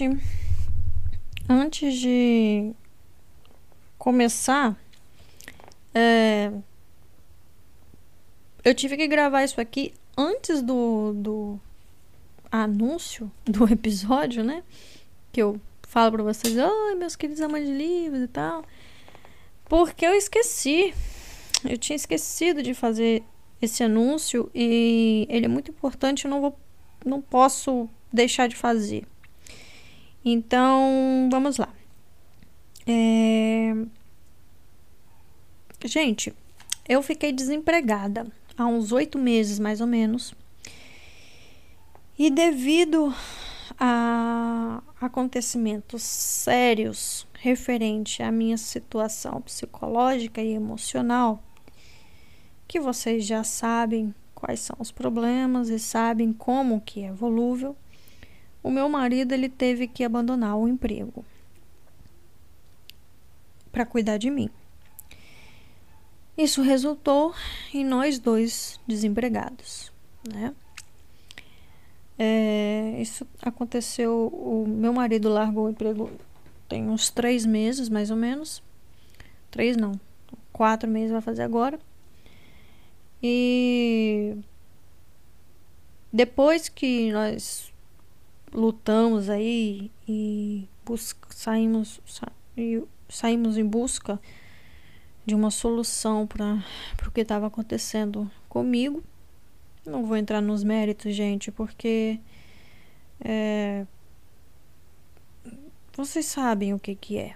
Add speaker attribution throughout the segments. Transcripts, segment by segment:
Speaker 1: Gente, antes de começar, é, eu tive que gravar isso aqui antes do, do anúncio do episódio, né? Que eu falo para vocês, oi, meus queridos amantes de livros e tal. Porque eu esqueci. Eu tinha esquecido de fazer esse anúncio e ele é muito importante, eu não vou não posso deixar de fazer. Então, vamos lá. É... Gente, eu fiquei desempregada há uns oito meses, mais ou menos. E devido a acontecimentos sérios referente à minha situação psicológica e emocional, que vocês já sabem quais são os problemas e sabem como que é volúvel, o meu marido ele teve que abandonar o emprego para cuidar de mim. Isso resultou em nós dois desempregados, né? É, isso aconteceu. O meu marido largou o emprego tem uns três meses, mais ou menos. Três não, quatro meses vai fazer agora. E depois que nós lutamos aí e saímos, sa e saímos em busca de uma solução para o que estava acontecendo comigo. Não vou entrar nos méritos, gente, porque é, vocês sabem o que, que é.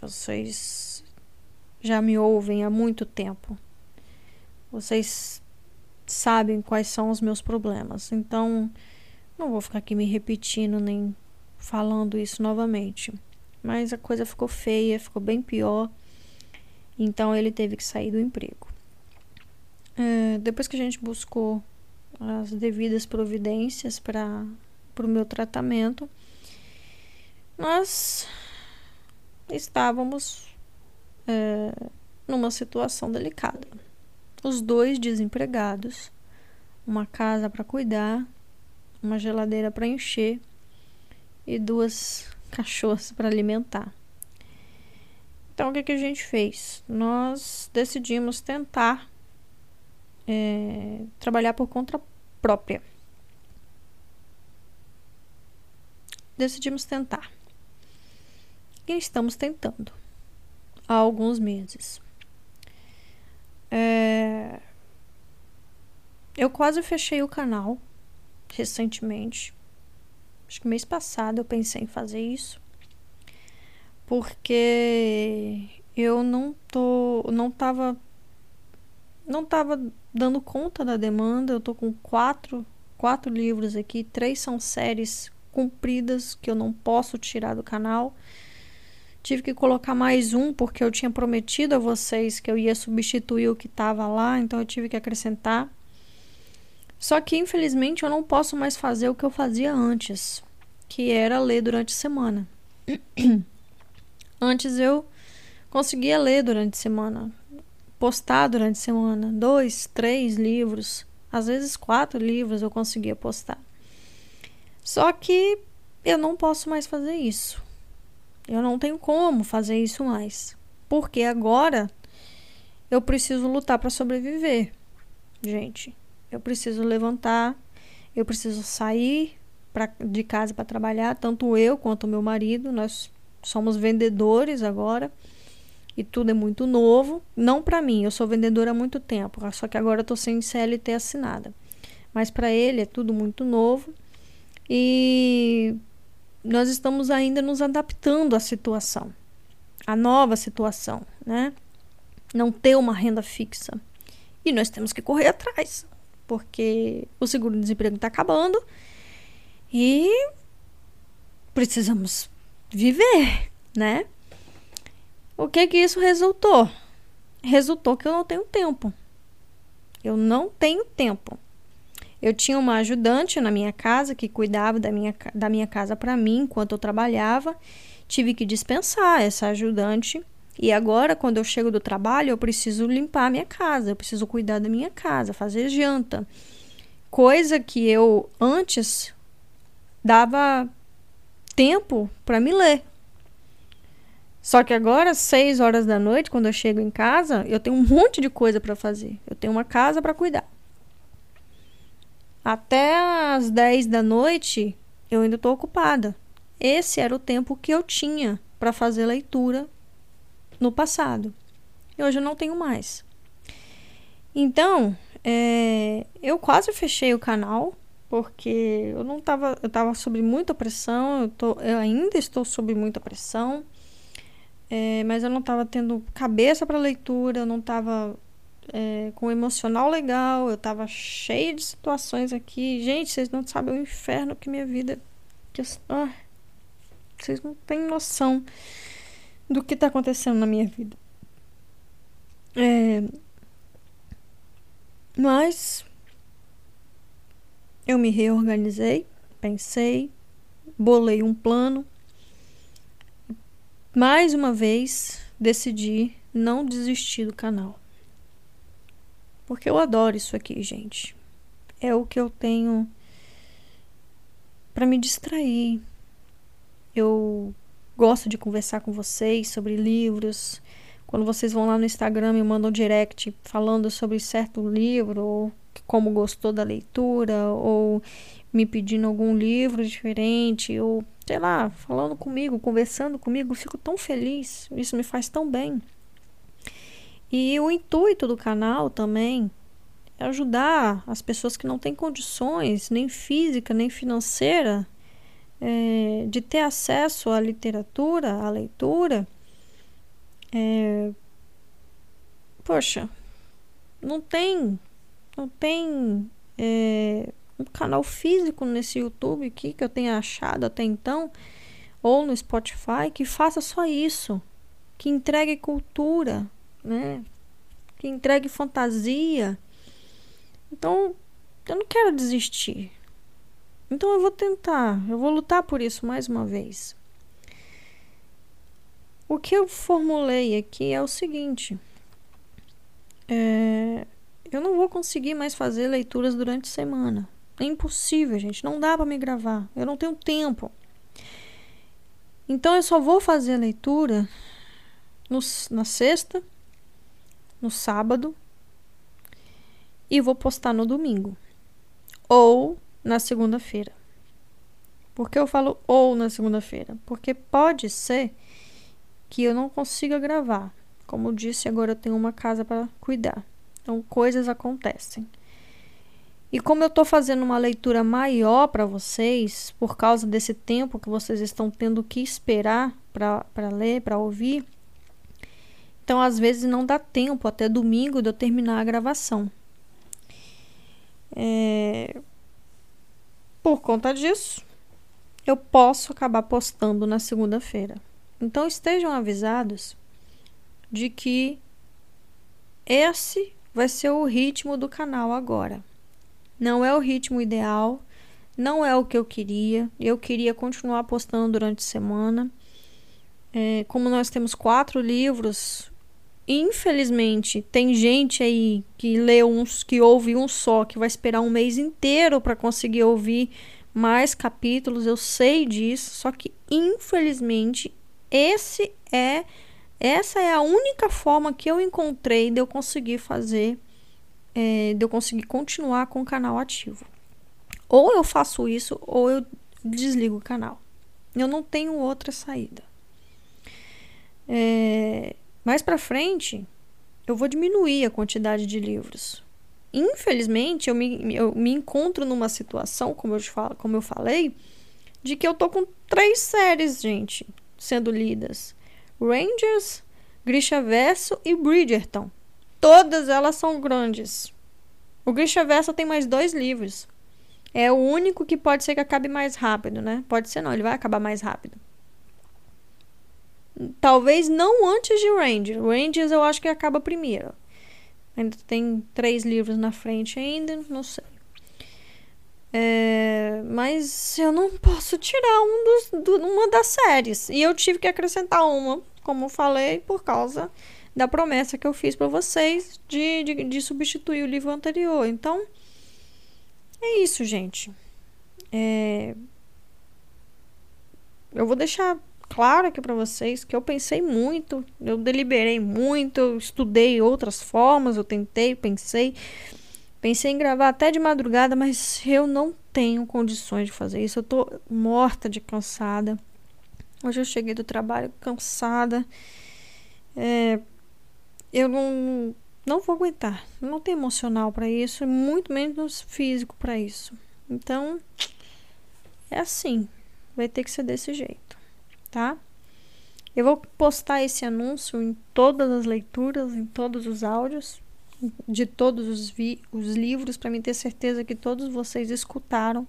Speaker 1: Vocês já me ouvem há muito tempo. Vocês sabem quais são os meus problemas. Então, não vou ficar aqui me repetindo nem falando isso novamente. Mas a coisa ficou feia, ficou bem pior. Então ele teve que sair do emprego. É, depois que a gente buscou as devidas providências para o meu tratamento, nós estávamos é, numa situação delicada os dois desempregados, uma casa para cuidar, uma geladeira para encher e duas cachorras para alimentar. Então, o que, que a gente fez? Nós decidimos tentar é, trabalhar por conta própria. Decidimos tentar. E estamos tentando há alguns meses. É... Eu quase fechei o canal recentemente. Acho que mês passado eu pensei em fazer isso. Porque eu não tô. não tava. Não tava dando conta da demanda. Eu tô com quatro, quatro livros aqui. Três são séries compridas que eu não posso tirar do canal. Tive que colocar mais um porque eu tinha prometido a vocês que eu ia substituir o que estava lá, então eu tive que acrescentar. Só que infelizmente eu não posso mais fazer o que eu fazia antes, que era ler durante a semana. antes eu conseguia ler durante a semana, postar durante a semana, dois, três livros, às vezes quatro livros eu conseguia postar. Só que eu não posso mais fazer isso. Eu não tenho como fazer isso mais. Porque agora eu preciso lutar para sobreviver. Gente, eu preciso levantar, eu preciso sair pra, de casa para trabalhar, tanto eu quanto meu marido. Nós somos vendedores agora e tudo é muito novo. Não para mim, eu sou vendedora há muito tempo, só que agora eu tô sem CLT assinada. Mas para ele é tudo muito novo. E nós estamos ainda nos adaptando à situação, à nova situação, né? Não ter uma renda fixa. E nós temos que correr atrás, porque o seguro-desemprego está acabando e precisamos viver, né? O que que isso resultou? Resultou que eu não tenho tempo. Eu não tenho tempo. Eu tinha uma ajudante na minha casa que cuidava da minha, da minha casa para mim enquanto eu trabalhava. Tive que dispensar essa ajudante. E agora, quando eu chego do trabalho, eu preciso limpar a minha casa, eu preciso cuidar da minha casa, fazer janta. Coisa que eu antes dava tempo para me ler. Só que agora, seis horas da noite, quando eu chego em casa, eu tenho um monte de coisa para fazer. Eu tenho uma casa para cuidar. Até as 10 da noite, eu ainda estou ocupada. Esse era o tempo que eu tinha para fazer leitura no passado. E hoje eu não tenho mais. Então, é, eu quase fechei o canal porque eu não tava, eu tava sob muita pressão, eu, tô, eu ainda estou sob muita pressão, é, mas eu não estava tendo cabeça para leitura, eu não estava é, com emocional legal, eu estava cheia de situações aqui. Gente, vocês não sabem o inferno que minha vida. Que eu, ah, vocês não têm noção do que está acontecendo na minha vida. É, mas eu me reorganizei, pensei, bolei um plano. Mais uma vez, decidi não desistir do canal. Porque eu adoro isso aqui, gente. É o que eu tenho para me distrair. Eu gosto de conversar com vocês sobre livros. Quando vocês vão lá no Instagram e mandam direct falando sobre certo livro ou como gostou da leitura ou me pedindo algum livro diferente ou sei lá, falando comigo, conversando comigo, fico tão feliz. Isso me faz tão bem. E o intuito do canal também é ajudar as pessoas que não têm condições, nem física, nem financeira, é, de ter acesso à literatura, à leitura. É, poxa, não tem não tem é, um canal físico nesse YouTube aqui que eu tenha achado até então, ou no Spotify, que faça só isso, que entregue cultura, né? Que entregue fantasia. Então, eu não quero desistir. Então eu vou tentar, eu vou lutar por isso mais uma vez. O que eu formulei aqui é o seguinte: é, eu não vou conseguir mais fazer leituras durante a semana. É impossível, gente. Não dá para me gravar. Eu não tenho tempo. Então eu só vou fazer a leitura no, na sexta, no sábado e vou postar no domingo ou na segunda-feira. Por que eu falo ou na segunda-feira? Porque pode ser que eu não consiga gravar. Como eu disse, agora eu tenho uma casa para cuidar. Então, coisas acontecem. E como eu estou fazendo uma leitura maior para vocês, por causa desse tempo que vocês estão tendo que esperar para ler, para ouvir, então às vezes não dá tempo até domingo de eu terminar a gravação. É... Por conta disso, eu posso acabar postando na segunda-feira. Então estejam avisados de que esse vai ser o ritmo do canal agora. Não é o ritmo ideal, não é o que eu queria. Eu queria continuar postando durante a semana. É, como nós temos quatro livros, infelizmente tem gente aí que lê uns, que ouve um só, que vai esperar um mês inteiro para conseguir ouvir mais capítulos. Eu sei disso, só que infelizmente esse é essa é a única forma que eu encontrei de eu conseguir fazer, é, de eu conseguir continuar com o canal ativo. Ou eu faço isso, ou eu desligo o canal. Eu não tenho outra saída. É, mais para frente, eu vou diminuir a quantidade de livros. Infelizmente, eu me, eu me encontro numa situação, como eu, falo, como eu falei, de que eu tô com três séries, gente, sendo lidas. Rangers, Grisha Verso e Bridgerton. Todas elas são grandes. O Grisha Verso tem mais dois livros. É o único que pode ser que acabe mais rápido, né? Pode ser não, ele vai acabar mais rápido. Talvez não antes de Rangers. Rangers eu acho que acaba primeiro. Ainda tem três livros na frente ainda, não sei. É, mas eu não posso tirar um dos, do, uma das séries. E eu tive que acrescentar uma como falei, por causa da promessa que eu fiz para vocês de, de, de, substituir o livro anterior. Então, é isso, gente. É... eu vou deixar claro aqui para vocês que eu pensei muito, eu deliberei muito, eu estudei outras formas, eu tentei, pensei, pensei em gravar até de madrugada, mas eu não tenho condições de fazer isso. Eu tô morta de cansada. Hoje eu cheguei do trabalho cansada. É, eu não, não vou aguentar. Não tenho emocional para isso, muito menos físico para isso. Então, é assim. Vai ter que ser desse jeito, tá? Eu vou postar esse anúncio em todas as leituras, em todos os áudios, de todos os, vi os livros, para mim ter certeza que todos vocês escutaram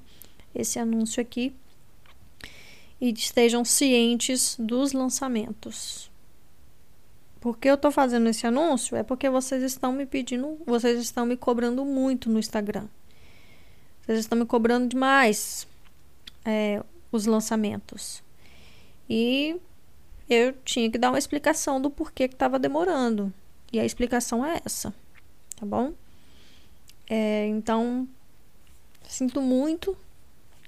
Speaker 1: esse anúncio aqui e estejam cientes dos lançamentos. Porque eu estou fazendo esse anúncio é porque vocês estão me pedindo, vocês estão me cobrando muito no Instagram. Vocês estão me cobrando demais é, os lançamentos. E eu tinha que dar uma explicação do porquê que estava demorando. E a explicação é essa, tá bom? É, então, sinto muito.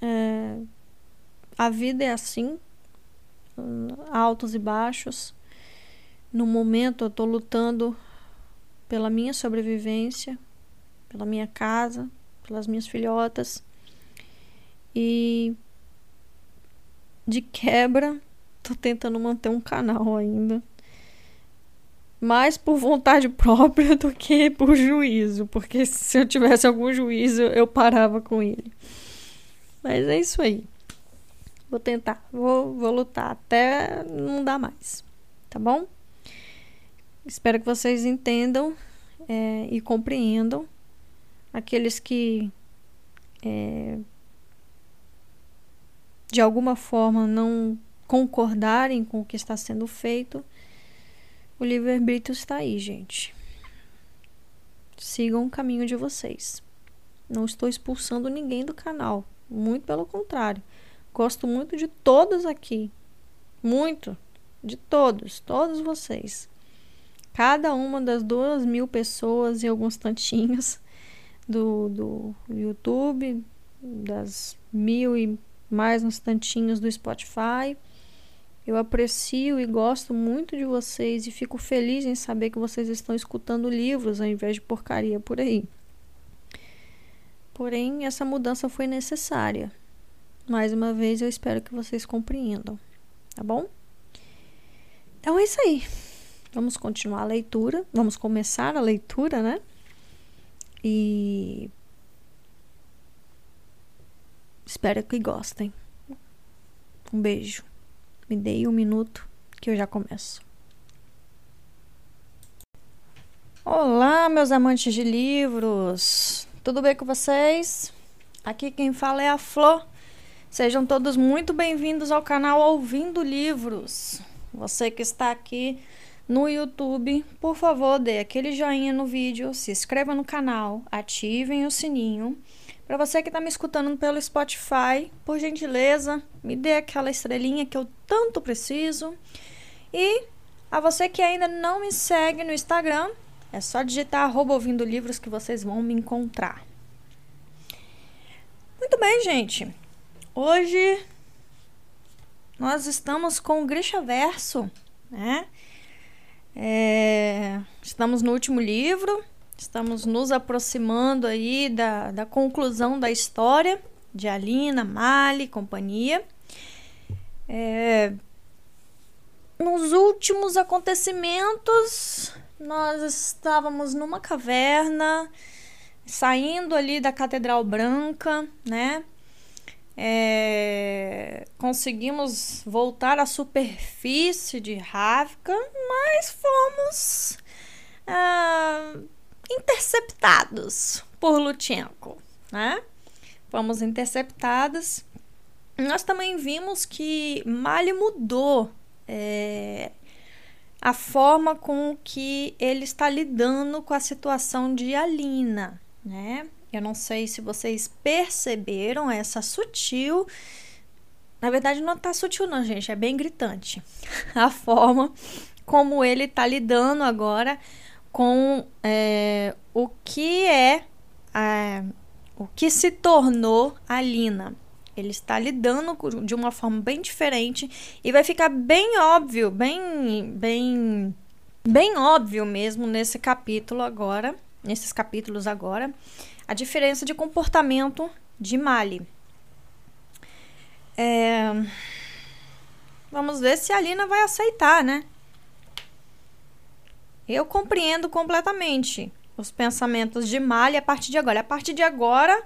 Speaker 1: É, a vida é assim, altos e baixos. No momento, eu estou lutando pela minha sobrevivência, pela minha casa, pelas minhas filhotas. E de quebra, tô tentando manter um canal ainda. Mais por vontade própria do que por juízo, porque se eu tivesse algum juízo, eu parava com ele. Mas é isso aí. Vou tentar, vou, vou lutar até não dar mais, tá bom? Espero que vocês entendam é, e compreendam. Aqueles que é, de alguma forma não concordarem com o que está sendo feito, o livre-arbítrio está aí, gente. Sigam o caminho de vocês. Não estou expulsando ninguém do canal. Muito pelo contrário. Gosto muito de todos aqui. Muito. De todos. Todos vocês. Cada uma das duas mil pessoas e alguns tantinhos do, do YouTube, das mil e mais uns tantinhos do Spotify. Eu aprecio e gosto muito de vocês e fico feliz em saber que vocês estão escutando livros ao invés de porcaria por aí. Porém, essa mudança foi necessária. Mais uma vez, eu espero que vocês compreendam, tá bom? Então é isso aí. Vamos continuar a leitura. Vamos começar a leitura, né? E espero que gostem. Um beijo. Me dei um minuto que eu já começo. Olá, meus amantes de livros. Tudo bem com vocês? Aqui quem fala é a Flor. Sejam todos muito bem-vindos ao canal Ouvindo Livros. Você que está aqui no YouTube, por favor, dê aquele joinha no vídeo, se inscreva no canal, ativem o sininho para você que está me escutando pelo Spotify, por gentileza, me dê aquela estrelinha que eu tanto preciso. E a você que ainda não me segue no Instagram, é só digitar ouvindo livros que vocês vão me encontrar. Muito bem, gente. Hoje nós estamos com o Grisha Verso, né? É, estamos no último livro, Estamos nos aproximando aí da, da conclusão da história de Alina, Mali e companhia. É, nos últimos acontecimentos, nós estávamos numa caverna, saindo ali da Catedral Branca, né? É, conseguimos voltar à superfície de Ravka, mas fomos ah, interceptados por Lutchenko, né? Fomos interceptados. Nós também vimos que Mali mudou é, a forma com que ele está lidando com a situação de Alina, né? Eu não sei se vocês perceberam essa sutil. Na verdade, não tá sutil, não, gente. É bem gritante. A forma como ele tá lidando agora com é, o que é, é o que se tornou a Lina. Ele está lidando de uma forma bem diferente e vai ficar bem óbvio, bem, bem, bem óbvio mesmo nesse capítulo agora, nesses capítulos agora, a diferença de comportamento de Mali. É... Vamos ver se a Lina vai aceitar, né? Eu compreendo completamente os pensamentos de Mali a partir de agora. A partir de agora,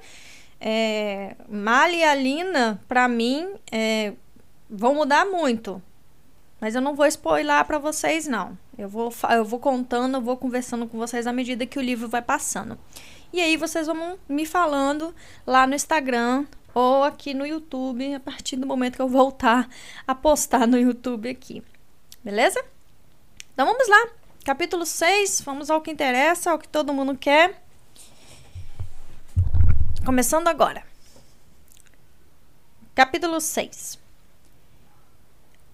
Speaker 1: é, Mali e a Lina, para mim, é, vão mudar muito. Mas eu não vou spoiler para vocês, não. Eu vou, eu vou contando, eu vou conversando com vocês à medida que o livro vai passando. E aí vocês vão me falando lá no Instagram ou aqui no YouTube, a partir do momento que eu voltar a postar no YouTube aqui. Beleza? Então vamos lá. Capítulo 6, vamos ao que interessa, ao que todo mundo quer. Começando agora. Capítulo 6.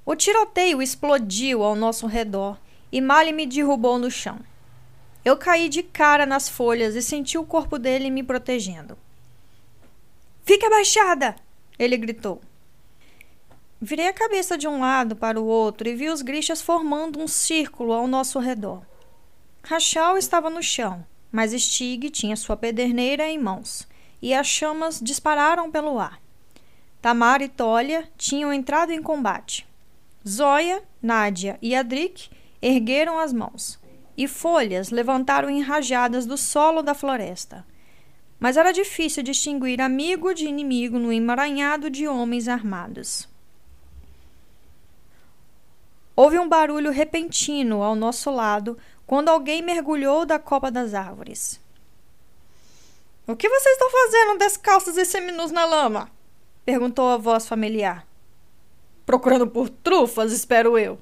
Speaker 1: O tiroteio explodiu ao nosso redor e Mali me derrubou no chão. Eu caí de cara nas folhas e senti o corpo dele me protegendo. Fique abaixada! Ele gritou. Virei a cabeça de um lado para o outro e vi os grixas formando um círculo ao nosso redor. Rachel estava no chão, mas Stig tinha sua pederneira em mãos, e as chamas dispararam pelo ar. Tamar e Tolia tinham entrado em combate. Zoya, Nádia e Adrik ergueram as mãos, e folhas levantaram enrajadas do solo da floresta. Mas era difícil distinguir amigo de inimigo no emaranhado de homens armados. Houve um barulho repentino ao nosso lado quando alguém mergulhou da copa das árvores. O que vocês estão fazendo descalços e seminus na lama? perguntou a voz familiar. Procurando por trufas, espero eu.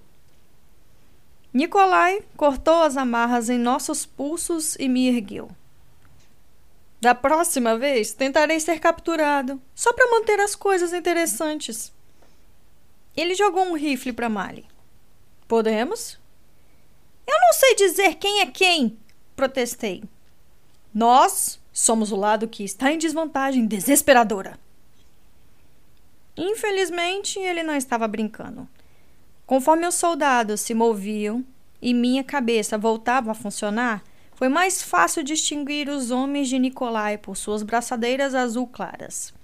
Speaker 1: Nicolai cortou as amarras em nossos pulsos e me ergueu. Da próxima vez, tentarei ser capturado, só para manter as coisas interessantes. Ele jogou um rifle para Mali. Podemos? Eu não sei dizer quem é quem, protestei. Nós somos o lado que está em desvantagem desesperadora. Infelizmente, ele não estava brincando. Conforme os soldados se moviam e minha cabeça voltava a funcionar, foi mais fácil distinguir os homens de Nikolai por suas braçadeiras azul claras.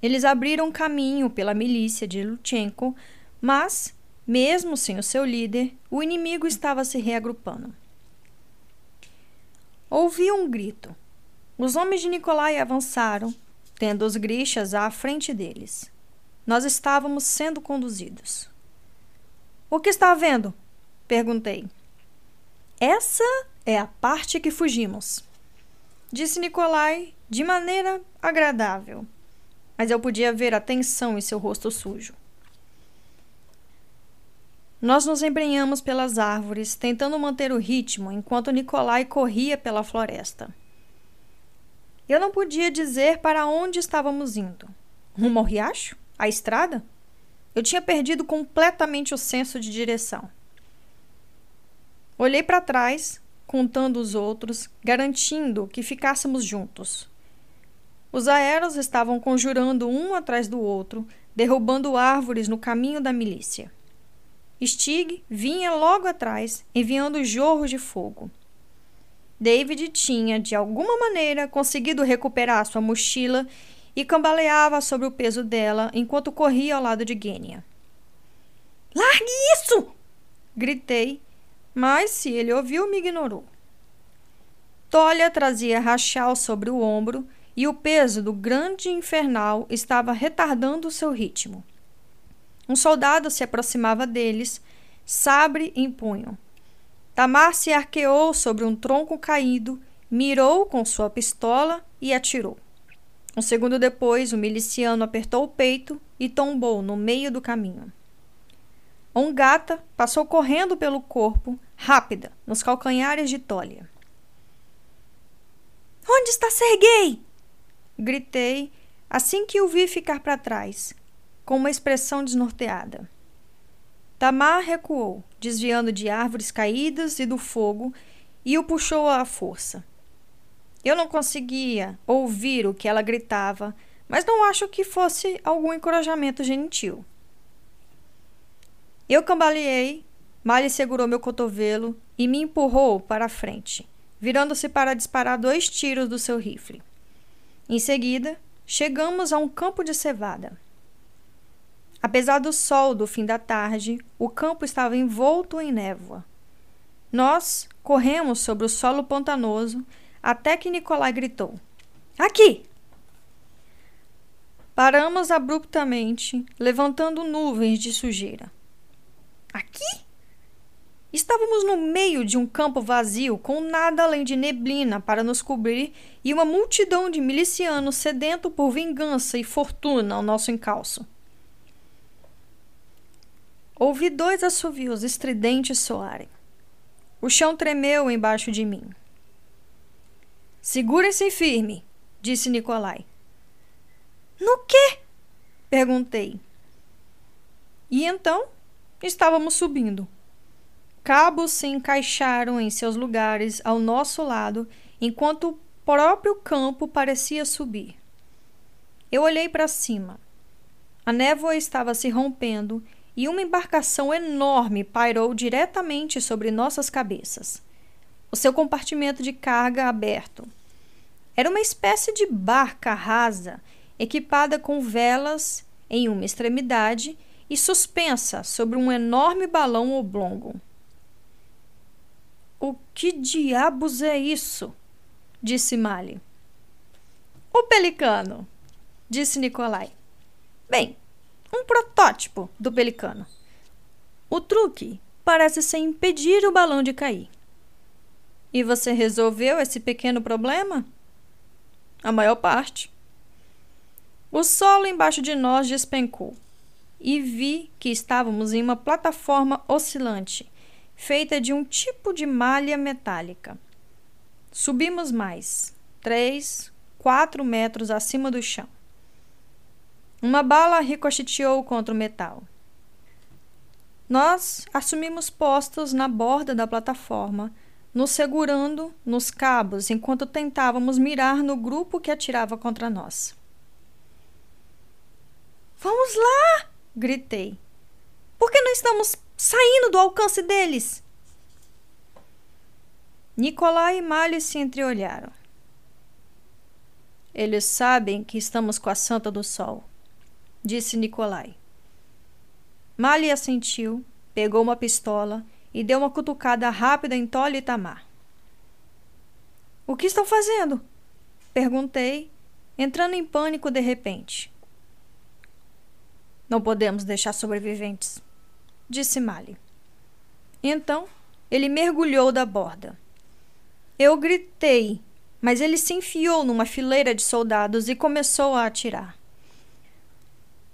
Speaker 1: Eles abriram caminho pela milícia de Lutchenko, mas mesmo sem o seu líder, o inimigo estava se reagrupando. Ouvi um grito. Os homens de Nicolai avançaram, tendo os grixas à frente deles. Nós estávamos sendo conduzidos. O que está havendo? Perguntei. Essa é a parte que fugimos, disse Nicolai de maneira agradável, mas eu podia ver a tensão em seu rosto sujo. Nós nos embrenhamos pelas árvores, tentando manter o ritmo enquanto Nicolai corria pela floresta. Eu não podia dizer para onde estávamos indo. Rumo ao riacho? A estrada? Eu tinha perdido completamente o senso de direção. Olhei para trás, contando os outros, garantindo que ficássemos juntos. Os aeros estavam conjurando um atrás do outro, derrubando árvores no caminho da milícia. Stig vinha logo atrás, enviando jorros de fogo. David tinha, de alguma maneira, conseguido recuperar sua mochila e cambaleava sobre o peso dela enquanto corria ao lado de Genia. Largue isso! Gritei, mas se ele ouviu, me ignorou. Tolia trazia Rachel sobre o ombro e o peso do grande infernal estava retardando seu ritmo. Um soldado se aproximava deles, sabre em punho. Tamar se arqueou sobre um tronco caído, mirou com sua pistola e atirou. Um segundo depois, o miliciano apertou o peito e tombou no meio do caminho. Um gata passou correndo pelo corpo, rápida, nos calcanhares de Tolia. Onde está Serguei? Gritei assim que o vi ficar para trás, com uma expressão desnorteada. Tamar recuou, desviando de árvores caídas e do fogo, e o puxou à força. Eu não conseguia ouvir o que ela gritava, mas não acho que fosse algum encorajamento gentil. Eu cambaleei, Mali segurou meu cotovelo e me empurrou para a frente, virando-se para disparar dois tiros do seu rifle. Em seguida, chegamos a um campo de cevada. Apesar do sol do fim da tarde, o campo estava envolto em névoa. Nós corremos sobre o solo pantanoso até que Nicolai gritou: Aqui! Paramos abruptamente, levantando nuvens de sujeira. Aqui? Estávamos no meio de um campo vazio, com nada além de neblina para nos cobrir e uma multidão de milicianos sedento por vingança e fortuna ao nosso encalço. Ouvi dois assovios estridentes soarem. O chão tremeu embaixo de mim. Segurem-se firme, disse Nicolai. No quê? perguntei. E então estávamos subindo. Cabos se encaixaram em seus lugares ao nosso lado, enquanto o próprio campo parecia subir. Eu olhei para cima. A névoa estava se rompendo e uma embarcação enorme pairou diretamente sobre nossas cabeças. O seu compartimento de carga aberto. Era uma espécie de barca rasa, equipada com velas em uma extremidade e suspensa sobre um enorme balão oblongo. O que diabos é isso? disse Mali. O pelicano, disse Nicolai. Bem, um protótipo do pelicano. O truque parece ser impedir o balão de cair. E você resolveu esse pequeno problema? A maior parte. O solo embaixo de nós despencou e vi que estávamos em uma plataforma oscilante feita de um tipo de malha metálica. Subimos mais, três, quatro metros acima do chão. Uma bala ricocheteou contra o metal. Nós assumimos postos na borda da plataforma, nos segurando nos cabos enquanto tentávamos mirar no grupo que atirava contra nós. Vamos lá! gritei. Por que não estamos saindo do alcance deles. Nicolai e Malho se entreolharam. Eles sabem que estamos com a Santa do Sol, disse Nicolai. Mali assentiu, pegou uma pistola e deu uma cutucada rápida em Tolly e Tamar. O que estão fazendo? Perguntei, entrando em pânico de repente. Não podemos deixar sobreviventes, disse Mali. Então, ele mergulhou da borda. Eu gritei, mas ele se enfiou numa fileira de soldados e começou a atirar.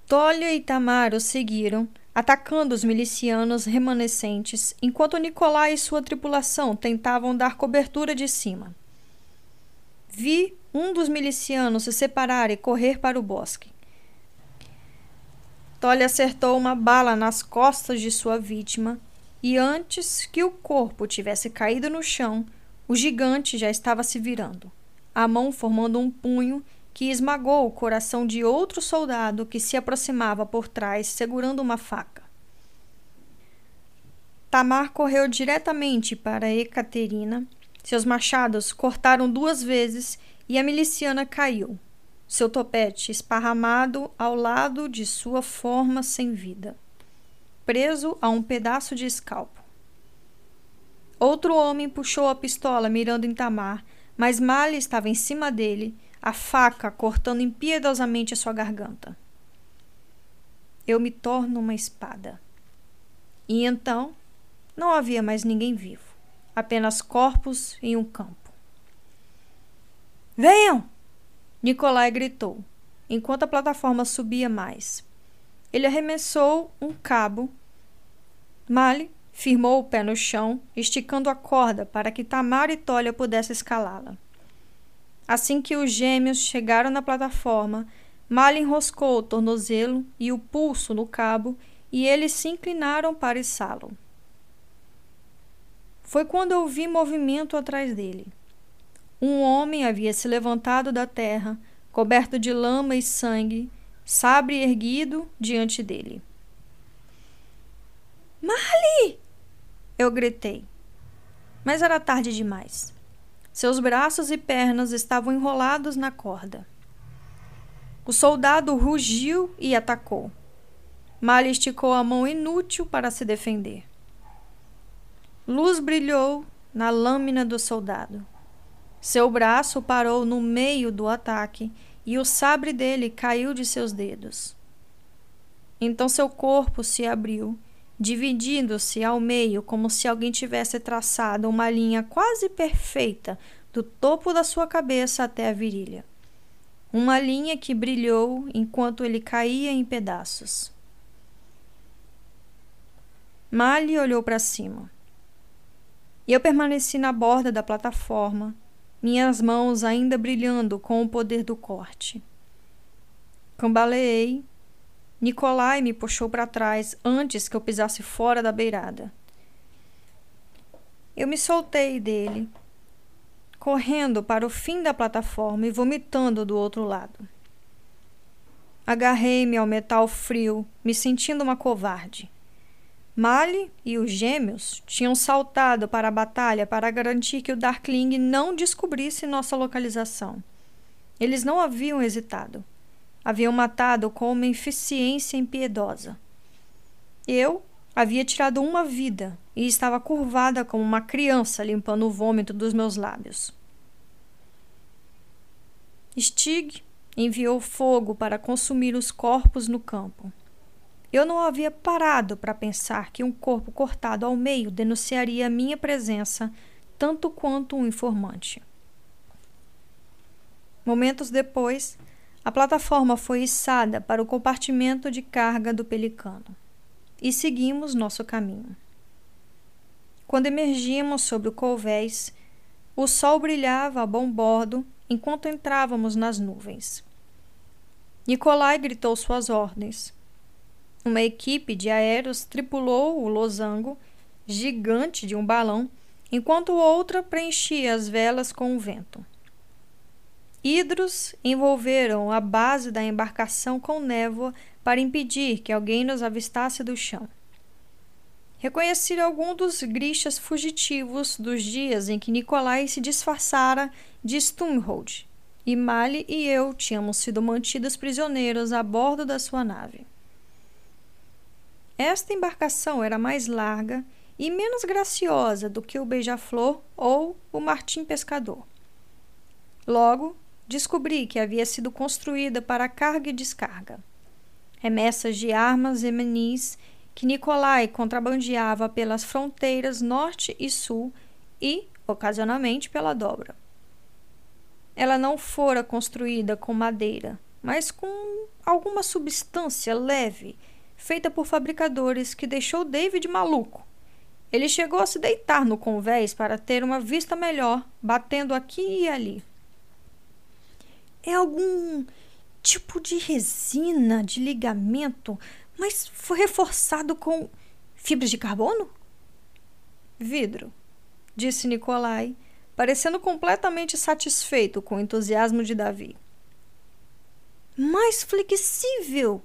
Speaker 1: Tolio e Tamar o seguiram, atacando os milicianos remanescentes, enquanto Nicolai e sua tripulação tentavam dar cobertura de cima. Vi um dos milicianos se separar e correr para o bosque. Tolly acertou uma bala nas costas de sua vítima e antes que o corpo tivesse caído no chão, o gigante já estava se virando, a mão formando um punho que esmagou o coração de outro soldado que se aproximava por trás segurando uma faca. Tamar correu diretamente para Ekaterina. Seus machados cortaram duas vezes e a miliciana caiu, seu topete esparramado ao lado de sua forma sem vida, preso a um pedaço de escalpo. Outro homem puxou a pistola mirando em Tamar, mas Mali estava em cima dele, a faca cortando impiedosamente a sua garganta. Eu me torno uma espada. E então não havia mais ninguém vivo, apenas corpos em um campo. Venham! Nicolai gritou, enquanto a plataforma subia mais. Ele arremessou um cabo. Mali firmou o pé no chão, esticando a corda para que Tamar e Tolia pudessem escalá-la. Assim que os gêmeos chegaram na plataforma, Mali enroscou o tornozelo e o pulso no cabo e eles se inclinaram para içá-lo. Foi quando eu vi movimento atrás dele. Um homem havia se levantado da terra, coberto de lama e sangue, sabre erguido diante dele. Marley! Eu gritei. Mas era tarde demais. Seus braços e pernas estavam enrolados na corda. O soldado rugiu e atacou. Marley esticou a mão inútil para se defender. Luz brilhou na lâmina do soldado. Seu braço parou no meio do ataque e o sabre dele caiu de seus dedos. Então seu corpo se abriu, dividindo-se ao meio como se alguém tivesse traçado uma linha quase perfeita do topo da sua cabeça até a virilha. Uma linha que brilhou enquanto ele caía em pedaços. Mali olhou para cima. E eu permaneci na borda da plataforma, minhas mãos ainda brilhando com o poder do corte. Cambaleei. Nicolai me puxou para trás antes que eu pisasse fora da beirada. Eu me soltei dele, correndo para o fim da plataforma e vomitando do outro lado. Agarrei-me ao metal frio, me sentindo uma covarde. Mali e os gêmeos tinham saltado para a batalha para garantir que o Darkling não descobrisse nossa localização. Eles não haviam hesitado. Haviam matado com uma eficiência impiedosa. Eu havia tirado uma vida e estava curvada como uma criança limpando o vômito dos meus lábios. Stig enviou fogo para consumir os corpos no campo. Eu não havia parado para pensar que um corpo cortado ao meio denunciaria minha presença tanto quanto um informante. Momentos depois, a plataforma foi içada para o compartimento de carga do Pelicano e seguimos nosso caminho. Quando emergimos sobre o Colvés, o sol brilhava a bom bordo enquanto entrávamos nas nuvens. Nicolai gritou suas ordens. Uma equipe de aéreos tripulou o losango gigante de um balão, enquanto outra preenchia as velas com o vento. Hidros envolveram a base da embarcação com névoa para impedir que alguém nos avistasse do chão. Reconheci algum dos grixas fugitivos dos dias em que Nicolai se disfarçara de Stumhold, e Mali e eu tínhamos sido mantidos prisioneiros a bordo da sua nave. Esta embarcação era mais larga e menos graciosa do que o beija-flor ou o martim pescador. Logo, descobri que havia sido construída para carga e descarga. Remessas de armas e menis que Nicolai contrabandeava pelas fronteiras norte e sul e, ocasionalmente, pela dobra. Ela não fora construída com madeira, mas com alguma substância leve feita por fabricadores que deixou David maluco. Ele chegou a se deitar no convés para ter uma vista melhor, batendo aqui e ali. É algum tipo de resina de ligamento, mas foi reforçado com fibras de carbono? Vidro, disse Nicolai, parecendo completamente satisfeito com o entusiasmo de Davi. Mais flexível,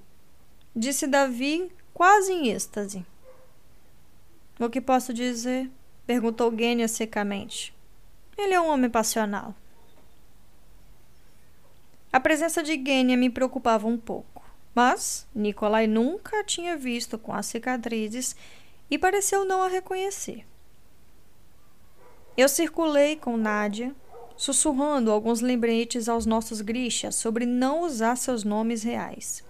Speaker 1: disse Davi, quase em êxtase. O que posso dizer? perguntou Gênia secamente. Ele é um homem passional. A presença de Gênia me preocupava um pouco, mas Nicolai nunca a tinha visto com as cicatrizes e pareceu não a reconhecer. Eu circulei com Nádia, sussurrando alguns lembretes aos nossos grixas sobre não usar seus nomes reais.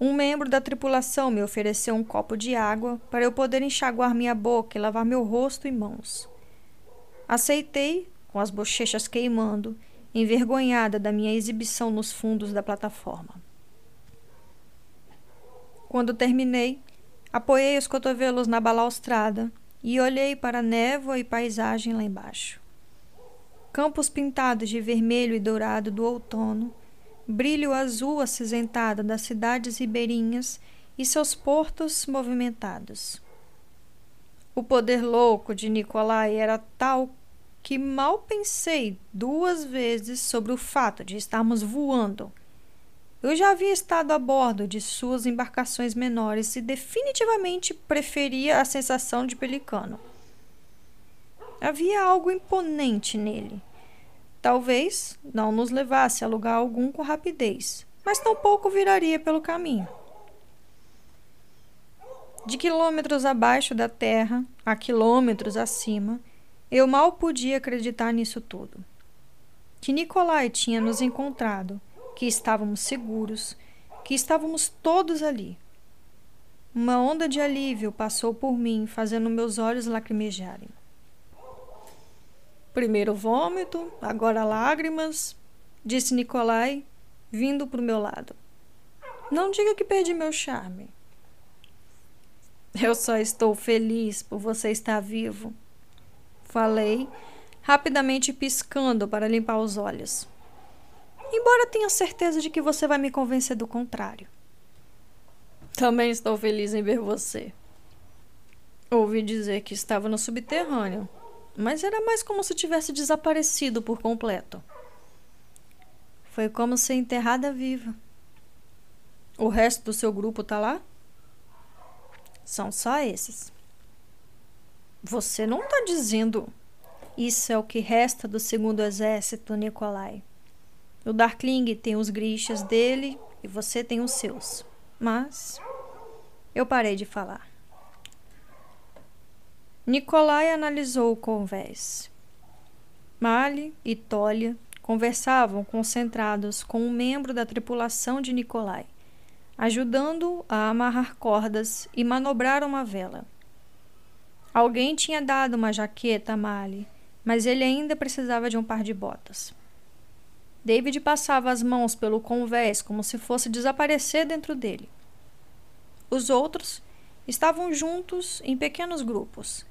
Speaker 1: Um membro da tripulação me ofereceu um copo de água para eu poder enxaguar minha boca e lavar meu rosto e mãos. Aceitei, com as bochechas queimando, envergonhada da minha exibição nos fundos da plataforma. Quando terminei, apoiei os cotovelos na balaustrada e olhei para a névoa e paisagem lá embaixo. Campos pintados de vermelho e dourado do outono brilho azul acinzentado das cidades ribeirinhas e seus portos movimentados. O poder louco de Nicolai era tal que mal pensei duas vezes sobre o fato de estarmos voando. Eu já havia estado a bordo de suas embarcações menores e definitivamente preferia a sensação de pelicano. Havia algo imponente nele. Talvez não nos levasse a lugar algum com rapidez, mas tampouco viraria pelo caminho. De quilômetros abaixo da terra, a quilômetros acima, eu mal podia acreditar nisso tudo. Que Nicolai tinha nos encontrado, que estávamos seguros, que estávamos todos ali. Uma onda de alívio passou por mim, fazendo meus olhos lacrimejarem. Primeiro vômito, agora lágrimas, disse Nicolai, vindo para o meu lado. Não diga que perdi meu charme. Eu só estou feliz por você estar vivo. Falei, rapidamente piscando para limpar os olhos. Embora tenha certeza de que você vai me convencer do contrário. Também estou feliz em ver você. Ouvi dizer que estava no subterrâneo, mas era mais como se tivesse desaparecido por completo. Foi como ser enterrada viva. O resto do seu grupo tá lá? São só esses. Você não está dizendo. Isso é o que resta do segundo exército, Nikolai. O Darkling tem os grichas dele e você tem os seus. Mas eu parei de falar. Nikolai analisou o convés. Mali e Tolia conversavam concentrados com um membro da tripulação de Nikolai ajudando a amarrar cordas e manobrar uma vela. Alguém tinha dado uma jaqueta a Mali, mas ele ainda precisava de um par de botas. David passava as mãos pelo convés como se fosse desaparecer dentro dele. Os outros estavam juntos em pequenos grupos.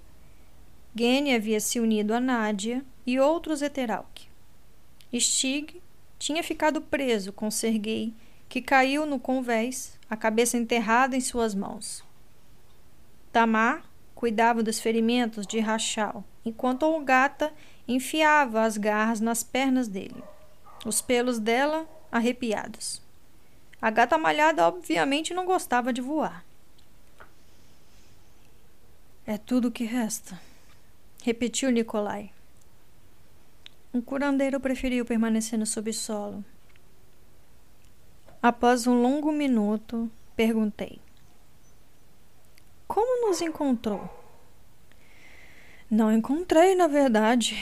Speaker 1: Genny havia se unido a Nádia e outros Eteralk. Stig tinha ficado preso com Sergei que caiu no convés, a cabeça enterrada em suas mãos. Tamar cuidava dos ferimentos de Rachal, enquanto Olgata enfiava as garras nas pernas dele, os pelos dela arrepiados. A gata malhada obviamente não gostava de voar. É tudo o que resta, repetiu Nicolai. Um curandeiro preferiu permanecer no subsolo, Após um longo minuto, perguntei: Como nos encontrou? Não encontrei, na verdade.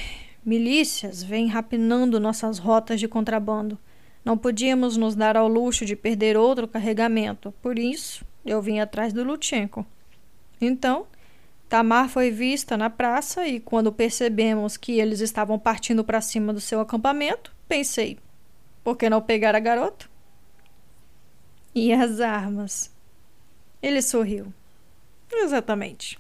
Speaker 1: Milícias vêm rapinando nossas rotas de contrabando. Não podíamos nos dar ao luxo de perder outro carregamento, por isso eu vim atrás do Lutchenko. Então, Tamar foi vista na praça e, quando percebemos que eles estavam partindo para cima do seu acampamento, pensei: por que não pegar a garota? E as armas? Ele sorriu. Exatamente.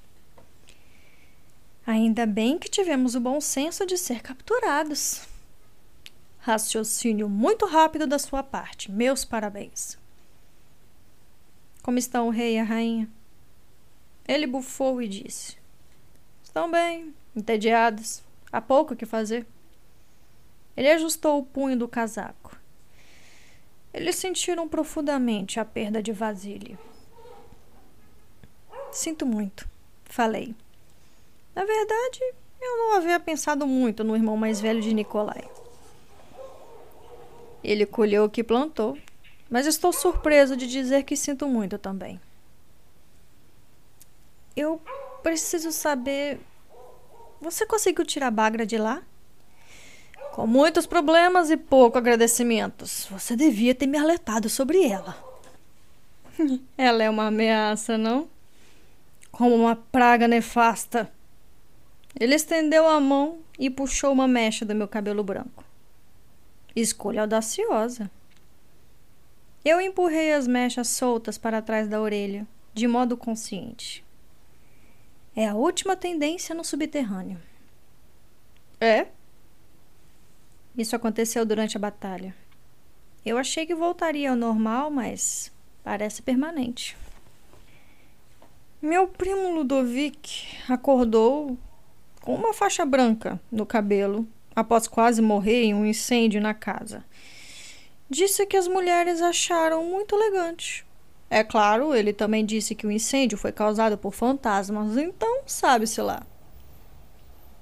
Speaker 1: Ainda bem que tivemos o bom senso de ser capturados. Raciocínio muito rápido da sua parte. Meus parabéns. Como estão o rei e a rainha? Ele bufou e disse: Estão bem, entediados. Há pouco o que fazer. Ele ajustou o punho do casaco. Eles sentiram profundamente a perda de Vasily. Sinto muito, falei. Na verdade, eu não havia pensado muito no irmão mais velho de Nikolai. Ele colheu o que plantou, mas estou surpreso de dizer que sinto muito também. Eu preciso saber. Você conseguiu tirar a Bagra de lá? Com muitos problemas e pouco agradecimentos. Você devia ter me alertado sobre ela. ela é uma ameaça, não? Como uma praga nefasta. Ele estendeu a mão e puxou uma mecha do meu cabelo branco. Escolha audaciosa. Eu empurrei as mechas soltas para trás da orelha, de modo consciente. É a última tendência no subterrâneo. É? Isso aconteceu durante a batalha. Eu achei que voltaria ao normal, mas parece permanente. Meu primo Ludovic acordou com uma faixa branca no cabelo, após quase morrer em um incêndio na casa. Disse que as mulheres acharam muito elegante. É claro, ele também disse que o incêndio foi causado por fantasmas, então sabe-se lá.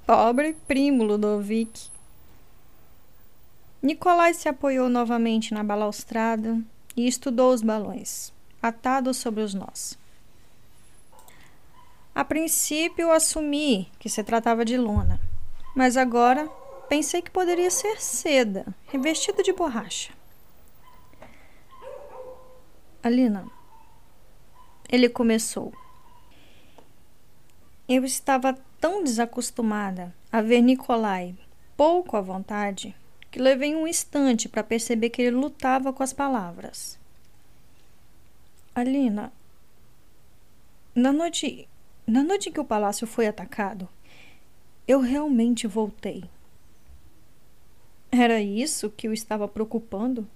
Speaker 1: Pobre primo Ludovic. Nicolai se apoiou novamente na balaustrada e estudou os balões, atados sobre os nós. A princípio assumi que se tratava de lona, mas agora pensei que poderia ser seda, revestida de borracha. Alina, ele começou. Eu estava tão desacostumada a ver Nicolai pouco à vontade que levei um instante para perceber que ele lutava com as palavras. Alina, na noite, na noite em que o palácio foi atacado, eu realmente voltei. Era isso que o estava preocupando?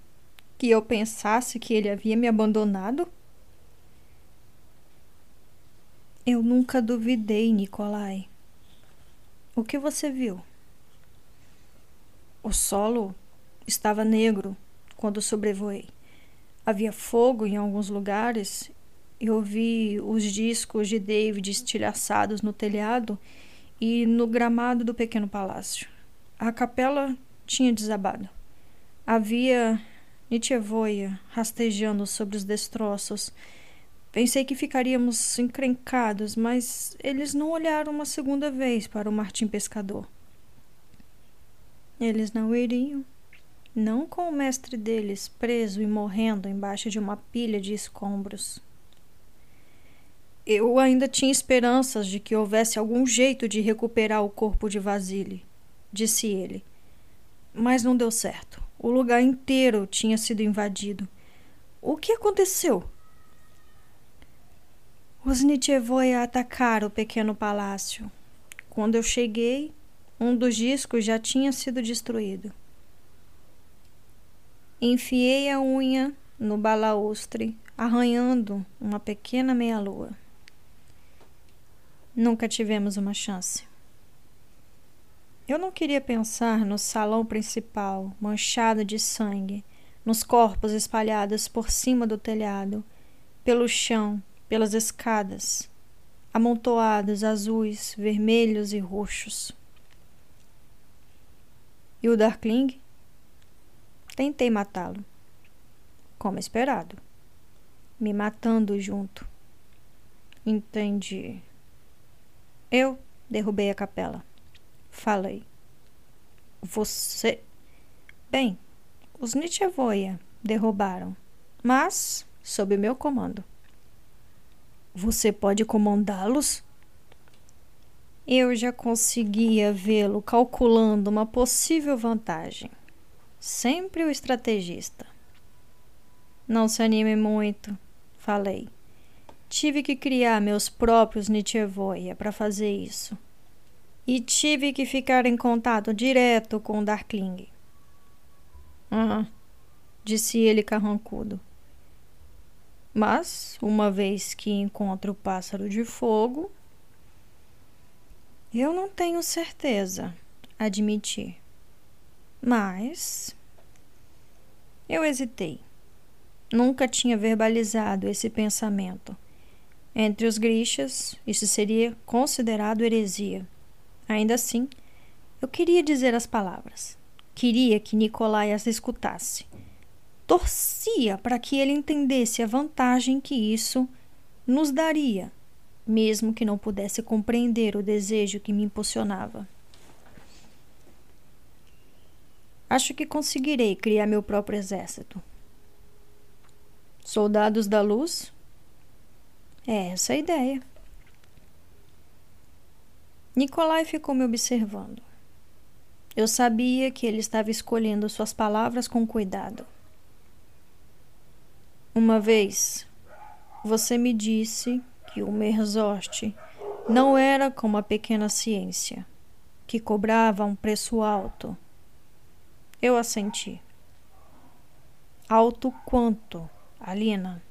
Speaker 1: Que eu pensasse que ele havia me abandonado? Eu nunca duvidei, Nicolai. O que você viu? O solo estava negro quando sobrevoei. Havia fogo em alguns lugares. Eu vi os discos de David estilhaçados no telhado e no gramado do pequeno palácio. A capela tinha desabado. Havia Nietzschevoia rastejando sobre os destroços. Pensei que ficaríamos encrencados, mas eles não olharam uma segunda vez para o Martim Pescador. Eles não iriam, não com o mestre deles preso e morrendo embaixo de uma pilha de escombros. Eu ainda tinha esperanças de que houvesse algum jeito de recuperar o corpo de Vasile, disse ele. Mas não deu certo. O lugar inteiro tinha sido invadido. O que aconteceu? Os Nietzschevoi atacaram o pequeno palácio. Quando eu cheguei, um dos discos já tinha sido destruído. Enfiei a unha no balaustre, arranhando uma pequena meia-lua. Nunca tivemos uma chance. Eu não queria pensar no salão principal, manchado de sangue, nos corpos espalhados por cima do telhado, pelo chão, pelas escadas, amontoados azuis, vermelhos e roxos. E o Darkling? Tentei matá-lo, como esperado, me matando junto. Entendi. Eu derrubei a capela. Falei. Você. Bem, os Nietzschevoia derrubaram, mas sob meu comando. Você pode comandá-los? Eu já conseguia vê-lo calculando uma possível vantagem. Sempre o estrategista. Não se anime muito, falei. Tive que criar meus próprios Nietzschevoia para fazer isso e tive que ficar em contato direto com o Darkling. Ah, disse ele carrancudo. Mas, uma vez que encontro o pássaro de fogo, eu não tenho certeza, admiti. Mas eu hesitei. Nunca tinha verbalizado esse pensamento. Entre os grixas, isso seria considerado heresia. Ainda assim, eu queria dizer as palavras. Queria que Nicolai as escutasse. Torcia para que ele entendesse a vantagem que isso nos daria, mesmo que não pudesse compreender o desejo que me impulsionava. Acho que conseguirei criar meu próprio exército. Soldados da luz? É essa a ideia. Nicolai ficou me observando. Eu sabia que ele estava escolhendo suas palavras com cuidado. Uma vez, você me disse que o Merzost não era como a pequena ciência, que cobrava um preço alto. Eu assenti. Alto quanto, Alina?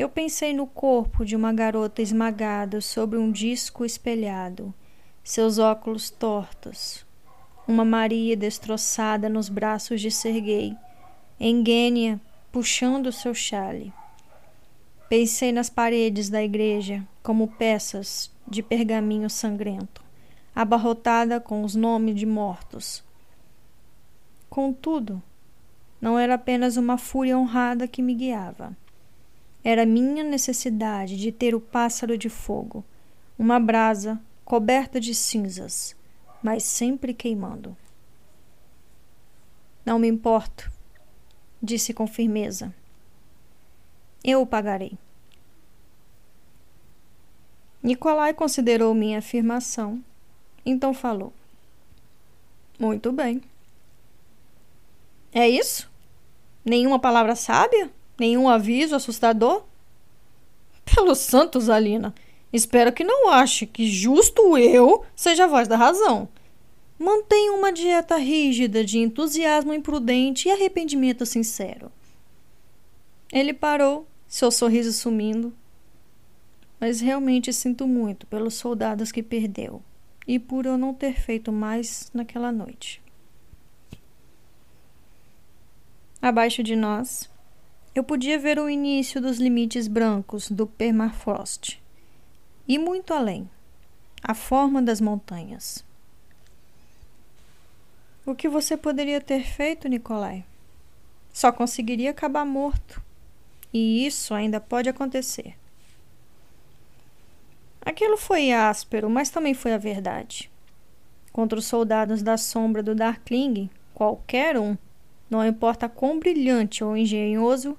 Speaker 1: Eu pensei no corpo de uma garota esmagada sobre um disco espelhado, seus óculos tortos, uma Maria destroçada nos braços de Serguei, Engênia puxando seu chale. Pensei nas paredes da igreja como peças de pergaminho sangrento, abarrotada com os nomes de mortos. Contudo, não era apenas uma fúria honrada que me guiava. Era minha necessidade de ter o pássaro de fogo, uma brasa coberta de cinzas, mas sempre queimando. Não me importo, disse com firmeza. Eu o pagarei. Nicolai considerou minha afirmação, então falou: Muito bem. É isso? Nenhuma palavra sábia? Nenhum aviso assustador? Pelos santos, Alina, espero que não ache que justo eu seja a voz da razão. Mantenha uma dieta rígida de entusiasmo imprudente e arrependimento sincero. Ele parou, seu sorriso sumindo. Mas realmente sinto muito pelos soldados que perdeu e por eu não ter feito mais naquela noite. Abaixo de nós, eu podia ver o início dos limites brancos do permafrost e muito além, a forma das montanhas. O que você poderia ter feito, Nicolai? Só conseguiria acabar morto. E isso ainda pode acontecer. Aquilo foi áspero, mas também foi a verdade. Contra os soldados da sombra do Darkling, qualquer um não importa quão brilhante ou engenhoso,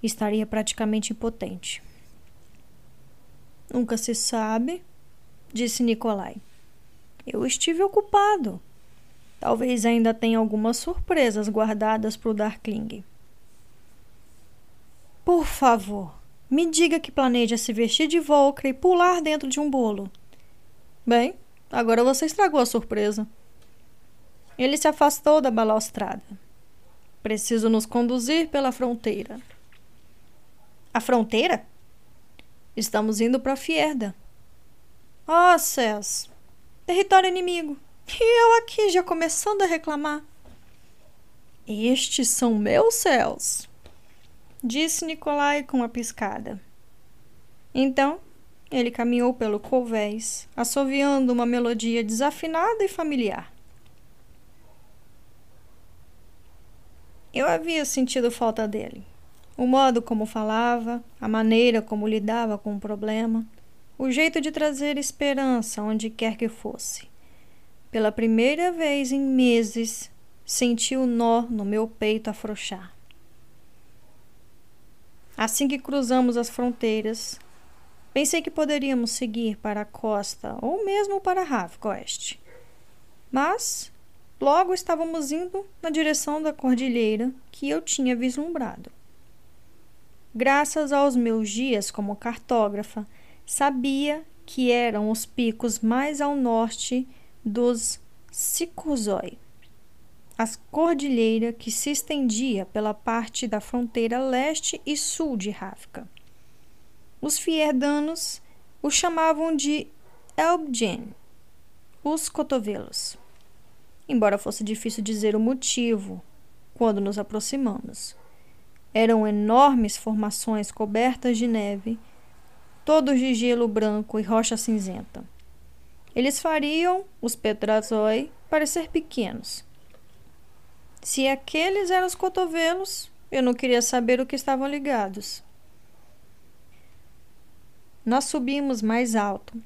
Speaker 1: estaria praticamente impotente. Nunca se sabe, disse Nicolai. Eu estive ocupado. Talvez ainda tenha algumas surpresas guardadas para o Darkling. Por favor, me diga que planeja se vestir de Volcra e pular dentro de um bolo. Bem, agora você estragou a surpresa. Ele se afastou da balaustrada. Preciso nos conduzir pela fronteira. A fronteira? Estamos indo para Fierda. Ah, oh, céus! Território inimigo. E eu aqui já começando a reclamar. Estes são meus céus, disse Nicolai com uma piscada. Então, ele caminhou pelo colvés, assoviando uma melodia desafinada e familiar. Eu havia sentido falta dele. O modo como falava, a maneira como lidava com o problema, o jeito de trazer esperança onde quer que fosse. Pela primeira vez em meses, senti o nó no meu peito afrouxar. Assim que cruzamos as fronteiras, pensei que poderíamos seguir para a costa ou mesmo para Oeste. Mas Logo estávamos indo na direção da cordilheira que eu tinha vislumbrado. Graças aos meus dias como cartógrafa, sabia que eram os picos mais ao norte dos Sikurzoi, a cordilheira que se estendia pela parte da fronteira leste e sul de Rafka. Os fierdanos o chamavam de Elbjen, os cotovelos embora fosse difícil dizer o motivo quando nos aproximamos. Eram enormes formações cobertas de neve, todos de gelo branco e rocha cinzenta. Eles fariam os petrazói parecer pequenos. Se aqueles eram os cotovelos, eu não queria saber o que estavam ligados. Nós subimos mais alto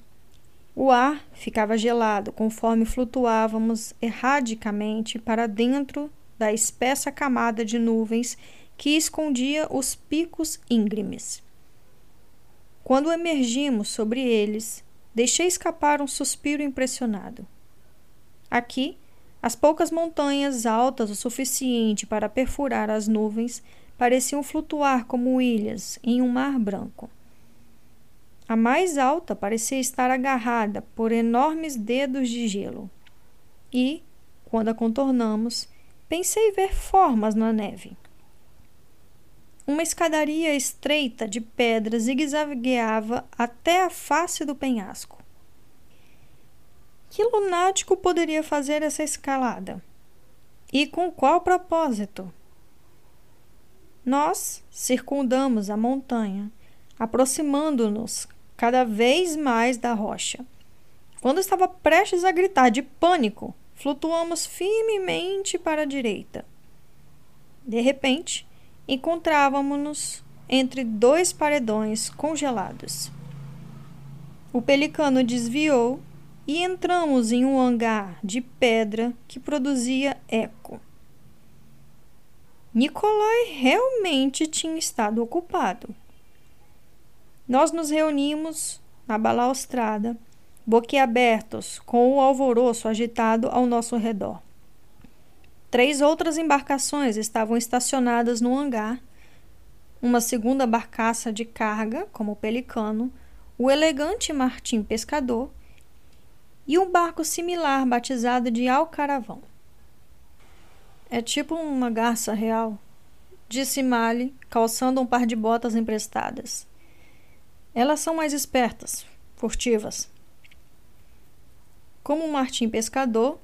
Speaker 1: o ar ficava gelado conforme flutuávamos erradicamente para dentro da espessa camada de nuvens que escondia os picos íngremes. Quando emergimos sobre eles, deixei escapar um suspiro impressionado. Aqui, as poucas montanhas altas o suficiente para perfurar as nuvens pareciam flutuar como ilhas em um mar branco. A mais alta parecia estar agarrada por enormes dedos de gelo. E, quando a contornamos, pensei ver formas na neve. uma escadaria estreita de pedra zigue-zagueava até a face do penhasco. Que lunático poderia fazer essa escalada? E com qual propósito? Nós circundamos a montanha, aproximando-nos cada vez mais da rocha. Quando estava prestes a gritar de pânico, flutuamos firmemente para a direita. De repente, encontrávamos-nos entre dois paredões congelados. O pelicano desviou e entramos em um hangar de pedra que produzia eco. Nicolai realmente tinha estado ocupado. Nós nos reunimos na balaustrada, boquiabertos, com o alvoroço agitado ao nosso redor. Três outras embarcações estavam estacionadas no hangar. Uma segunda barcaça de carga, como o Pelicano, o elegante Martim Pescador e um barco similar batizado de Alcaravão. É tipo uma garça real, disse Mali, calçando um par de botas emprestadas. Elas são mais espertas, furtivas. Como um martim pescador,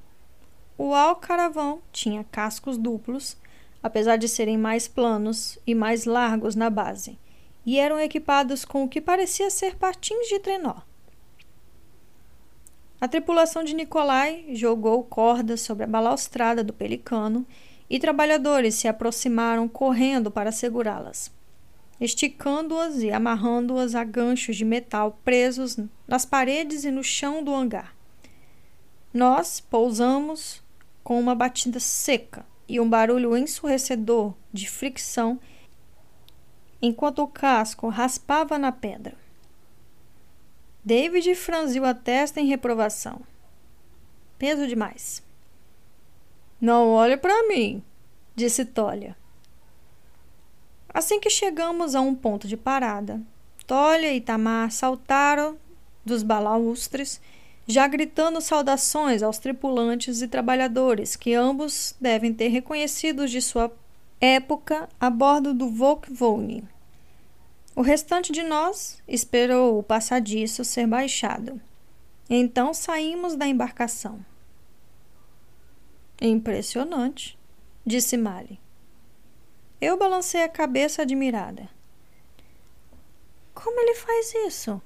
Speaker 1: o alcaravão tinha cascos duplos, apesar de serem mais planos e mais largos na base, e eram equipados com o que parecia ser patins de trenó. A tripulação de Nicolai jogou cordas sobre a balaustrada do pelicano e trabalhadores se aproximaram correndo para segurá-las, esticando-as e amarrando-as a ganchos de metal presos nas paredes e no chão do hangar. Nós pousamos com uma batida seca e um barulho ensurdecedor de fricção enquanto o casco raspava na pedra. David franziu a testa em reprovação. Peso demais. Não olhe para mim, disse Tolia. Assim que chegamos a um ponto de parada, Tolia e Tamar saltaram dos balaustres, já gritando saudações aos tripulantes e trabalhadores que ambos devem ter reconhecidos de sua época a bordo do Volkswagen. O restante de nós esperou o passadiço ser baixado. Então saímos da embarcação. Impressionante, disse Mali. Eu balancei a cabeça admirada. Como ele faz isso?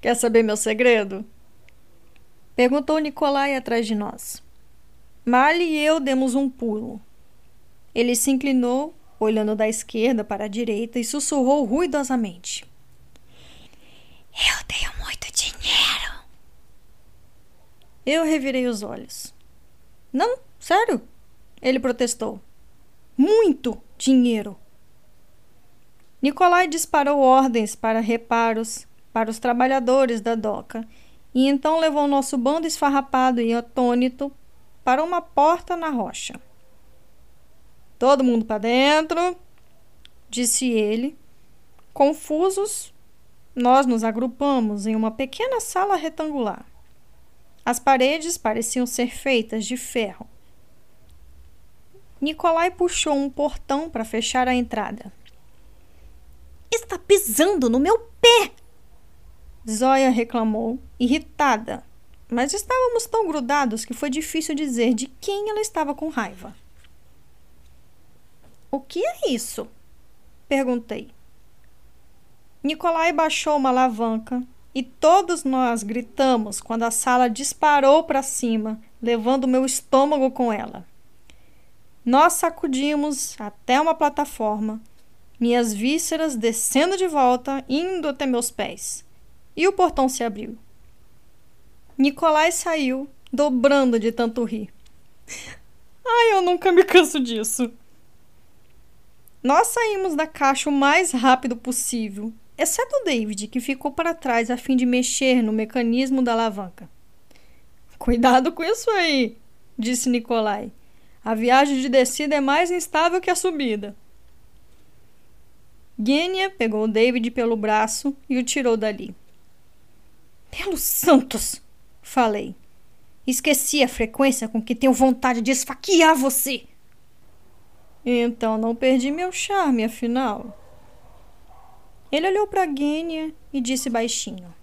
Speaker 1: Quer saber meu segredo? Perguntou Nicolai atrás de nós. Mali e eu demos um pulo. Ele se inclinou olhando da esquerda para a direita, e sussurrou ruidosamente: Eu tenho muito dinheiro. Eu revirei os olhos. Não, sério? Ele protestou. Muito dinheiro. Nicolai disparou ordens para reparos para os trabalhadores da doca e então levou nosso bando esfarrapado e atônito para uma porta na rocha. Todo mundo para dentro, disse ele. Confusos, nós nos agrupamos em uma pequena sala retangular. As paredes pareciam ser feitas de ferro. Nicolai puxou um portão para fechar a entrada. Está pisando no meu pé! Zóia reclamou, irritada, mas estávamos tão grudados que foi difícil dizer de quem ela estava com raiva. O que é isso? Perguntei. Nicolai baixou uma alavanca e todos nós gritamos quando a sala disparou para cima, levando meu estômago com ela. Nós sacudimos até uma plataforma, minhas vísceras descendo de volta, indo até meus pés. E o portão se abriu. Nicolai saiu, dobrando de tanto rir. Ai, eu nunca me canso disso. Nós saímos da caixa o mais rápido possível, exceto David, que ficou para trás a fim de mexer no mecanismo da alavanca. Cuidado com isso aí, disse Nicolai. A viagem de descida é mais instável que a subida. Gênia pegou David pelo braço e o tirou dali. Pelos santos! falei. Esqueci a frequência com que tenho vontade de esfaquear você. Então não perdi meu charme, afinal. Ele olhou para Gênia e disse baixinho: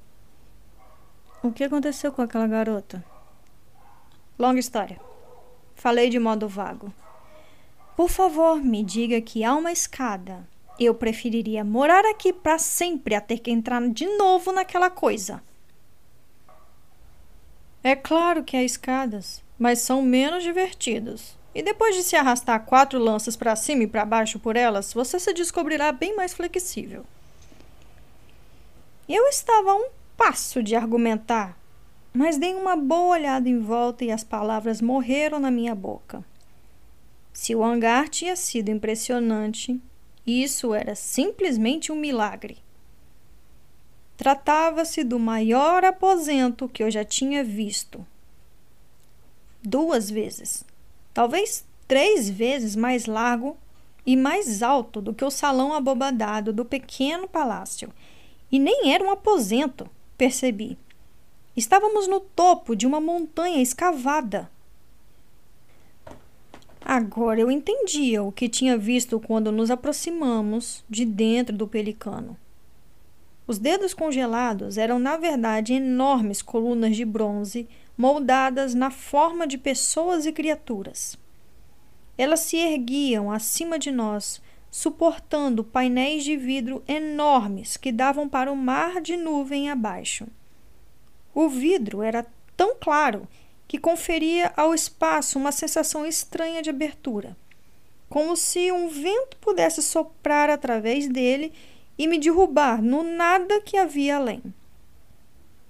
Speaker 1: O que aconteceu com aquela garota? Longa história. Falei de modo vago. Por favor, me diga que há uma escada. Eu preferiria morar aqui para sempre a ter que entrar de novo naquela coisa. É claro que há escadas, mas são menos divertidas. E depois de se arrastar quatro lanças para cima e para baixo por elas, você se descobrirá bem mais flexível. Eu estava a um passo de argumentar, mas dei uma boa olhada em volta e as palavras morreram na minha boca. Se o hangar tinha sido impressionante, isso era simplesmente um milagre. Tratava-se do maior aposento que eu já tinha visto. Duas vezes, talvez três vezes mais largo e mais alto do que o salão abobadado do pequeno palácio. E nem era um aposento, percebi. Estávamos no topo de uma montanha escavada. Agora eu entendia o que tinha visto quando nos aproximamos de dentro do pelicano. Os dedos congelados eram, na verdade, enormes colunas de bronze moldadas na forma de pessoas e criaturas. Elas se erguiam acima de nós, suportando painéis de vidro enormes que davam para o mar de nuvem abaixo. O vidro era tão claro que conferia ao espaço uma sensação estranha de abertura, como se um vento pudesse soprar através dele e me derrubar no nada que havia além.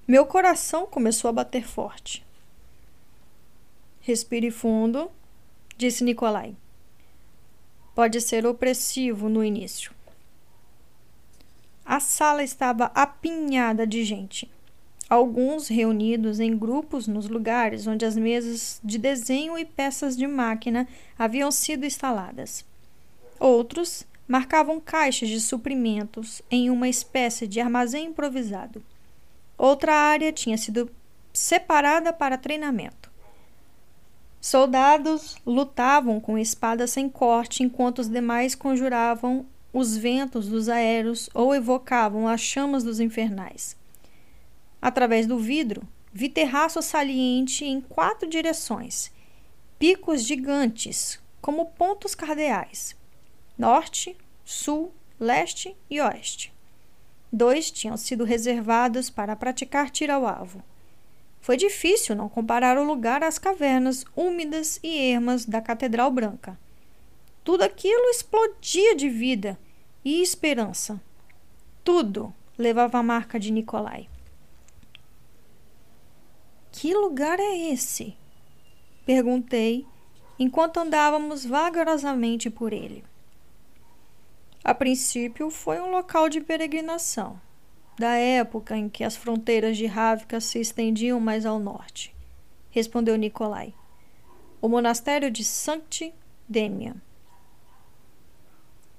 Speaker 1: Meu coração começou a bater forte. Respire fundo, disse Nicolai. Pode ser opressivo no início. A sala estava apinhada de gente alguns reunidos em grupos nos lugares onde as mesas de desenho e peças de máquina haviam sido instaladas. Outros marcavam caixas de suprimentos em uma espécie de armazém improvisado. Outra área tinha sido separada para treinamento. Soldados lutavam com espadas sem corte enquanto os demais conjuravam os ventos dos aéreos ou evocavam as chamas dos infernais. Através do vidro, vi terraço saliente em quatro direções, picos gigantes, como pontos cardeais: norte, sul, leste e oeste. Dois tinham sido reservados para praticar tiro ao alvo. Foi difícil não comparar o lugar às cavernas úmidas e ermas da Catedral Branca. Tudo aquilo explodia de vida e esperança. Tudo levava a marca de Nicolai. Que lugar é esse? Perguntei enquanto andávamos vagarosamente por ele. A princípio, foi um local de peregrinação, da época em que as fronteiras de Ravka se estendiam mais ao norte, respondeu Nicolai. O monastério de Sancti Demian.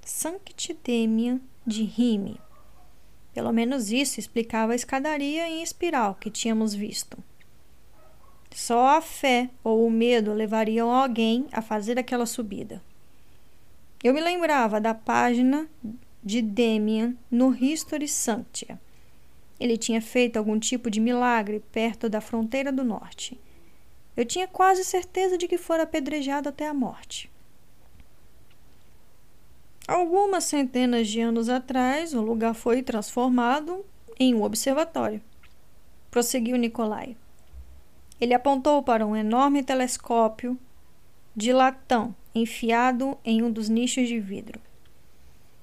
Speaker 1: Sancti Demian de Rime. Pelo menos isso explicava a escadaria em espiral que tínhamos visto. Só a fé ou o medo levariam alguém a fazer aquela subida. Eu me lembrava da página de Demian no History Sanctia. Ele tinha feito algum tipo de milagre perto da fronteira do norte. Eu tinha quase certeza de que fora apedrejado até a morte. Algumas centenas de anos atrás, o lugar foi transformado em um observatório. Prosseguiu Nicolai. Ele apontou para um enorme telescópio de latão enfiado em um dos nichos de vidro.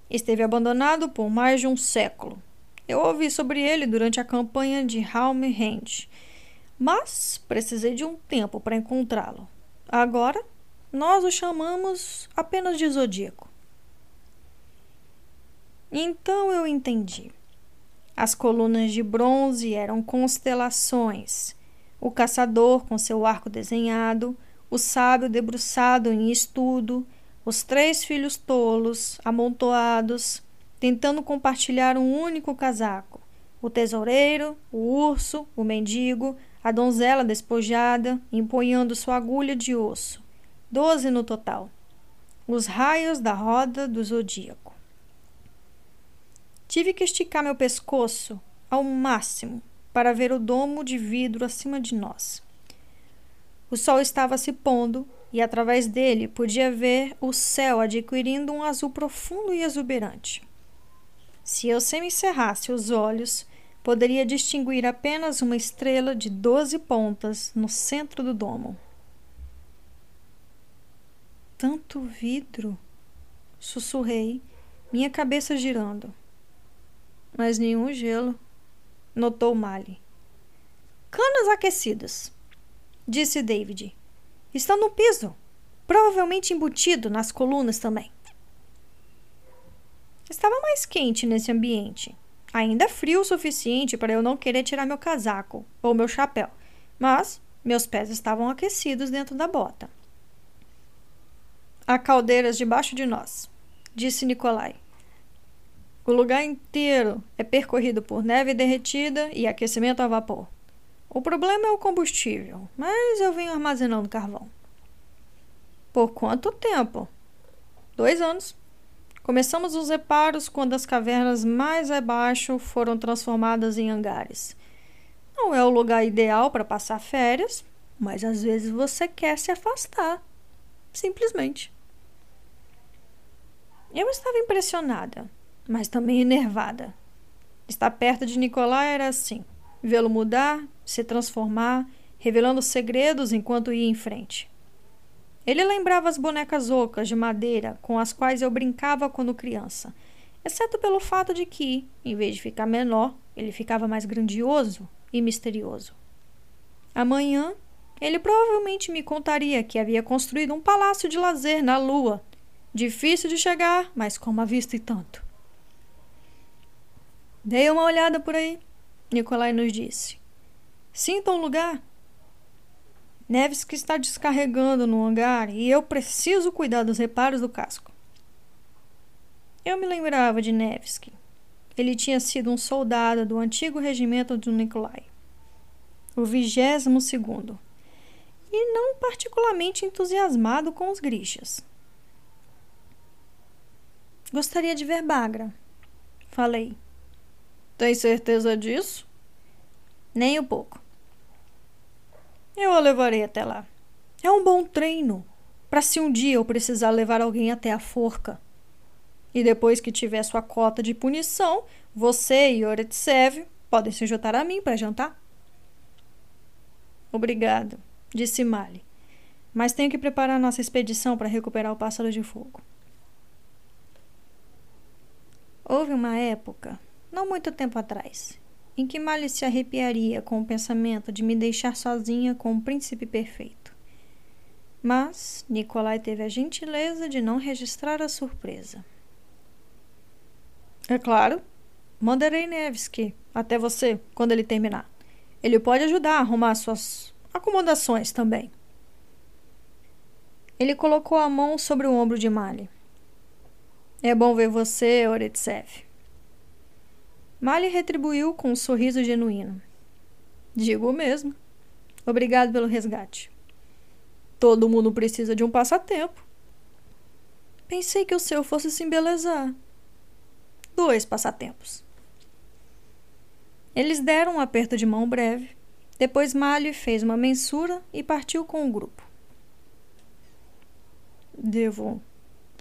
Speaker 1: Esteve abandonado por mais de um século. Eu ouvi sobre ele durante a campanha de Halme Hand, mas precisei de um tempo para encontrá-lo. Agora, nós o chamamos apenas de Zodíaco. Então eu entendi. As colunas de bronze eram constelações o caçador com seu arco desenhado, o sábio debruçado em estudo, os três filhos tolos, amontoados, tentando compartilhar um único casaco, o tesoureiro, o urso, o mendigo, a donzela despojada, empunhando sua agulha de osso. Doze no total. os raios da roda do zodíaco. Tive que esticar meu pescoço ao máximo para ver o domo de vidro acima de nós. O sol estava se pondo e através dele podia ver o céu adquirindo um azul profundo e exuberante. Se eu semicerrasse os olhos, poderia distinguir apenas uma estrela de doze pontas no centro do domo. Tanto vidro! Sussurrei, minha cabeça girando. Mas nenhum gelo, notou Mali. Canas aquecidas, disse David. Estão no piso, provavelmente embutido nas colunas também. Estava mais quente nesse ambiente. Ainda frio o suficiente para eu não querer tirar meu casaco ou meu chapéu, mas meus pés estavam aquecidos dentro da bota. Há caldeiras debaixo de nós, disse Nicolai. O lugar inteiro é percorrido por neve derretida e aquecimento a vapor. O problema é o combustível, mas eu venho armazenando carvão. Por quanto tempo? Dois anos. Começamos os reparos quando as cavernas mais abaixo foram transformadas em hangares. Não é o lugar ideal para passar férias, mas às vezes você quer se afastar. Simplesmente. Eu estava impressionada, mas também enervada. Estar perto de Nicolai era assim: vê-lo mudar, se transformar, revelando segredos enquanto ia em frente. Ele lembrava as bonecas ocas de madeira com as quais eu brincava quando criança, exceto pelo fato de que, em vez de ficar menor, ele ficava mais grandioso e misterioso. Amanhã, ele provavelmente me contaria que havia construído um palácio de lazer na Lua. Difícil de chegar, mas com uma vista e tanto. Dei uma olhada por aí, Nicolai nos disse. Sinta um lugar Nevsky está descarregando no hangar e eu preciso cuidar dos reparos do casco. Eu me lembrava de Nevsky. Ele tinha sido um soldado do antigo regimento do Nikolai, o vigésimo segundo, e não particularmente entusiasmado com os grixas. Gostaria de ver Bagra, falei. Tem certeza disso? Nem um pouco. Eu a levarei até lá. É um bom treino para se um dia eu precisar levar alguém até a forca. E depois que tiver sua cota de punição, você e Oretsev podem se juntar a mim para jantar. Obrigado, disse Mali. Mas tenho que preparar nossa expedição para recuperar o pássaro de fogo. Houve uma época, não muito tempo atrás, em que Mali se arrepiaria com o pensamento de me deixar sozinha com o príncipe perfeito. Mas Nikolai teve a gentileza de não registrar a surpresa. É claro, mandarei Nevsky até você quando ele terminar. Ele pode ajudar a arrumar suas acomodações também. Ele colocou a mão sobre o ombro de Mali. É bom ver você, Oretsev. Mali retribuiu com um sorriso genuíno. Digo mesmo. Obrigado pelo resgate. Todo mundo precisa de um passatempo. Pensei que o seu fosse se embelezar. Dois passatempos. Eles deram um aperto de mão breve. Depois Mali fez uma mensura e partiu com o grupo. Devo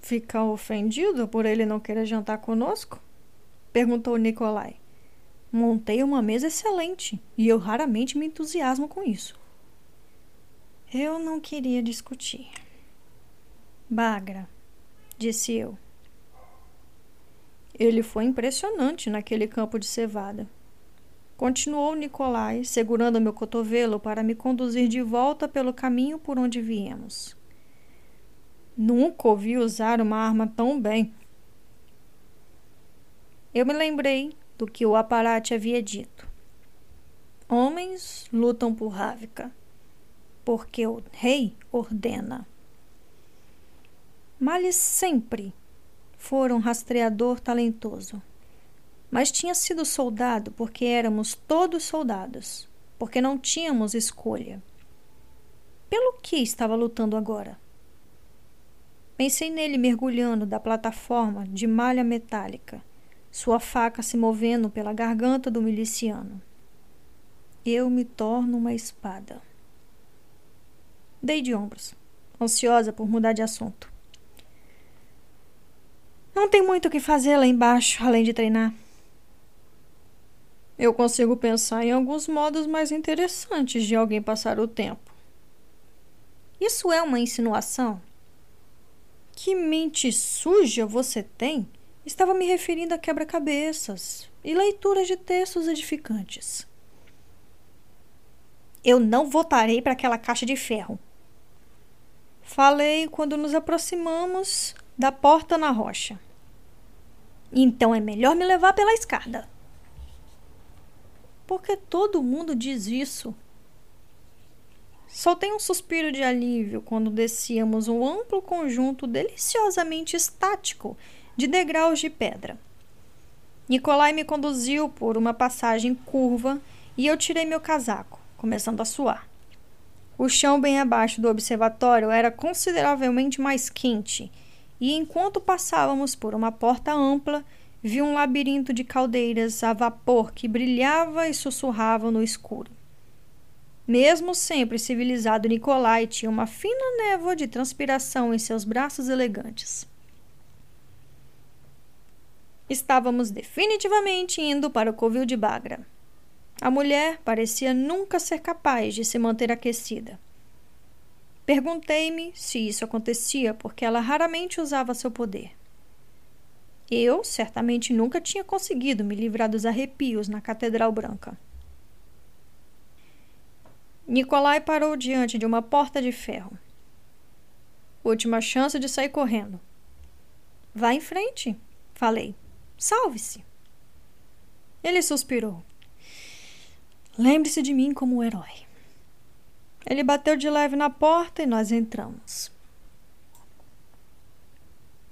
Speaker 1: ficar ofendido por ele não querer jantar conosco? Perguntou Nicolai. Montei uma mesa excelente e eu raramente me entusiasmo com isso. Eu não queria discutir. Bagra, disse eu. Ele foi impressionante naquele campo de cevada. Continuou Nicolai, segurando meu cotovelo para me conduzir de volta pelo caminho por onde viemos. Nunca ouvi usar uma arma tão bem. Eu me lembrei do que o aparate havia dito. Homens lutam por Rávica, porque o rei ordena. Mali sempre fora um rastreador talentoso, mas tinha sido soldado porque éramos todos soldados, porque não tínhamos escolha. Pelo que estava lutando agora? Pensei nele mergulhando da plataforma de malha metálica, sua faca se movendo pela garganta do miliciano. Eu me torno uma espada. Dei de ombros, ansiosa por mudar de assunto. Não tem muito o que fazer lá embaixo, além de treinar. Eu consigo pensar em alguns modos mais interessantes de alguém passar o tempo. Isso é uma insinuação? Que mente suja você tem? Estava me referindo a quebra-cabeças e leituras de textos edificantes. Eu não voltarei para aquela caixa de ferro. Falei quando nos aproximamos da porta na rocha. Então é melhor me levar pela escada. Porque todo mundo diz isso. Soltei um suspiro de alívio quando descíamos um amplo conjunto deliciosamente estático de degraus de pedra. Nicolai me conduziu por uma passagem curva e eu tirei meu casaco, começando a suar. O chão bem abaixo do observatório era consideravelmente mais quente e enquanto passávamos por uma porta ampla, vi um labirinto de caldeiras a vapor que brilhava e sussurrava no escuro. Mesmo sempre civilizado, Nicolai tinha uma fina névoa de transpiração em seus braços elegantes. Estávamos definitivamente indo para o covil de Bagra. A mulher parecia nunca ser capaz de se manter aquecida. Perguntei-me se isso acontecia porque ela raramente usava seu poder. Eu certamente nunca tinha conseguido me livrar dos arrepios na Catedral Branca. Nicolai parou diante de uma porta de ferro. Última chance de sair correndo. Vá em frente, falei. Salve-se. Ele suspirou. Lembre-se de mim como um herói. Ele bateu de leve na porta e nós entramos.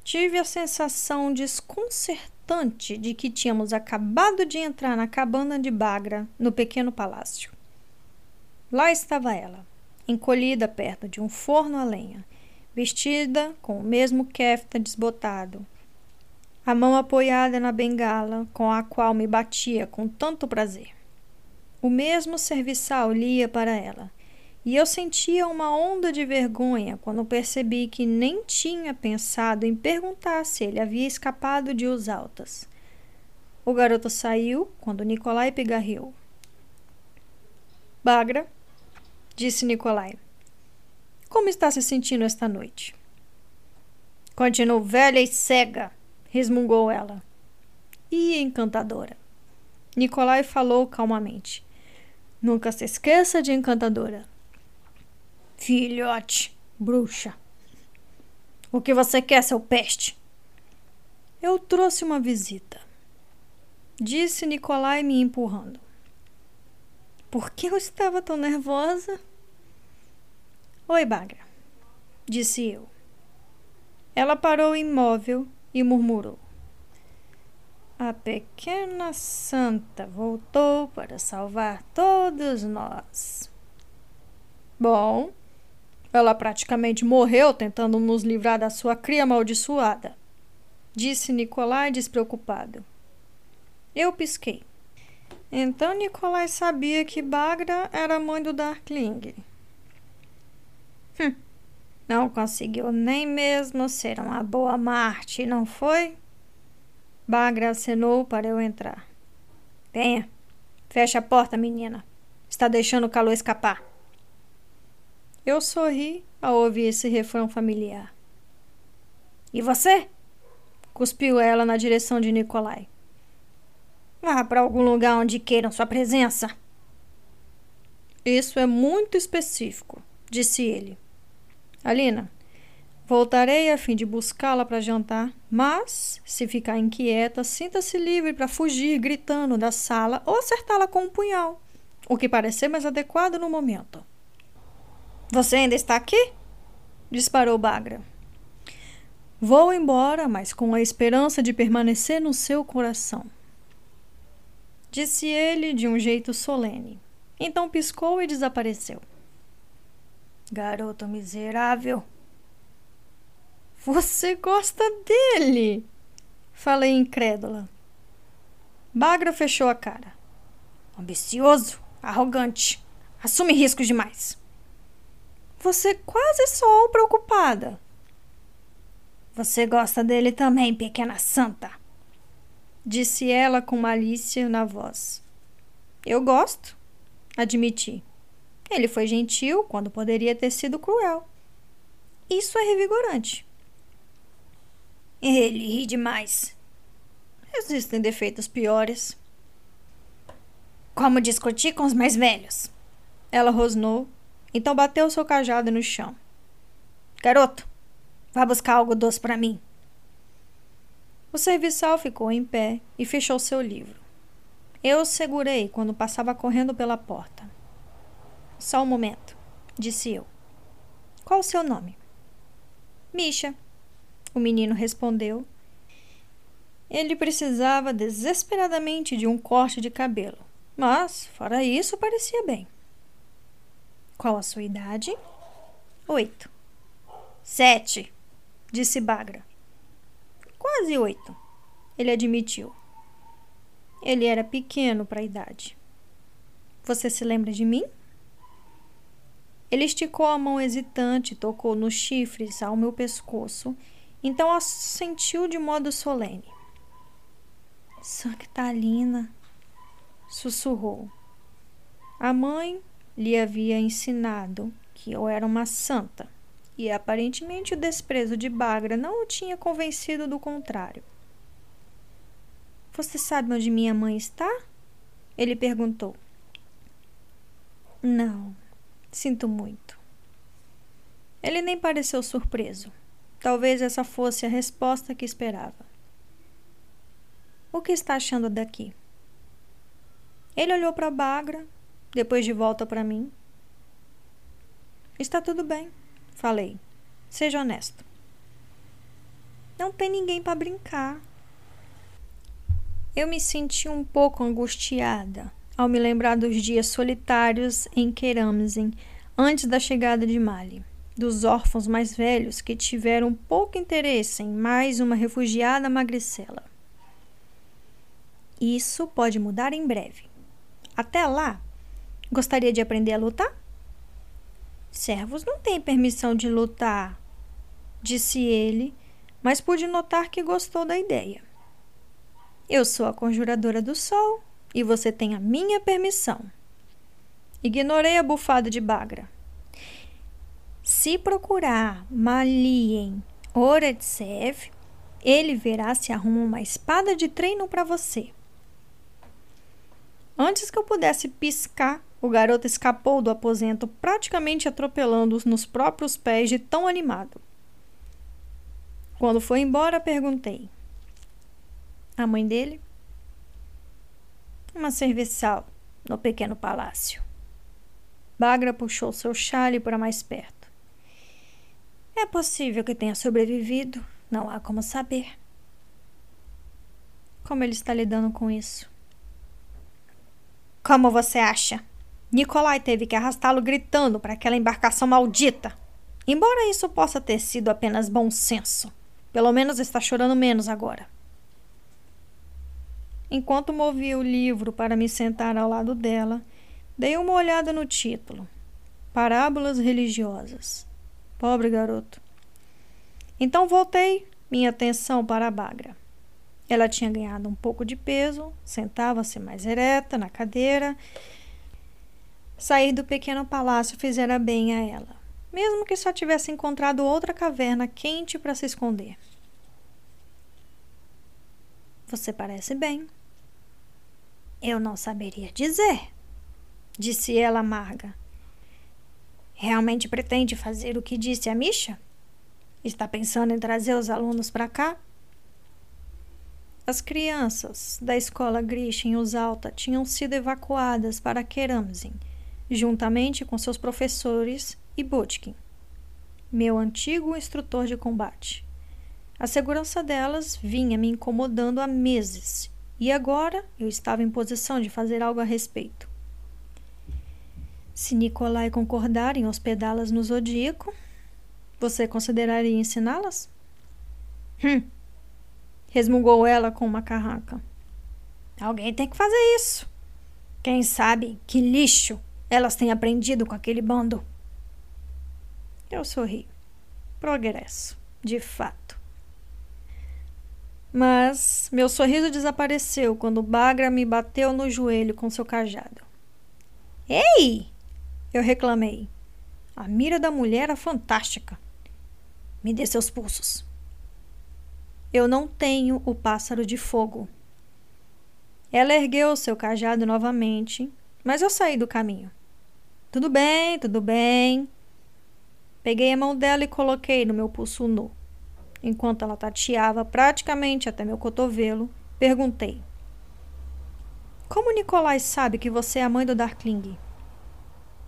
Speaker 1: Tive a sensação desconcertante de que tínhamos acabado de entrar na cabana de Bagra, no pequeno palácio. Lá estava ela, encolhida perto de um forno a lenha, vestida com o mesmo kefta desbotado, a mão apoiada na bengala com a qual me batia com tanto prazer. O mesmo serviçal lia para ela, e eu sentia uma onda de vergonha quando percebi que nem tinha pensado em perguntar se ele havia escapado de os altas. O garoto saiu quando Nicolai pigarreou. Bagra, disse Nicolai, como está se sentindo esta noite? Continuo velha e cega, resmungou ela. E encantadora. Nicolai falou calmamente. Nunca se esqueça de encantadora. Filhote, bruxa. O que você quer, seu peste? Eu trouxe uma visita, disse Nicolai me empurrando. Por que eu estava tão nervosa? Oi, Bagra, disse eu. Ela parou imóvel e murmurou: A pequena santa voltou para salvar todos nós. Bom, ela praticamente morreu tentando nos livrar da sua cria amaldiçoada, disse Nicolai despreocupado. Eu pisquei. Então Nicolai sabia que Bagra era mãe do Darkling. Hum, não conseguiu nem mesmo ser uma boa Marte, não foi? Bagra acenou para eu entrar. Venha, feche a porta, menina. Está deixando o calor escapar. Eu sorri ao ouvir esse refrão familiar. E você? Cuspiu ela na direção de Nicolai. Vá para algum lugar onde queiram sua presença. Isso é muito específico, disse ele. Alina, voltarei a fim de buscá-la para jantar, mas, se ficar inquieta, sinta-se livre para fugir gritando da sala ou acertá-la com um punhal, o que parecer mais adequado no momento. Você ainda está aqui? disparou Bagra. Vou embora, mas com a esperança de permanecer no seu coração. Disse ele de um jeito solene. Então piscou e desapareceu. Garoto miserável. Você gosta dele? Falei incrédula. Bagra fechou a cara. Ambicioso, arrogante, assume riscos demais. Você quase soou preocupada. Você gosta dele também, pequena santa, disse ela com malícia na voz. Eu gosto, admiti. Ele foi gentil quando poderia ter sido cruel. Isso é revigorante. Ele ri demais. Existem defeitos piores. Como discutir com os mais velhos? Ela rosnou então bateu seu cajado no chão. Garoto, vá buscar algo doce para mim. O serviçal ficou em pé e fechou seu livro. Eu o segurei quando passava correndo pela porta. Só um momento, disse eu. Qual o seu nome? Misha. O menino respondeu. Ele precisava desesperadamente de um corte de cabelo, mas, fora isso, parecia bem. Qual a sua idade? Oito. Sete, disse Bagra. Quase oito, ele admitiu. Ele era pequeno para a idade. Você se lembra de mim? Ele esticou a mão hesitante tocou nos chifres ao meu pescoço, então assentiu de modo solene. Sanctalina, sussurrou. A mãe lhe havia ensinado que eu era uma santa, e aparentemente o desprezo de Bagra não o tinha convencido do contrário. Você sabe onde minha mãe está? Ele perguntou. Não, sinto muito. Ele nem pareceu surpreso. Talvez essa fosse a resposta que esperava. O que está achando daqui? Ele olhou para Bagra, depois de volta para mim. Está tudo bem, falei. Seja honesto. Não tem ninguém para brincar. Eu me senti um pouco angustiada ao me lembrar dos dias solitários em Keramzin antes da chegada de Mali, dos órfãos mais velhos que tiveram pouco interesse em mais uma refugiada magricela. Isso pode mudar em breve. Até lá, Gostaria de aprender a lutar? Servos não têm permissão de lutar, disse ele, mas pude notar que gostou da ideia. Eu sou a conjuradora do sol e você tem a minha permissão. Ignorei a bufada de Bagra. Se procurar Malien Oretsev, ele verá se arruma uma espada de treino para você. Antes que eu pudesse piscar, o garoto escapou do aposento, praticamente atropelando-os nos próprios pés de tão animado. Quando foi embora, perguntei: A mãe dele? Uma serviçal no pequeno palácio. Bagra puxou seu chale para mais perto. É possível que tenha sobrevivido, não há como saber. Como ele está lidando com isso? Como você acha? Nikolai teve que arrastá-lo gritando para aquela embarcação maldita. Embora isso possa ter sido apenas bom senso, pelo menos está chorando menos agora. Enquanto movia o livro para me sentar ao lado dela, dei uma olhada no título: Parábolas religiosas. Pobre garoto. Então voltei minha atenção para a Bagra. Ela tinha ganhado um pouco de peso, sentava-se mais ereta na cadeira Sair do pequeno palácio fizera bem a ela, mesmo que só tivesse encontrado outra caverna quente para se esconder. Você parece bem. Eu não saberia dizer, disse ela amarga. Realmente pretende fazer o que disse a Misha? Está pensando em trazer os alunos para cá? As crianças da escola Grisha em Usalta tinham sido evacuadas para Keramzin juntamente com seus professores e Botkin, meu antigo instrutor de combate. A segurança delas vinha me incomodando há meses e agora eu estava em posição de fazer algo a respeito. Se Nicolai concordar em hospedá-las no Zodíaco, você consideraria ensiná-las? Hum, resmungou ela com uma carraca. Alguém tem que fazer isso. Quem sabe que lixo elas têm aprendido com aquele bando. Eu sorri. Progresso, de fato. Mas meu sorriso desapareceu quando Bagra me bateu no joelho com seu cajado. Ei! Eu reclamei. A mira da mulher era fantástica. Me dê seus pulsos. Eu não tenho o pássaro de fogo. Ela ergueu seu cajado novamente, mas eu saí do caminho. Tudo bem, tudo bem. Peguei a mão dela e coloquei no meu pulso nu. Enquanto ela tateava praticamente até meu cotovelo, perguntei: Como Nicolai sabe que você é a mãe do Darkling?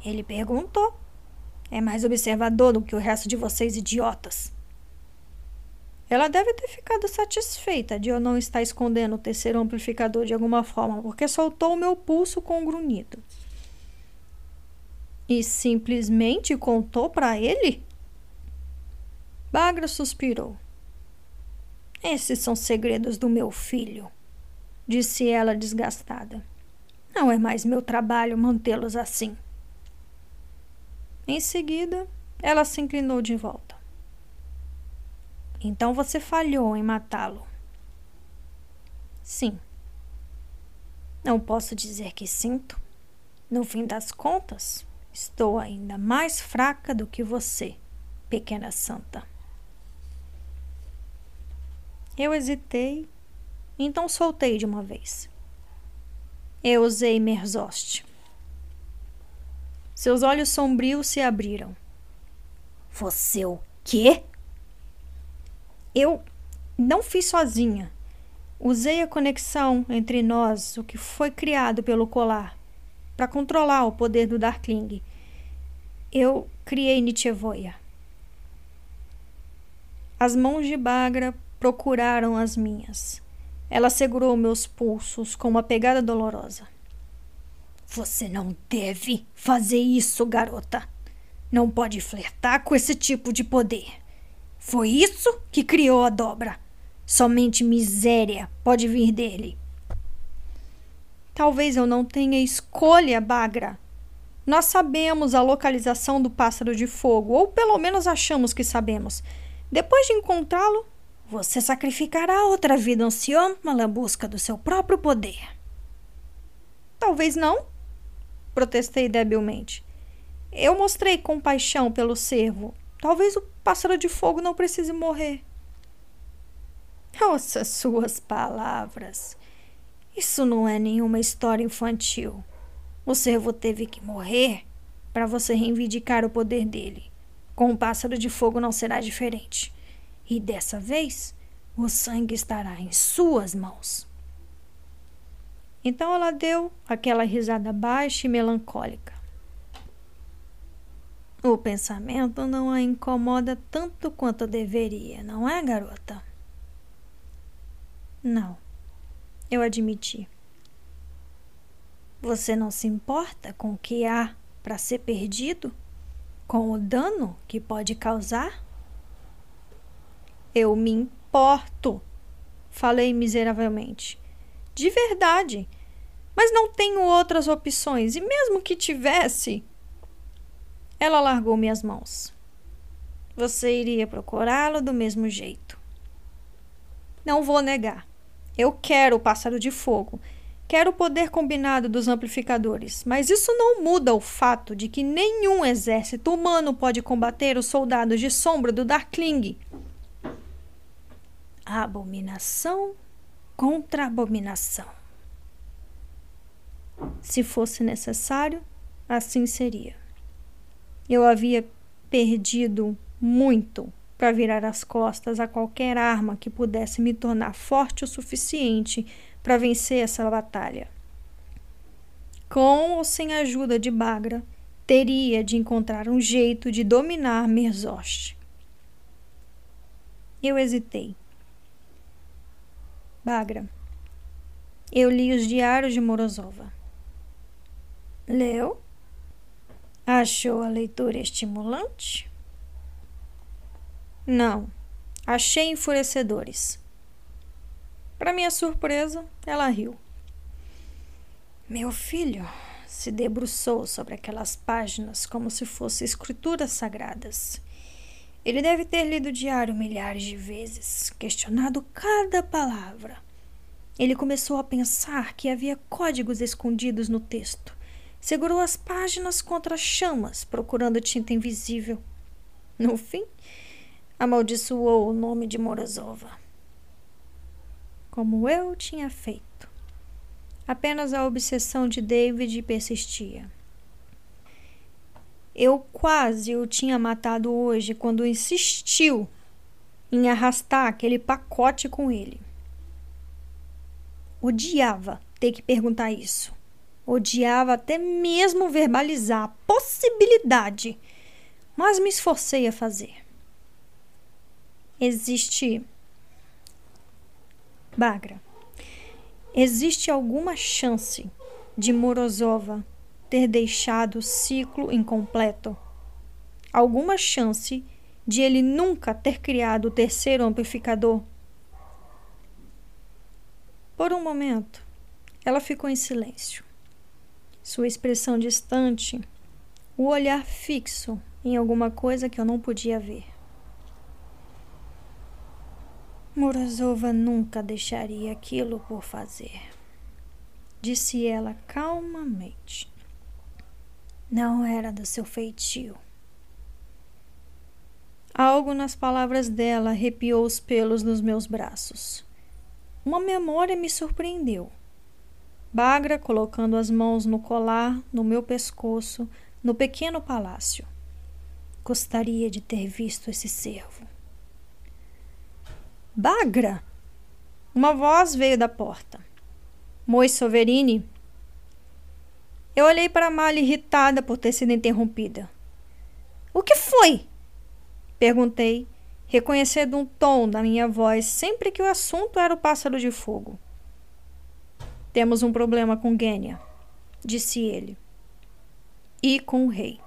Speaker 1: Ele perguntou. É mais observador do que o resto de vocês idiotas. Ela deve ter ficado satisfeita de eu não estar escondendo o terceiro amplificador de alguma forma, porque soltou o meu pulso com um grunhido. E simplesmente contou para ele? Bagra suspirou. Esses são segredos do meu filho, disse ela desgastada. Não é mais meu trabalho mantê-los assim. Em seguida, ela se inclinou de volta. Então você falhou em matá-lo. Sim. Não posso dizer que sinto. No fim das contas, estou ainda mais fraca do que você, pequena santa. Eu hesitei, então soltei de uma vez. Eu usei Merzost. Seus olhos sombrios se abriram. Você o quê? Eu não fiz sozinha. Usei a conexão entre nós, o que foi criado pelo colar, para controlar o poder do Darkling. Eu criei Nietzschevoia. As mãos de Bagra procuraram as minhas. Ela segurou meus pulsos com uma pegada dolorosa. Você não deve fazer isso, garota. Não pode flertar com esse tipo de poder. Foi isso que criou a dobra. Somente miséria pode vir dele. Talvez eu não tenha escolha, Bagra. Nós sabemos a localização do pássaro de fogo, ou pelo menos achamos que sabemos. Depois de encontrá-lo, você sacrificará outra vida ansiôma na busca do seu próprio poder. Talvez não, protestei debilmente. Eu mostrei compaixão pelo servo. Talvez o pássaro de fogo não precise morrer. Ouça suas palavras. Isso não é nenhuma história infantil. O servo teve que morrer para você reivindicar o poder dele. Com o pássaro de fogo não será diferente. E dessa vez, o sangue estará em suas mãos. Então ela deu aquela risada baixa e melancólica. O pensamento não a incomoda tanto quanto deveria, não é, garota? Não, eu admiti. Você não se importa com o que há para ser perdido? Com o dano que pode causar? Eu me importo, falei miseravelmente. De verdade. Mas não tenho outras opções, e mesmo que tivesse. Ela largou minhas mãos. Você iria procurá-lo do mesmo jeito. Não vou negar. Eu quero o pássaro de fogo. Quero o poder combinado dos amplificadores, mas isso não muda o fato de que nenhum exército humano pode combater os soldados de sombra do Darkling abominação contra abominação. Se fosse necessário, assim seria. Eu havia perdido muito para virar as costas a qualquer arma que pudesse me tornar forte o suficiente para vencer essa batalha. Com ou sem a ajuda de Bagra, teria de encontrar um jeito de dominar Merzost. Eu hesitei. Bagra. Eu li os diários de Morozova. Leu? Achou a leitura estimulante? Não. achei enfurecedores. Para minha surpresa, ela riu. Meu filho se debruçou sobre aquelas páginas como se fossem escrituras sagradas. Ele deve ter lido o diário milhares de vezes, questionado cada palavra. Ele começou a pensar que havia códigos escondidos no texto. Segurou as páginas contra as chamas, procurando tinta invisível. No fim, amaldiçoou o nome de Morozova. Como eu tinha feito. Apenas a obsessão de David persistia. Eu quase o tinha matado hoje quando insistiu em arrastar aquele pacote com ele. Odiava ter que perguntar isso. Odiava até mesmo verbalizar a possibilidade, mas me esforcei a fazer. Existe. Bagra. Existe alguma chance de Morozova ter deixado o ciclo incompleto? Alguma chance de ele nunca ter criado o terceiro amplificador? Por um momento, ela ficou em silêncio. Sua expressão distante, o olhar fixo em alguma coisa que eu não podia ver. Morozova nunca deixaria aquilo por fazer, disse ela calmamente. Não era do seu feitio. Algo nas palavras dela arrepiou os pelos nos meus braços. Uma memória me surpreendeu. Bagra colocando as mãos no colar, no meu pescoço, no pequeno palácio. Gostaria de ter visto esse servo. Bagra! Uma voz veio da porta. Moi Soverini eu olhei para Mali irritada por ter sido interrompida. O que foi? Perguntei, reconhecendo um tom da minha voz sempre que o assunto era o pássaro de fogo. Temos um problema com Gênia, disse ele. E com o rei.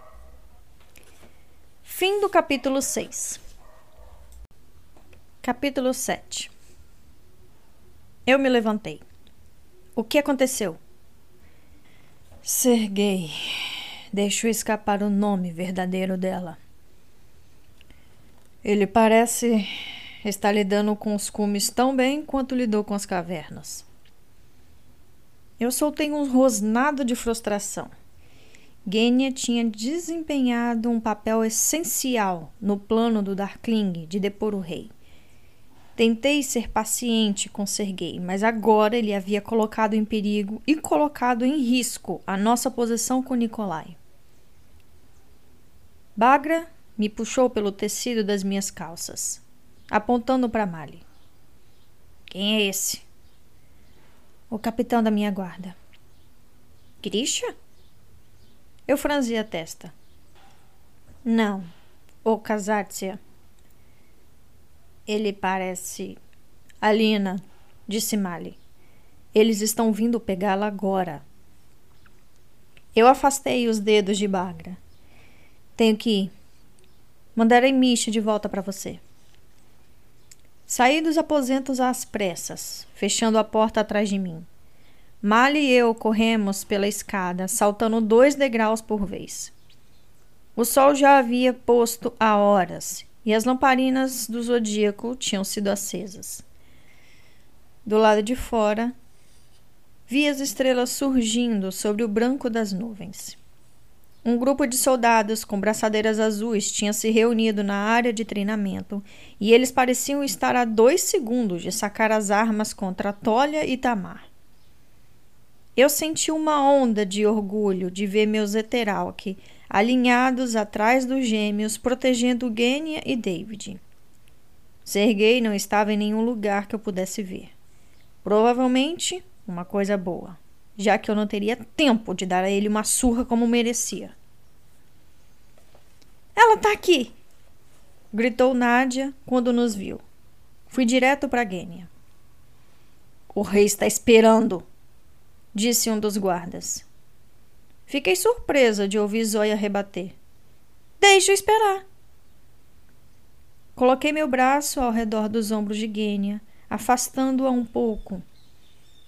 Speaker 1: Fim do capítulo 6. Capítulo 7. Eu me levantei. O que aconteceu? Sergei deixou escapar o nome verdadeiro dela. Ele parece estar lidando com os cumes tão bem quanto lidou com as cavernas. Eu soltei um rosnado de frustração. Genya tinha desempenhado um papel essencial no plano do Darkling de depor o rei. Tentei ser paciente com Sergei, mas agora ele havia colocado em perigo e colocado em risco a nossa posição com Nikolai. Bagra me puxou pelo tecido das minhas calças, apontando para Mali. Quem é esse? O capitão da minha guarda. Grisha? Eu franzi a testa. Não, o Kazatsia. Ele parece. Alina, disse Mali. Eles estão vindo pegá-la agora. Eu afastei os dedos de Bagra. Tenho que ir. Mandarei Misha de volta para você. Saí dos aposentos às pressas, fechando a porta atrás de mim. Mali e eu corremos pela escada, saltando dois degraus por vez. O sol já havia posto há horas e as lamparinas do zodíaco tinham sido acesas. Do lado de fora, vi as estrelas surgindo sobre o branco das nuvens. Um grupo de soldados com braçadeiras azuis tinha se reunido na área de treinamento e eles pareciam estar a dois segundos de sacar as armas contra Tolia e Tamar. Eu senti uma onda de orgulho de ver meus Eteralk alinhados atrás dos gêmeos, protegendo Genia e David. Sergei não estava em nenhum lugar que eu pudesse ver. Provavelmente uma coisa boa, já que eu não teria tempo de dar a ele uma surra como merecia. Ela tá aqui! gritou Nádia quando nos viu. Fui direto para Gênia. O rei está esperando, disse um dos guardas. Fiquei surpresa de ouvir Zoya rebater. Deixa eu esperar. Coloquei meu braço ao redor dos ombros de Gênia, afastando-a um pouco.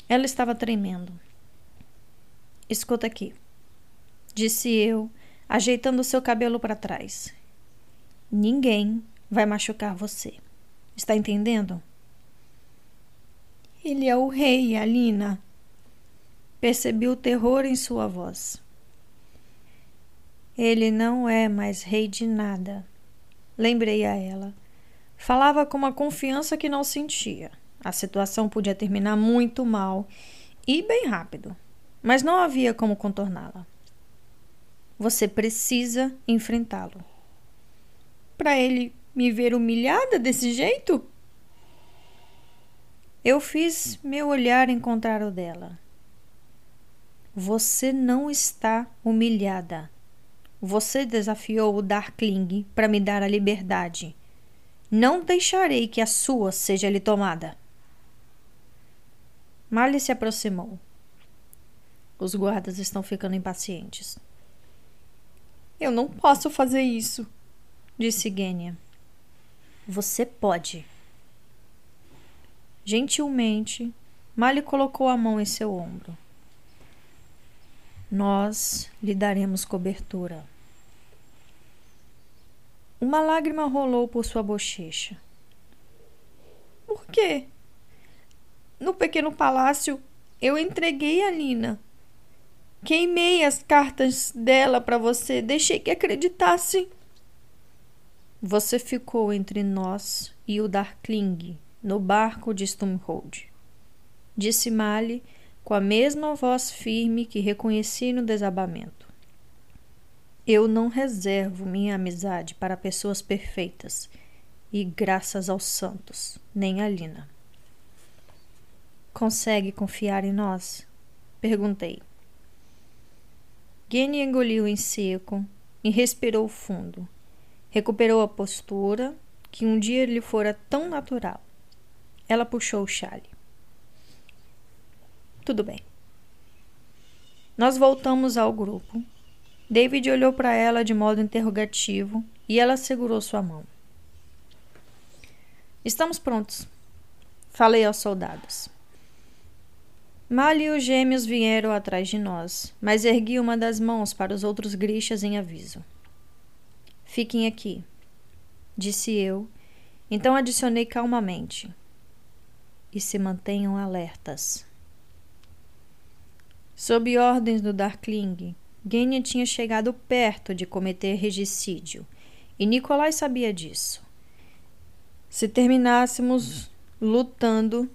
Speaker 1: Ela estava tremendo. Escuta aqui, disse eu, ajeitando seu cabelo para trás. Ninguém vai machucar você. Está entendendo? Ele é o rei, Alina. Percebi o terror em sua voz. Ele não é mais rei de nada. Lembrei a ela. Falava com uma confiança que não sentia. A situação podia terminar muito mal e bem rápido, mas não havia como contorná-la. Você precisa enfrentá-lo. Para ele me ver humilhada desse jeito? Eu fiz meu olhar encontrar o dela. Você não está humilhada. Você desafiou o Darkling para me dar a liberdade. Não deixarei que a sua seja lhe tomada. Marley se aproximou. Os guardas estão ficando impacientes. Eu não posso fazer isso, disse Gênia. Você pode. Gentilmente, Mali colocou a mão em seu ombro. Nós lhe daremos cobertura. Uma lágrima rolou por sua bochecha. Por quê? No pequeno palácio, eu entreguei a Lina. Queimei as cartas dela para você, deixei que acreditasse. Você ficou entre nós e o Darkling no barco de Stumhold. Disse Mali com a mesma voz firme que reconheci no desabamento. Eu não reservo minha amizade para pessoas perfeitas, e graças aos santos, nem a Lina. Consegue confiar em nós? Perguntei. Gene engoliu em seco e respirou fundo. Recuperou a postura que um dia lhe fora tão natural. Ela puxou o chale. Tudo bem. Nós voltamos ao grupo. David olhou para ela de modo interrogativo e ela segurou sua mão. Estamos prontos, falei aos soldados. Mal e os gêmeos vieram atrás de nós, mas ergui uma das mãos para os outros grixas em aviso. Fiquem aqui, disse eu, então adicionei calmamente. E se mantenham alertas. Sob ordens do Darkling, Genya tinha chegado perto de cometer regicídio, e Nikolai sabia disso. Se terminássemos lutando,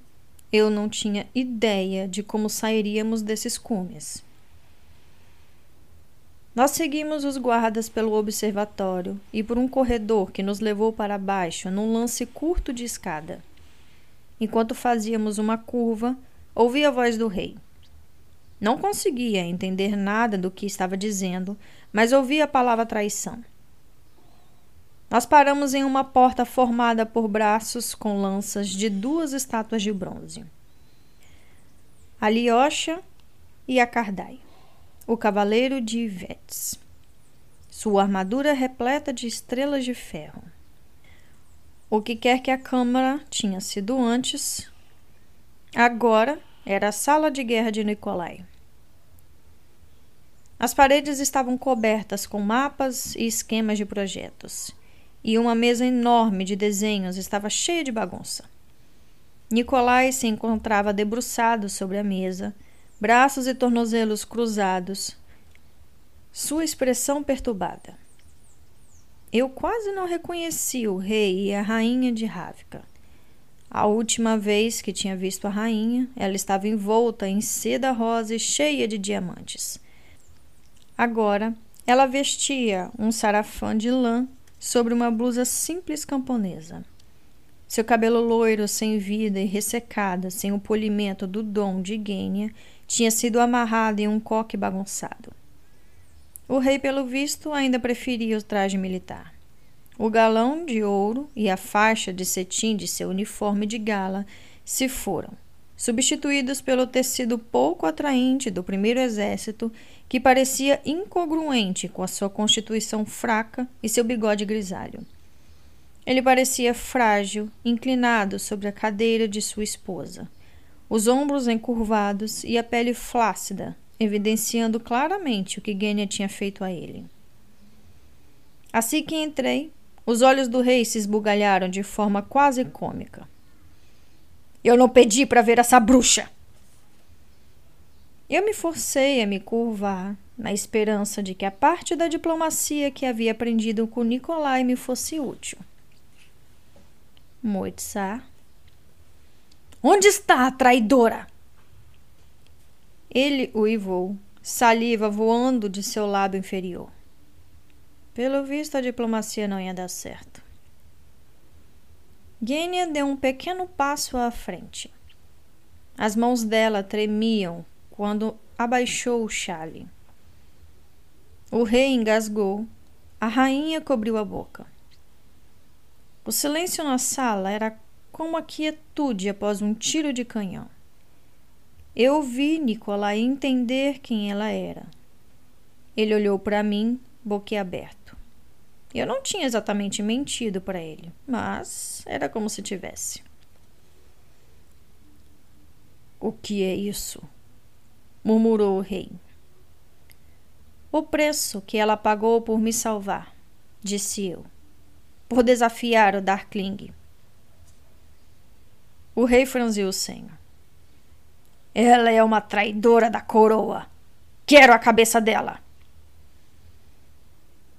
Speaker 1: eu não tinha ideia de como sairíamos desses cumes. Nós seguimos os guardas pelo observatório e por um corredor que nos levou para baixo num lance curto de escada. Enquanto fazíamos uma curva, ouvi a voz do rei. Não conseguia entender nada do que estava dizendo, mas ouvi a palavra traição. Nós paramos em uma porta formada por braços com lanças de duas estátuas de bronze. A Liosha e a Kardai, o cavaleiro de Ivetes. Sua armadura repleta de estrelas de ferro. O que quer que a câmara tinha sido antes, agora era a sala de guerra de Nikolai. As paredes estavam cobertas com mapas e esquemas de projetos e uma mesa enorme de desenhos estava cheia de bagunça. Nicolai se encontrava debruçado sobre a mesa, braços e tornozelos cruzados, sua expressão perturbada. Eu quase não reconheci o rei e a rainha de Ravka. A última vez que tinha visto a rainha, ela estava envolta em seda rosa e cheia de diamantes. Agora, ela vestia um sarafã de lã sobre uma blusa simples camponesa. Seu cabelo loiro, sem vida e ressecado, sem o polimento do dom de Gênia, tinha sido amarrado em um coque bagunçado. O rei, pelo visto, ainda preferia o traje militar. O galão de ouro e a faixa de cetim de seu uniforme de gala se foram, substituídos pelo tecido pouco atraente do primeiro exército que parecia incongruente com a sua constituição fraca e seu bigode grisalho. Ele parecia frágil, inclinado sobre a cadeira de sua esposa, os ombros encurvados e a pele flácida, evidenciando claramente o que Gênia tinha feito a ele. Assim que entrei, os olhos do rei se esbugalharam de forma quase cômica. Eu não pedi para ver essa bruxa! Eu me forcei a me curvar, na esperança de que a parte da diplomacia que havia aprendido com Nicolai me fosse útil. Moitsar. Onde está a traidora? Ele uivou, saliva voando de seu lábio inferior. Pelo visto, a diplomacia não ia dar certo. Gênia deu um pequeno passo à frente. As mãos dela tremiam quando abaixou o chale. O rei engasgou, a rainha cobriu a boca. O silêncio na sala era como a quietude após um tiro de canhão. Eu vi Nicolai entender quem ela era. Ele olhou para mim, boquiaberto. Eu não tinha exatamente mentido para ele, mas era como se tivesse. O que é isso? murmurou o rei. O preço que ela pagou por me salvar, disse eu, por desafiar o Darkling. O rei franziu o senho. Ela é uma traidora da coroa. Quero a cabeça dela.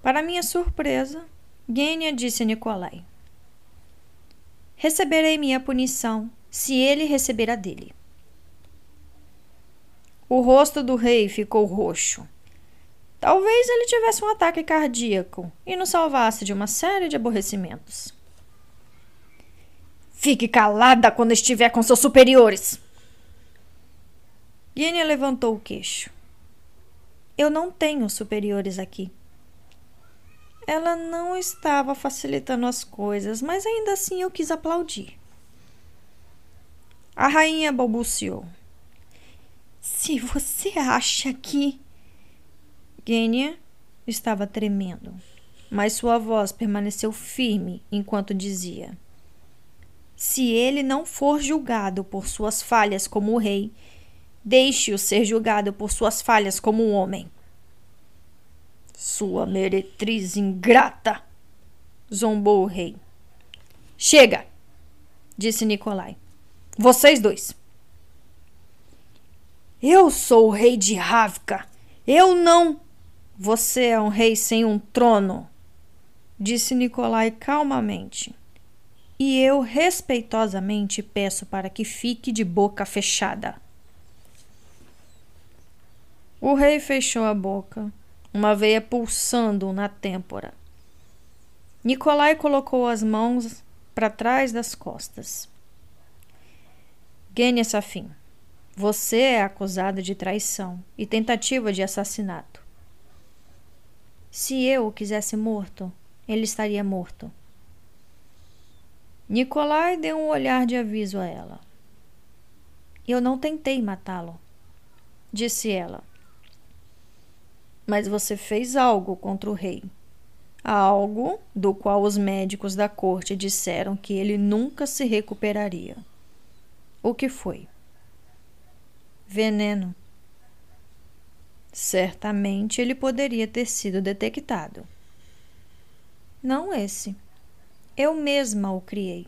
Speaker 1: Para minha surpresa, Gênia disse a Nicolai: Receberei minha punição se ele receber a dele. O rosto do rei ficou roxo. Talvez ele tivesse um ataque cardíaco e nos salvasse de uma série de aborrecimentos. Fique calada quando estiver com seus superiores, Guinness levantou o queixo. Eu não tenho superiores aqui. Ela não estava facilitando as coisas, mas ainda assim eu quis aplaudir. A rainha balbuciou. Se você acha que. Gênia estava tremendo, mas sua voz permaneceu firme enquanto dizia: Se ele não for julgado por suas falhas como rei, Deixe-o ser julgado por suas falhas como homem. Sua meretriz ingrata! zombou o rei. Chega! disse Nicolai. Vocês dois. Eu sou o rei de Ravka. Eu não. Você é um rei sem um trono, disse Nicolai calmamente. E eu respeitosamente peço para que fique de boca fechada. O rei fechou a boca, uma veia pulsando na têmpora. Nicolai colocou as mãos para trás das costas. Gênia Safin, você é acusado de traição e tentativa de assassinato. Se eu o quisesse morto, ele estaria morto. Nicolai deu um olhar de aviso a ela. Eu não tentei matá-lo, disse ela mas você fez algo contra o rei. Algo do qual os médicos da corte disseram que ele nunca se recuperaria. O que foi? Veneno. Certamente ele poderia ter sido detectado. Não esse. Eu mesma o criei.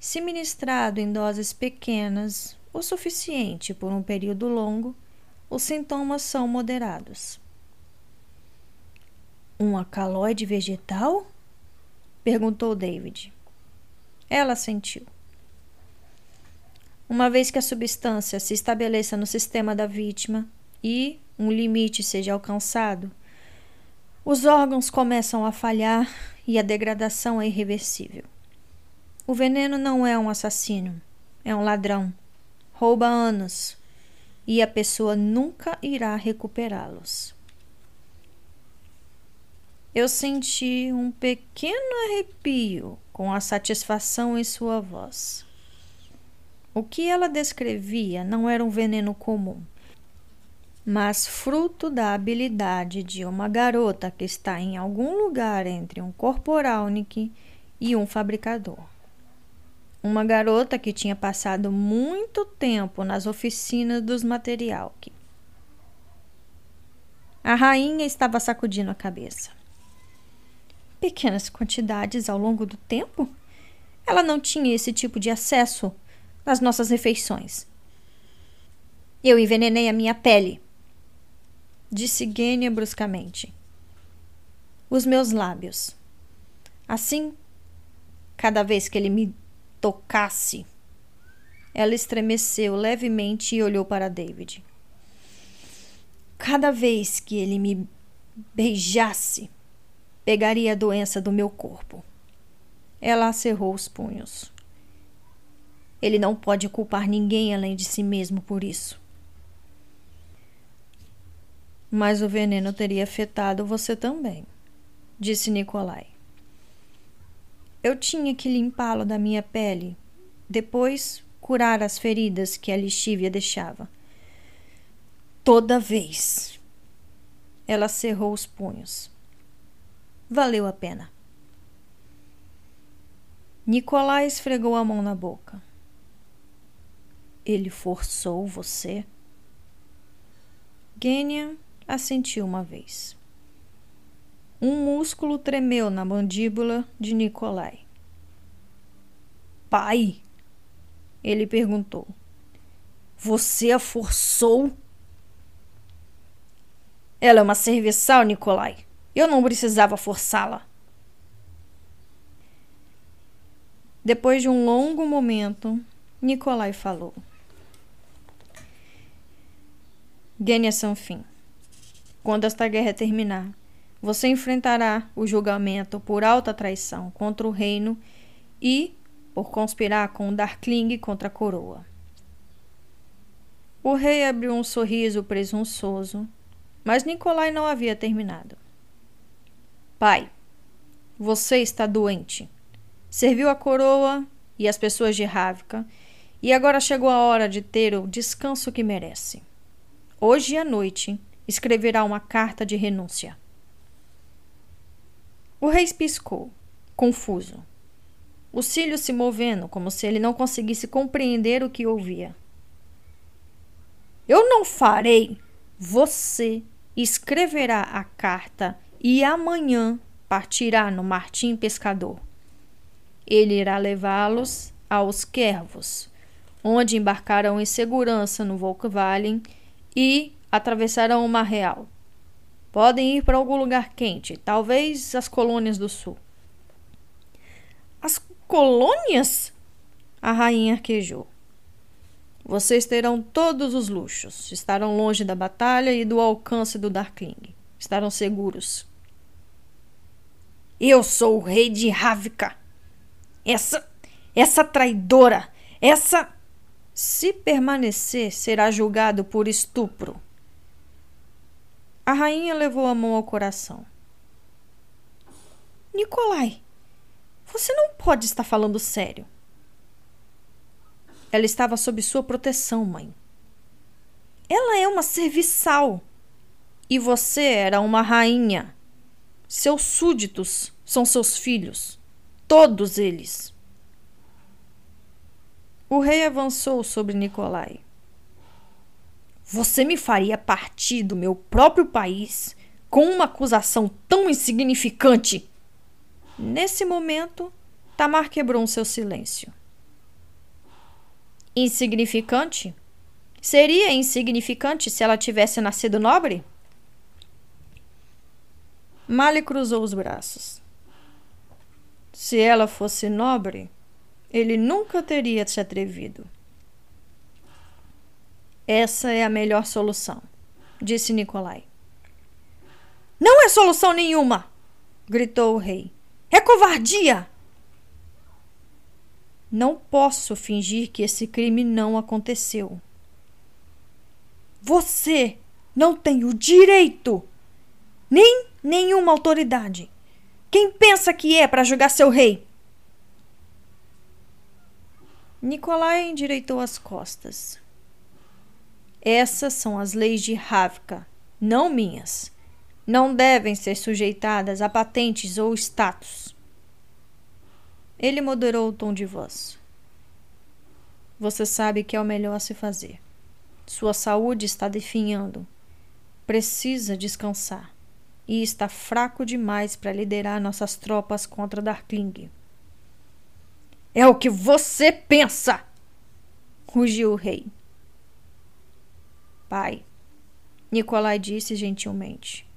Speaker 1: Se ministrado em doses pequenas, o suficiente por um período longo, os sintomas são moderados. Um acaloide vegetal? perguntou David. Ela sentiu. Uma vez que a substância se estabeleça no sistema da vítima e um limite seja alcançado, os órgãos começam a falhar e a degradação é irreversível. O veneno não é um assassino, é um ladrão. Rouba anos e a pessoa nunca irá recuperá-los. Eu senti um pequeno arrepio com a satisfação em sua voz. O que ela descrevia não era um veneno comum, mas fruto da habilidade de uma garota que está em algum lugar entre um corporalnik e um fabricador. Uma garota que tinha passado muito tempo nas oficinas dos material. A rainha estava sacudindo a cabeça. Pequenas quantidades ao longo do tempo? Ela não tinha esse tipo de acesso nas nossas refeições. Eu envenenei a minha pele, disse Gênia bruscamente. Os meus lábios. Assim, cada vez que ele me tocasse, ela estremeceu levemente e olhou para David. Cada vez que ele me beijasse, pegaria a doença do meu corpo. Ela acerrou os punhos. Ele não pode culpar ninguém além de si mesmo por isso. Mas o veneno teria afetado você também, disse Nicolai. Eu tinha que limpá-lo da minha pele, depois curar as feridas que a lixívia deixava. Toda vez. Ela cerrou os punhos. Valeu a pena. Nicolai esfregou a mão na boca. Ele forçou você? Gênia assentiu uma vez. Um músculo tremeu na mandíbula de Nicolai. Pai? Ele perguntou. Você a forçou? Ela é uma serviçal, Nicolai. Eu não precisava forçá-la. Depois de um longo momento, Nicolai falou. Gênia Sanfim. Quando esta guerra terminar, você enfrentará o julgamento por alta traição contra o reino e por conspirar com o Darkling contra a coroa. O rei abriu um sorriso presunçoso, mas Nicolai não havia terminado. Pai, você está doente. Serviu a coroa e as pessoas de Ravka, e agora chegou a hora de ter o descanso que merece. Hoje à noite, escreverá uma carta de renúncia. O rei piscou, confuso, os cílios se movendo como se ele não conseguisse compreender o que ouvia. Eu não farei. Você escreverá a carta e amanhã partirá no Martim Pescador. Ele irá levá-los aos Quervos, onde embarcarão em segurança no Volkswagen e atravessarão o Mar Real. Podem ir para algum lugar quente, talvez as colônias do sul. As colônias? A rainha arquejou. Vocês terão todos os luxos. Estarão longe da batalha e do alcance do Darkling. Estarão seguros. Eu sou o rei de Ravka. Essa. Essa traidora. Essa. Se permanecer, será julgado por estupro. A rainha levou a mão ao coração. Nicolai, você não pode estar falando sério. Ela estava sob sua proteção, mãe. Ela é uma serviçal. E você era uma rainha. Seus súditos são seus filhos. Todos eles. O rei avançou sobre Nicolai. Você me faria partir do meu próprio país com uma acusação tão insignificante? Nesse momento, Tamar quebrou seu silêncio. Insignificante? Seria insignificante se ela tivesse nascido nobre? Mali cruzou os braços. Se ela fosse nobre, ele nunca teria se atrevido. Essa é a melhor solução, disse Nicolai. Não é solução nenhuma! gritou o rei. É covardia! Não posso fingir que esse crime não aconteceu. Você não tem o direito, nem nenhuma autoridade. Quem pensa que é para julgar seu rei? Nicolai endireitou as costas. Essas são as leis de Ravka, não minhas. Não devem ser sujeitadas a patentes ou status. Ele moderou o tom de voz. Você sabe que é o melhor a se fazer. Sua saúde está definhando. Precisa descansar. E está fraco demais para liderar nossas tropas contra Darkling. É o que você pensa! rugiu o rei. Pai, Nicolai disse gentilmente,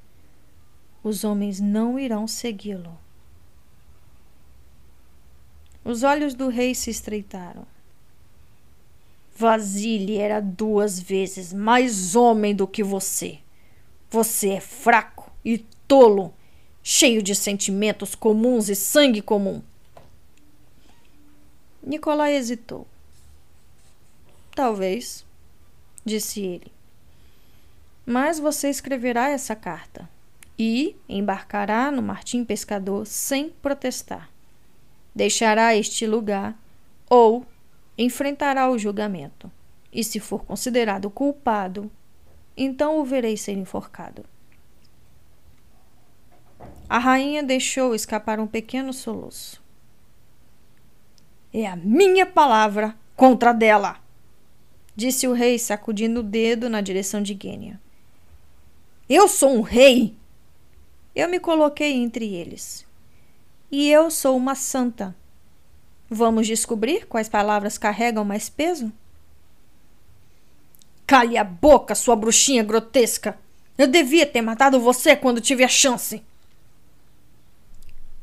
Speaker 1: os homens não irão segui-lo. Os olhos do rei se estreitaram. Vasile era duas vezes mais homem do que você. Você é fraco e tolo, cheio de sentimentos comuns e sangue comum. Nicolai hesitou. Talvez, disse ele. Mas você escreverá essa carta e embarcará no Martim Pescador sem protestar. Deixará este lugar ou enfrentará o julgamento, e se for considerado culpado, então o verei ser enforcado. A rainha deixou escapar um pequeno soluço. É a minha palavra contra a dela, disse o rei, sacudindo o dedo na direção de Gênia. Eu sou um rei! Eu me coloquei entre eles. E eu sou uma santa Vamos descobrir quais palavras carregam mais peso? Cale a boca, sua bruxinha grotesca! Eu devia ter matado você quando tive a chance.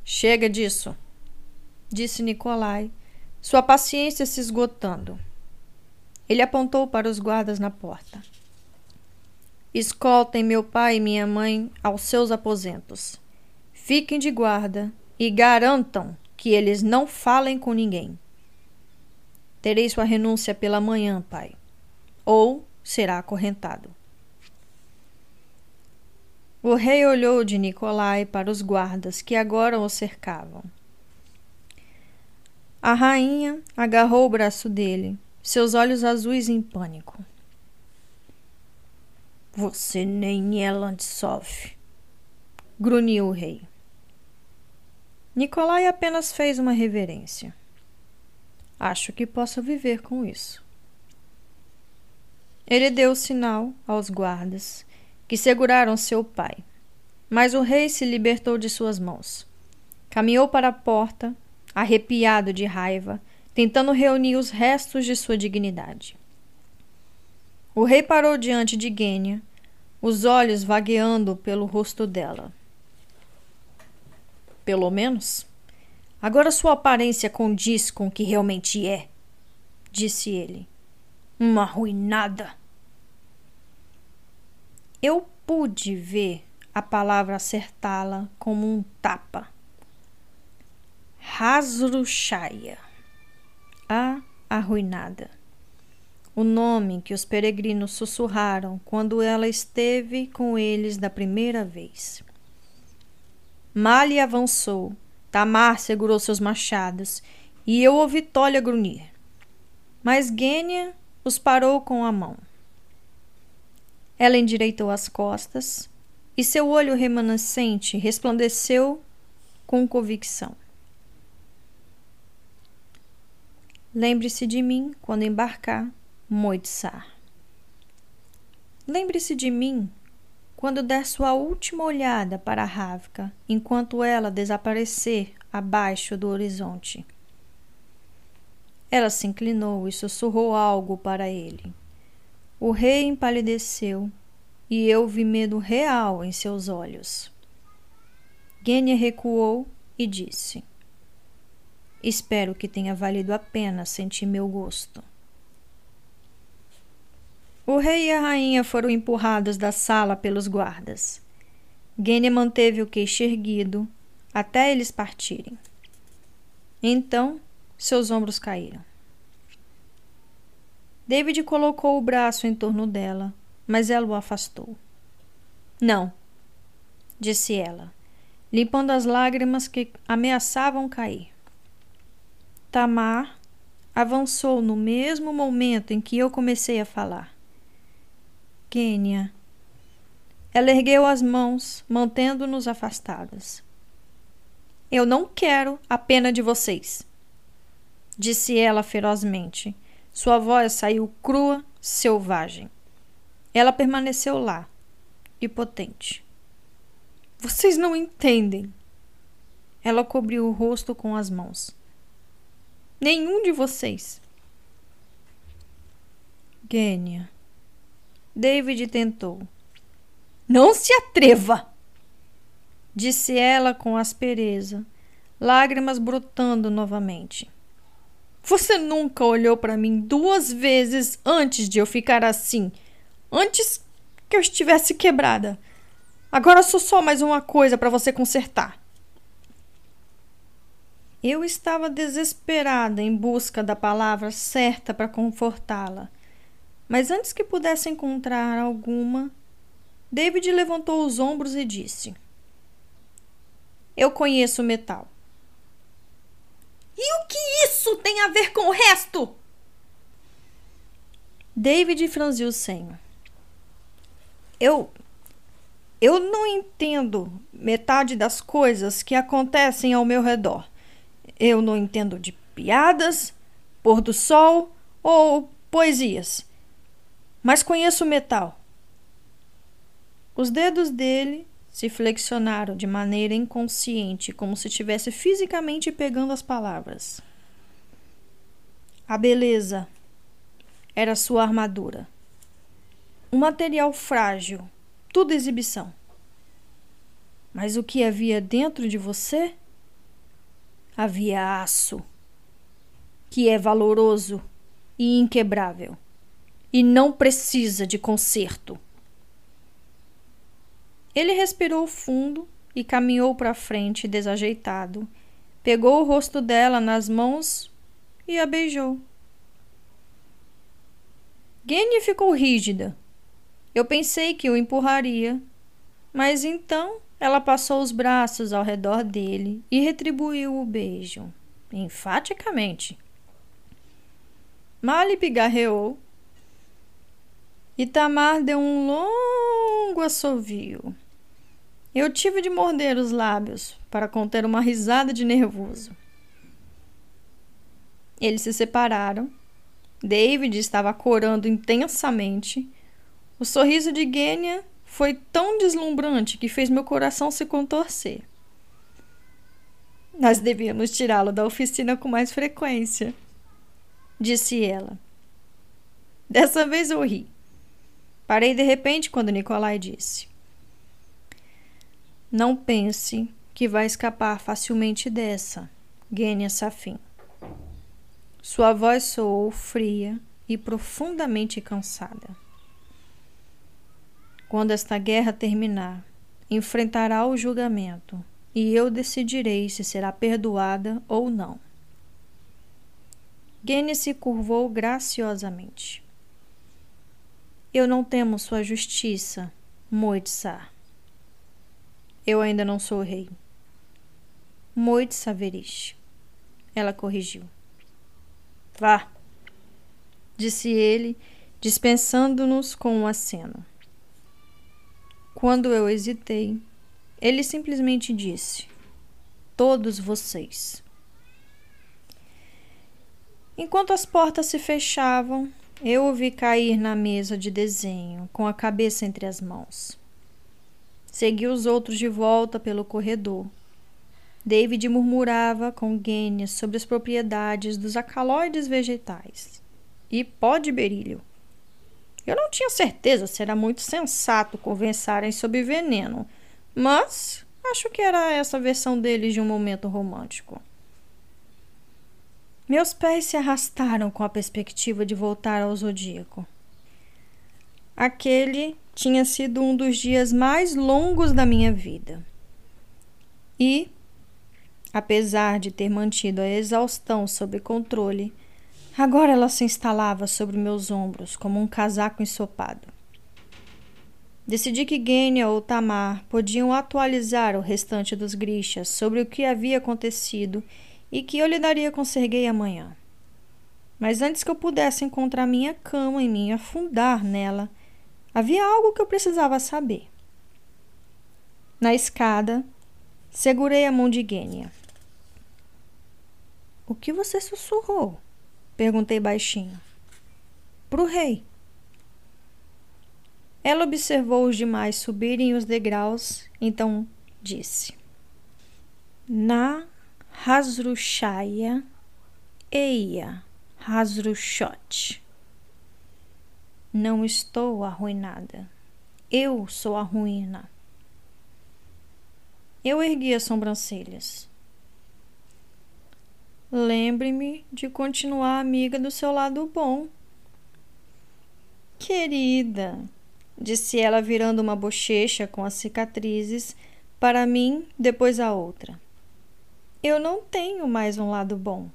Speaker 1: Chega disso, disse Nicolai, sua paciência se esgotando. Ele apontou para os guardas na porta. Escoltem meu pai e minha mãe aos seus aposentos. Fiquem de guarda e garantam que eles não falem com ninguém. Terei sua renúncia pela manhã, pai, ou será acorrentado. O rei olhou de Nicolai para os guardas que agora o cercavam. A rainha agarrou o braço dele, seus olhos azuis em pânico. Você nem é grunhiu o rei. Nicolai apenas fez uma reverência. Acho que posso viver com isso. Ele deu sinal aos guardas, que seguraram seu pai, mas o rei se libertou de suas mãos. Caminhou para a porta, arrepiado de raiva, tentando reunir os restos de sua dignidade. O rei parou diante de Gênia, os olhos vagueando pelo rosto dela pelo menos. Agora sua aparência condiz com o que realmente é, disse ele. Uma arruinada. Eu pude ver a palavra acertá-la como um tapa. Hasrushaya, a arruinada. O nome que os peregrinos sussurraram quando ela esteve com eles da primeira vez. Mali avançou. Tamar segurou seus machados e eu ouvi Tolia grunhir. Mas Gênia os parou com a mão. Ela endireitou as costas e seu olho remanescente resplandeceu com convicção. Lembre-se de mim quando embarcar, Moitsar. Lembre-se de mim quando der sua última olhada para a Ravka, enquanto ela desaparecer abaixo do horizonte. Ela se inclinou e sussurrou algo para ele. O rei empalideceu e eu vi medo real em seus olhos. Gênia recuou e disse: Espero que tenha valido a pena sentir meu gosto. O rei e a rainha foram empurrados da sala pelos guardas. Gênia manteve o queixo erguido até eles partirem. Então, seus ombros caíram. David colocou o braço em torno dela, mas ela o afastou. Não, disse ela, limpando as lágrimas que ameaçavam cair. Tamar avançou no mesmo momento em que eu comecei a falar. Quênia. Ela ergueu as mãos, mantendo-nos afastadas. Eu não quero a pena de vocês, disse ela ferozmente. Sua voz saiu crua, selvagem. Ela permaneceu lá, impotente. Vocês não entendem. Ela cobriu o rosto com as mãos. Nenhum de vocês. Gênia. David tentou. Não se atreva! Disse ela com aspereza, lágrimas brotando novamente. Você nunca olhou para mim duas vezes antes de eu ficar assim, antes que eu estivesse quebrada. Agora sou só mais uma coisa para você consertar. Eu estava desesperada em busca da palavra certa para confortá-la. Mas antes que pudesse encontrar alguma, David levantou os ombros e disse: Eu conheço o metal. E o que isso tem a ver com o resto? David franziu o senho. Eu. Eu não entendo metade das coisas que acontecem ao meu redor. Eu não entendo de piadas, pôr do sol ou poesias. Mas conheço metal. Os dedos dele se flexionaram de maneira inconsciente, como se estivesse fisicamente pegando as palavras. A beleza era sua armadura. Um material frágil, tudo exibição. Mas o que havia dentro de você? havia aço, que é valoroso e inquebrável, e não precisa de conserto. Ele respirou fundo e caminhou para frente desajeitado. Pegou o rosto dela nas mãos e a beijou. Genie ficou rígida. Eu pensei que o empurraria, mas então ela passou os braços ao redor dele e retribuiu o beijo, enfaticamente. Mali pigarreou e Tamar deu um longo assovio. Eu tive de morder os lábios para conter uma risada de nervoso. Eles se separaram. David estava corando intensamente. O sorriso de Gênia foi tão deslumbrante que fez meu coração se contorcer. Nós devíamos tirá-lo da oficina com mais frequência, disse ela. Dessa vez eu ri. Parei de repente quando Nicolai disse: Não pense que vai escapar facilmente dessa, Gênia Safin. Sua voz soou fria e profundamente cansada. Quando esta guerra terminar, enfrentará o julgamento, e eu decidirei se será perdoada ou não. Gene se curvou graciosamente. Eu não temo sua justiça, Moitsar. Eu ainda não sou rei. Moitsaverish. Ela corrigiu. Vá, disse ele, dispensando-nos com um aceno. Quando eu hesitei, ele simplesmente disse: Todos vocês. Enquanto as portas se fechavam, eu o vi cair na mesa de desenho, com a cabeça entre as mãos. Segui os outros de volta pelo corredor. David murmurava com Gênia sobre as propriedades dos acaloides vegetais e pó de berílio. Eu não tinha certeza se era muito sensato conversarem sobre veneno, mas acho que era essa versão deles de um momento romântico. Meus pés se arrastaram com a perspectiva de voltar ao zodíaco. Aquele tinha sido um dos dias mais longos da minha vida. E, apesar de ter mantido a exaustão sob controle, Agora ela se instalava sobre meus ombros como um casaco ensopado. Decidi que Gênia ou Tamar podiam atualizar o restante dos grixas sobre o que havia acontecido e que eu lidaria com Serguei amanhã. Mas antes que eu pudesse encontrar minha cama e me afundar nela, havia algo que eu precisava saber. Na escada, segurei a mão de Gênia. O que você sussurrou? Perguntei baixinho. Pro rei. Ela observou os demais subirem os degraus, então disse: Na Hasrushaya Eia Hasrushot. Não estou arruinada. Eu sou a ruína. Eu ergui as sobrancelhas. Lembre-me de continuar amiga do seu lado bom. Querida, disse ela, virando uma bochecha com as cicatrizes para mim, depois a outra. Eu não tenho mais um lado bom.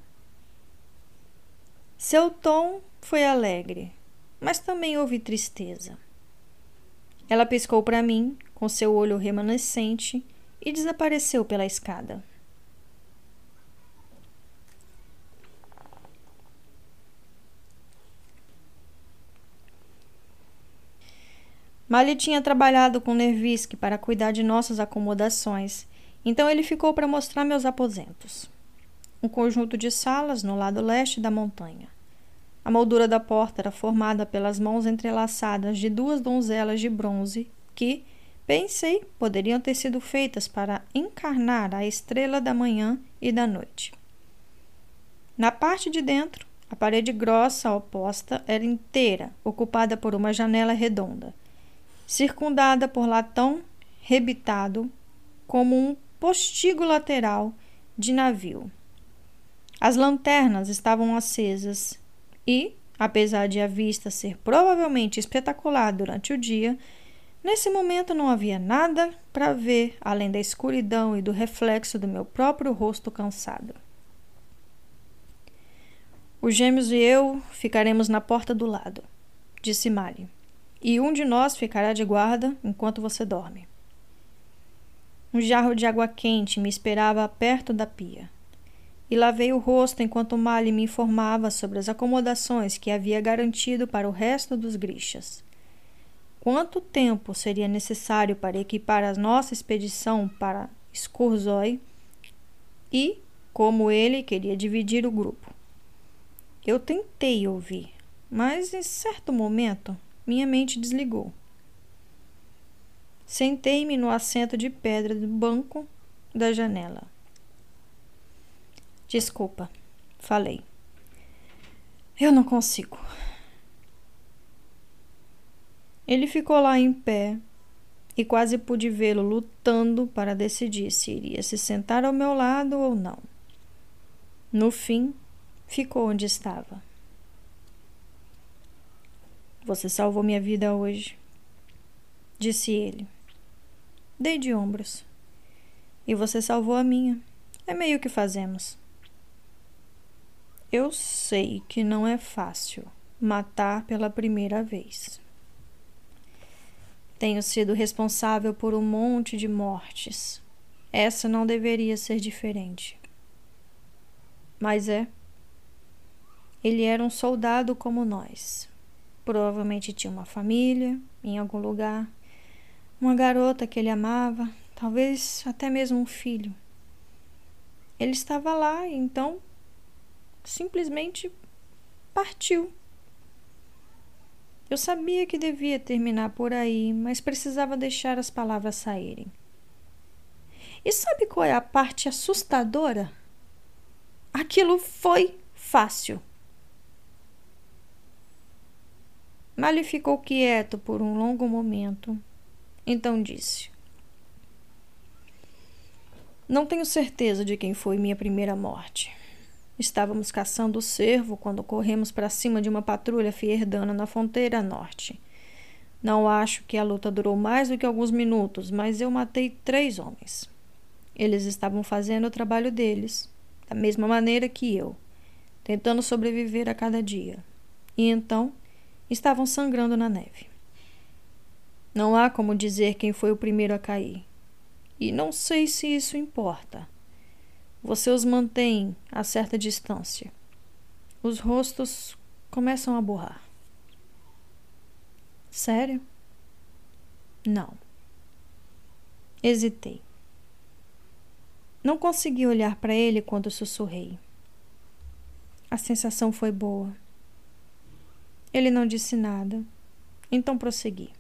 Speaker 1: Seu tom foi alegre, mas também houve tristeza. Ela piscou para mim com seu olho remanescente e desapareceu pela escada. Mali tinha trabalhado com Nervisque para cuidar de nossas acomodações, então ele ficou para mostrar meus aposentos. Um conjunto de salas no lado leste da montanha. A moldura da porta era formada pelas mãos entrelaçadas de duas donzelas de bronze que, pensei, poderiam ter sido feitas para encarnar a estrela da manhã e da noite. Na parte de dentro, a parede grossa oposta era inteira, ocupada por uma janela redonda circundada por latão rebitado, como um postigo lateral de navio. As lanternas estavam acesas e, apesar de a vista ser provavelmente espetacular durante o dia, nesse momento não havia nada para ver além da escuridão e do reflexo do meu próprio rosto cansado. Os gêmeos e eu ficaremos na porta do lado, disse Mali e um de nós ficará de guarda enquanto você dorme. Um jarro de água quente me esperava perto da pia. E lavei o rosto enquanto Mali me informava sobre as acomodações que havia garantido para o resto dos grixas. Quanto tempo seria necessário para equipar a nossa expedição para Skurzoi e como ele queria dividir o grupo. Eu tentei ouvir, mas em certo momento minha mente desligou. Sentei-me no assento de pedra do banco da janela. Desculpa, falei. Eu não consigo. Ele ficou lá em pé e quase pude vê-lo lutando para decidir se iria se sentar ao meu lado ou não. No fim, ficou onde estava. Você salvou minha vida hoje, disse ele. Dei de ombros. E você salvou a minha. É meio que fazemos. Eu sei que não é fácil matar pela primeira vez. Tenho sido responsável por um monte de mortes. Essa não deveria ser diferente. Mas é. Ele era um soldado como nós. Provavelmente tinha uma família em algum lugar, uma garota que ele amava, talvez até mesmo um filho. Ele estava lá, então simplesmente partiu. Eu sabia que devia terminar por aí, mas precisava deixar as palavras saírem. E sabe qual é a parte assustadora? Aquilo foi fácil. Mali ficou quieto por um longo momento. Então disse: Não tenho certeza de quem foi minha primeira morte. Estávamos caçando o cervo quando corremos para cima de uma patrulha fierdana na fronteira norte. Não acho que a luta durou mais do que alguns minutos, mas eu matei três homens. Eles estavam fazendo o trabalho deles, da mesma maneira que eu, tentando sobreviver a cada dia. E então estavam sangrando na neve. Não há como dizer quem foi o primeiro a cair. E não sei se isso importa. Você os mantém a certa distância. Os rostos começam a borrar. Sério? Não. Hesitei. Não consegui olhar para ele quando sussurrei. A sensação foi boa. Ele não disse nada, então prossegui.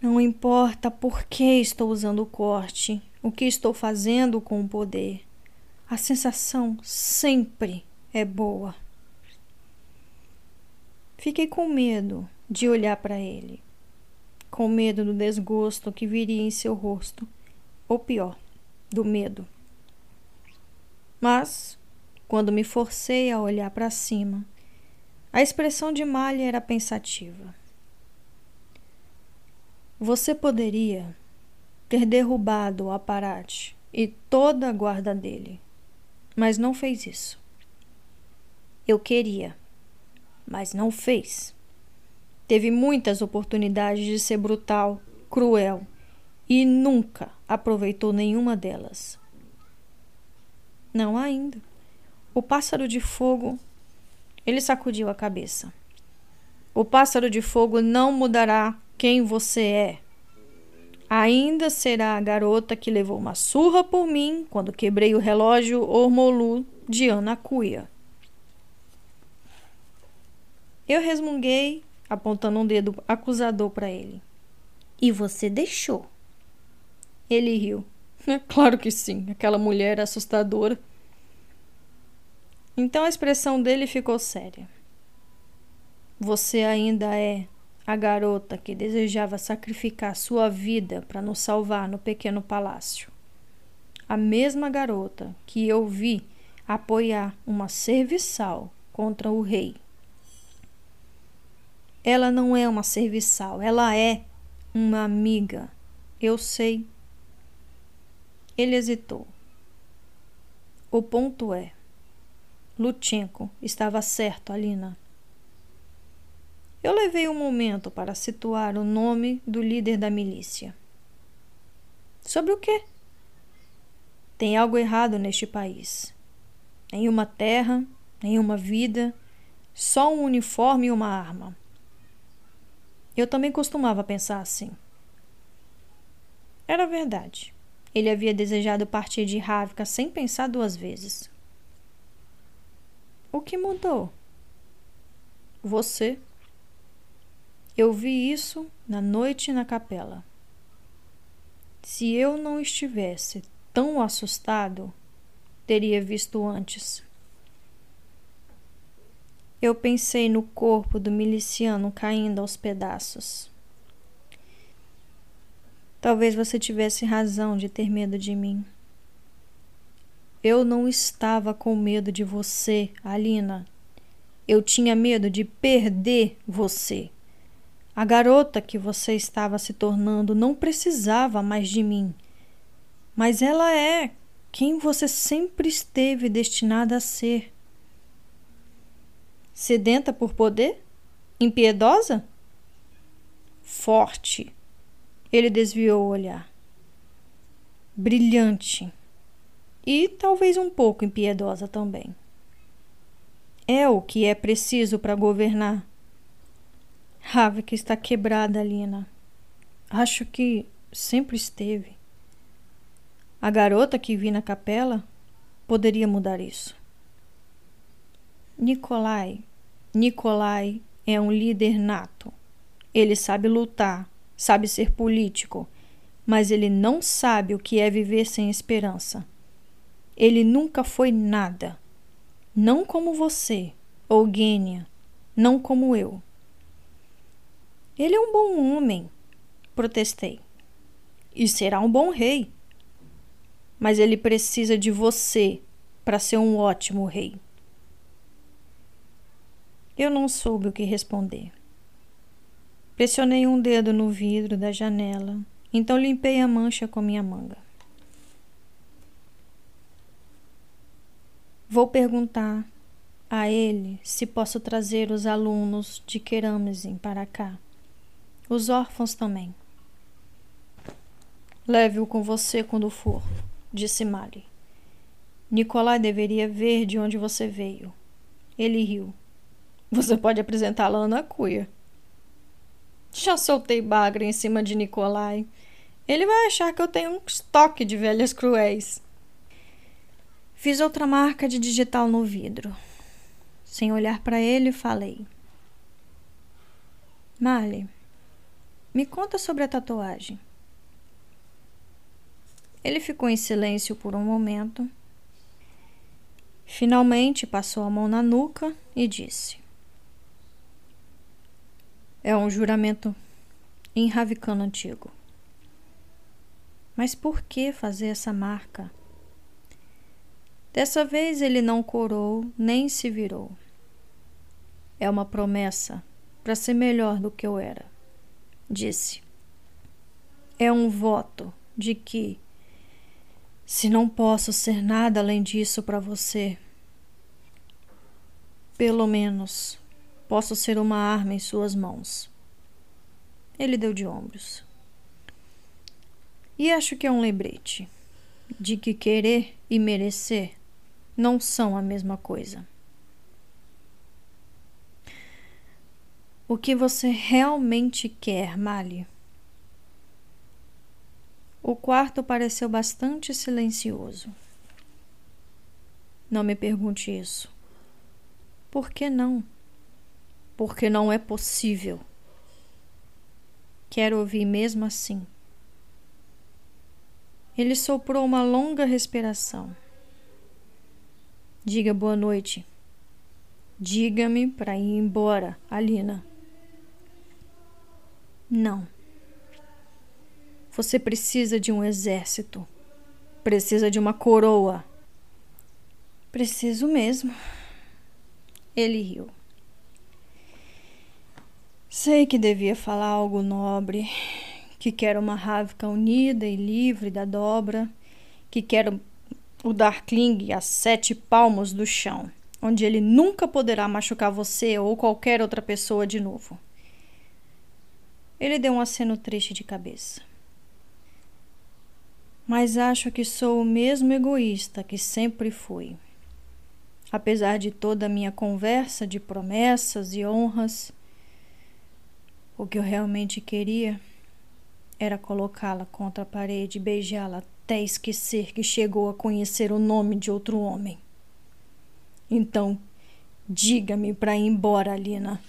Speaker 1: Não importa por que estou usando o corte, o que estou fazendo com o poder. A sensação sempre é boa. Fiquei com medo de olhar para ele, com medo do desgosto que viria em seu rosto, ou pior, do medo. Mas, quando me forcei a olhar para cima, a expressão de Malha era pensativa. Você poderia ter derrubado o aparate e toda a guarda dele, mas não fez isso. Eu queria, mas não fez. Teve muitas oportunidades de ser brutal, cruel e nunca aproveitou nenhuma delas. Não ainda. O pássaro de fogo. Ele sacudiu a cabeça. O pássaro de fogo não mudará quem você é. Ainda será a garota que levou uma surra por mim quando quebrei o relógio Ormolu de Ana Cuia. Eu resmunguei, apontando um dedo acusador para ele. E você deixou? Ele riu. É claro que sim, aquela mulher assustadora. Então a expressão dele ficou séria. Você ainda é a garota que desejava sacrificar sua vida para nos salvar no pequeno palácio. A mesma garota que eu vi apoiar uma serviçal contra o rei. Ela não é uma serviçal, ela é uma amiga. Eu sei. Ele hesitou. O ponto é: Lutchenko estava certo, Alina. Eu levei um momento para situar o nome do líder da milícia. Sobre o quê? Tem algo errado neste país. Nenhuma terra, nenhuma vida, só um uniforme e uma arma. Eu também costumava pensar assim. Era verdade. Ele havia desejado partir de Ravka sem pensar duas vezes. O que mudou? Você. Eu vi isso na noite na capela. Se eu não estivesse tão assustado, teria visto antes. Eu pensei no corpo do miliciano caindo aos pedaços. Talvez você tivesse razão de ter medo de mim. Eu não estava com medo de você, Alina. Eu tinha medo de perder você. A garota que você estava se tornando não precisava mais de mim. Mas ela é quem você sempre esteve destinada a ser. Sedenta por poder? Impiedosa? Forte. Ele desviou o olhar. Brilhante. E talvez um pouco impiedosa também. É o que é preciso para governar Havik está quebrada, Lina. Acho que sempre esteve. A garota que vi na capela poderia mudar isso. Nikolai. Nikolai é um líder nato. Ele sabe lutar, sabe ser político, mas ele não sabe o que é viver sem esperança. Ele nunca foi nada. Não como você, ou Gênia, não como eu. Ele é um bom homem, protestei. E será um bom rei. Mas ele precisa de você para ser um ótimo rei. Eu não soube o que responder. Pressionei um dedo no vidro da janela, então limpei a mancha com minha manga. Vou perguntar a ele se posso trazer os alunos de Keramzin para cá. Os órfãos também. Leve-o com você quando for, disse Mali. Nicolai deveria ver de onde você veio. Ele riu. Você pode apresentá-la a Ana Cuia. Já soltei bagre em cima de Nicolai. Ele vai achar que eu tenho um estoque de velhas cruéis. Fiz outra marca de digital no vidro. Sem olhar para ele, falei: Marley, me conta sobre a tatuagem. Ele ficou em silêncio por um momento. Finalmente passou a mão na nuca e disse: É um juramento em ravicano antigo. Mas por que fazer essa marca? Dessa vez ele não corou nem se virou. É uma promessa para ser melhor do que eu era, disse. É um voto de que, se não posso ser nada além disso para você, pelo menos posso ser uma arma em suas mãos. Ele deu de ombros. E acho que é um lembrete de que querer e merecer não são a mesma coisa. O que você realmente quer, Mali? O quarto pareceu bastante silencioso. Não me pergunte isso. Por que não? Porque não é possível. Quero ouvir mesmo assim. Ele soprou uma longa respiração. Diga boa noite. Diga-me para ir embora, Alina. Não. Você precisa de um exército. Precisa de uma coroa. Preciso mesmo. Ele riu. Sei que devia falar algo nobre, que quero uma Ravka unida e livre da dobra, que quero o Darkling a sete palmos do chão, onde ele nunca poderá machucar você ou qualquer outra pessoa de novo. Ele deu um aceno triste de cabeça. Mas acho que sou o mesmo egoísta que sempre fui. Apesar de toda a minha conversa de promessas e honras, o que eu realmente queria era colocá-la contra a parede e beijá-la até esquecer que chegou a conhecer o nome de outro homem. Então, diga-me para ir embora, Alina,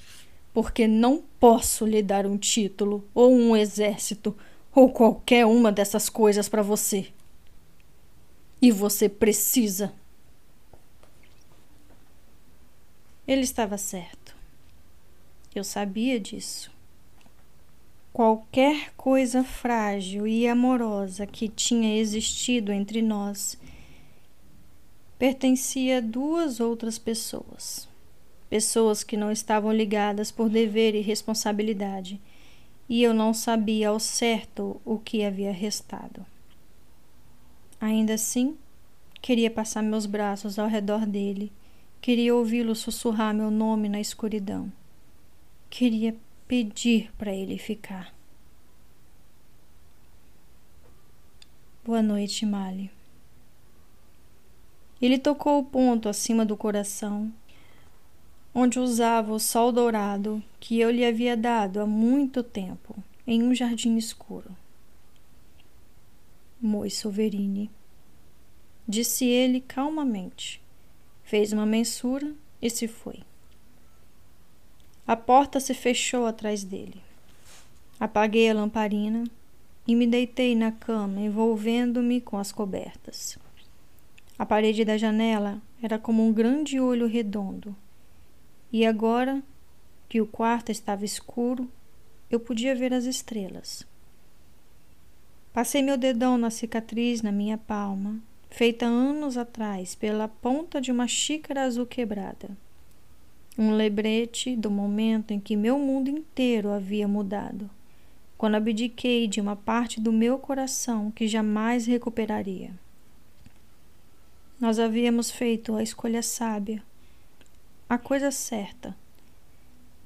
Speaker 1: porque não posso lhe dar um título ou um exército ou qualquer uma dessas coisas para você. E você precisa. Ele estava certo. Eu sabia disso. Qualquer coisa frágil e amorosa que tinha existido entre nós pertencia a duas outras pessoas. Pessoas que não estavam ligadas por dever e responsabilidade, e eu não sabia ao certo o que havia restado. Ainda assim, queria passar meus braços ao redor dele, queria ouvi-lo sussurrar meu nome na escuridão. Queria pedir para ele ficar. Boa noite, Mali. Ele tocou o ponto acima do coração, onde usava o sol dourado que eu lhe havia dado há muito tempo, em um jardim escuro. Moi Soverini, disse ele calmamente. Fez uma mensura e se foi. A porta se fechou atrás dele. Apaguei a lamparina e me deitei na cama, envolvendo-me com as cobertas. A parede da janela era como um grande olho redondo, e agora que o quarto estava escuro, eu podia ver as estrelas. Passei meu dedão na cicatriz na minha palma, feita anos atrás pela ponta de uma xícara azul quebrada um lembrete do momento em que meu mundo inteiro havia mudado, quando abdiquei de uma parte do meu coração que jamais recuperaria. Nós havíamos feito a escolha sábia, a coisa certa.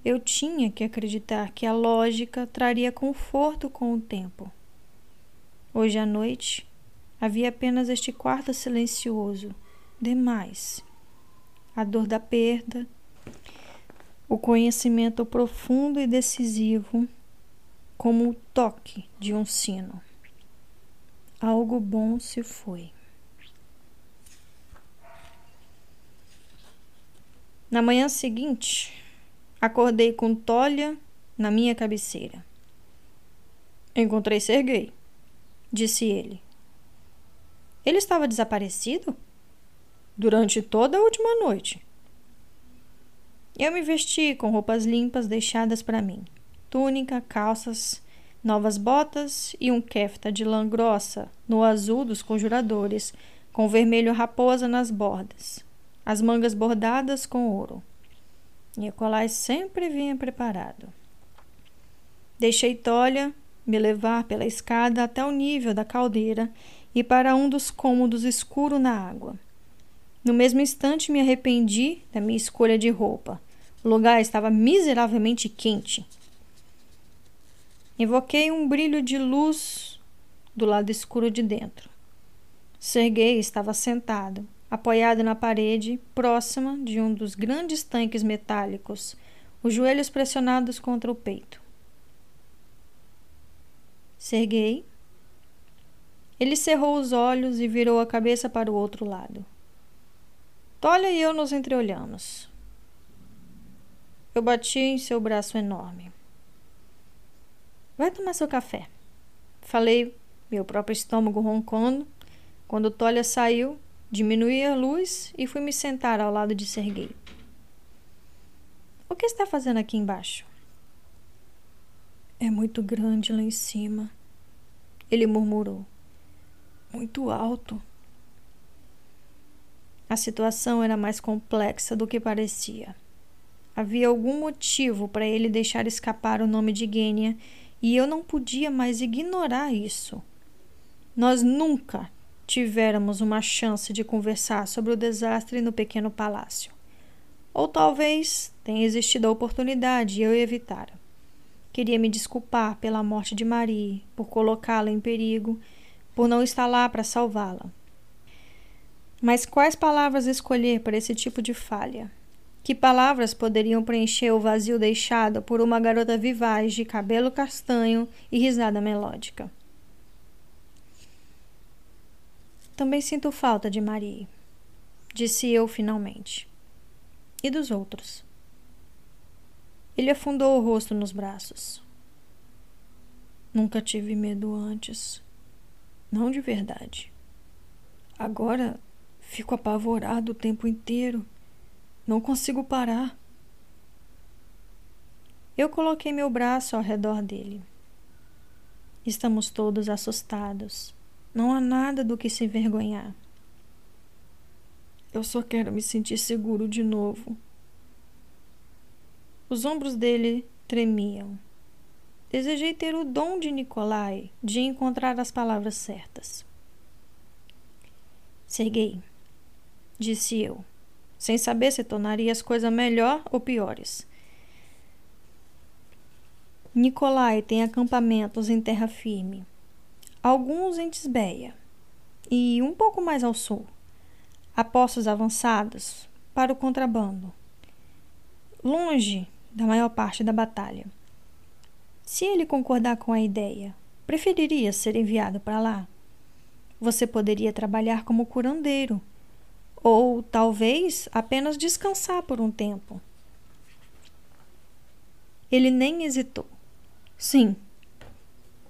Speaker 1: Eu tinha que acreditar que a lógica traria conforto com o tempo. Hoje à noite havia apenas este quarto silencioso, demais. A dor da perda, o conhecimento profundo e decisivo, como o toque de um sino. Algo bom se foi. Na manhã seguinte, acordei com Tolia na minha cabeceira. Encontrei Sergei, disse ele. Ele estava desaparecido? Durante toda a última noite. Eu me vesti com roupas limpas deixadas para mim: túnica, calças, novas botas e um kefta de lã grossa no azul dos conjuradores, com vermelho raposa nas bordas as mangas bordadas com ouro. Nicolai sempre vinha preparado. Deixei Tolia me levar pela escada até o nível da caldeira e para um dos cômodos escuro na água. No mesmo instante me arrependi da minha escolha de roupa. O lugar estava miseravelmente quente. Evoquei um brilho de luz do lado escuro de dentro. Serguei estava sentado, apoiado na parede, próxima de um dos grandes tanques metálicos, os joelhos pressionados contra o peito. Serguei. Ele cerrou os olhos e virou a cabeça para o outro lado. Tolia e eu nos entreolhamos. Eu bati em seu braço enorme. Vai tomar seu café. Falei, meu próprio estômago roncando. Quando Tolia saiu, Diminuí a luz e fui me sentar ao lado de Serguei. O que está fazendo aqui embaixo? É muito grande lá em cima, ele murmurou. Muito alto. A situação era mais complexa do que parecia. Havia algum motivo para ele deixar escapar o nome de Gênia e eu não podia mais ignorar isso. Nós nunca tivermos uma chance de conversar sobre o desastre no pequeno palácio. Ou talvez tenha existido a oportunidade e eu evitara. Queria me desculpar pela morte de Marie, por colocá-la em perigo, por não estar lá para salvá-la. Mas quais palavras escolher para esse tipo de falha? Que palavras poderiam preencher o vazio deixado por uma garota vivaz de cabelo castanho e risada melódica? Também sinto falta de Marie, disse eu finalmente. E dos outros? Ele afundou o rosto nos braços. Nunca tive medo antes. Não de verdade. Agora fico apavorado o tempo inteiro. Não consigo parar. Eu coloquei meu braço ao redor dele. Estamos todos assustados. Não há nada do que se envergonhar. Eu só quero me sentir seguro de novo. Os ombros dele tremiam. Desejei ter o dom de Nikolai de encontrar as palavras certas. Serguei, disse eu, sem saber se tornaria as coisas melhor ou piores. Nikolai tem acampamentos em terra firme alguns em Tisbeia e um pouco mais ao sul, a postos avançados para o contrabando, longe da maior parte da batalha. Se ele concordar com a ideia, preferiria ser enviado para lá. Você poderia trabalhar como curandeiro, ou talvez apenas descansar por um tempo. Ele nem hesitou. Sim,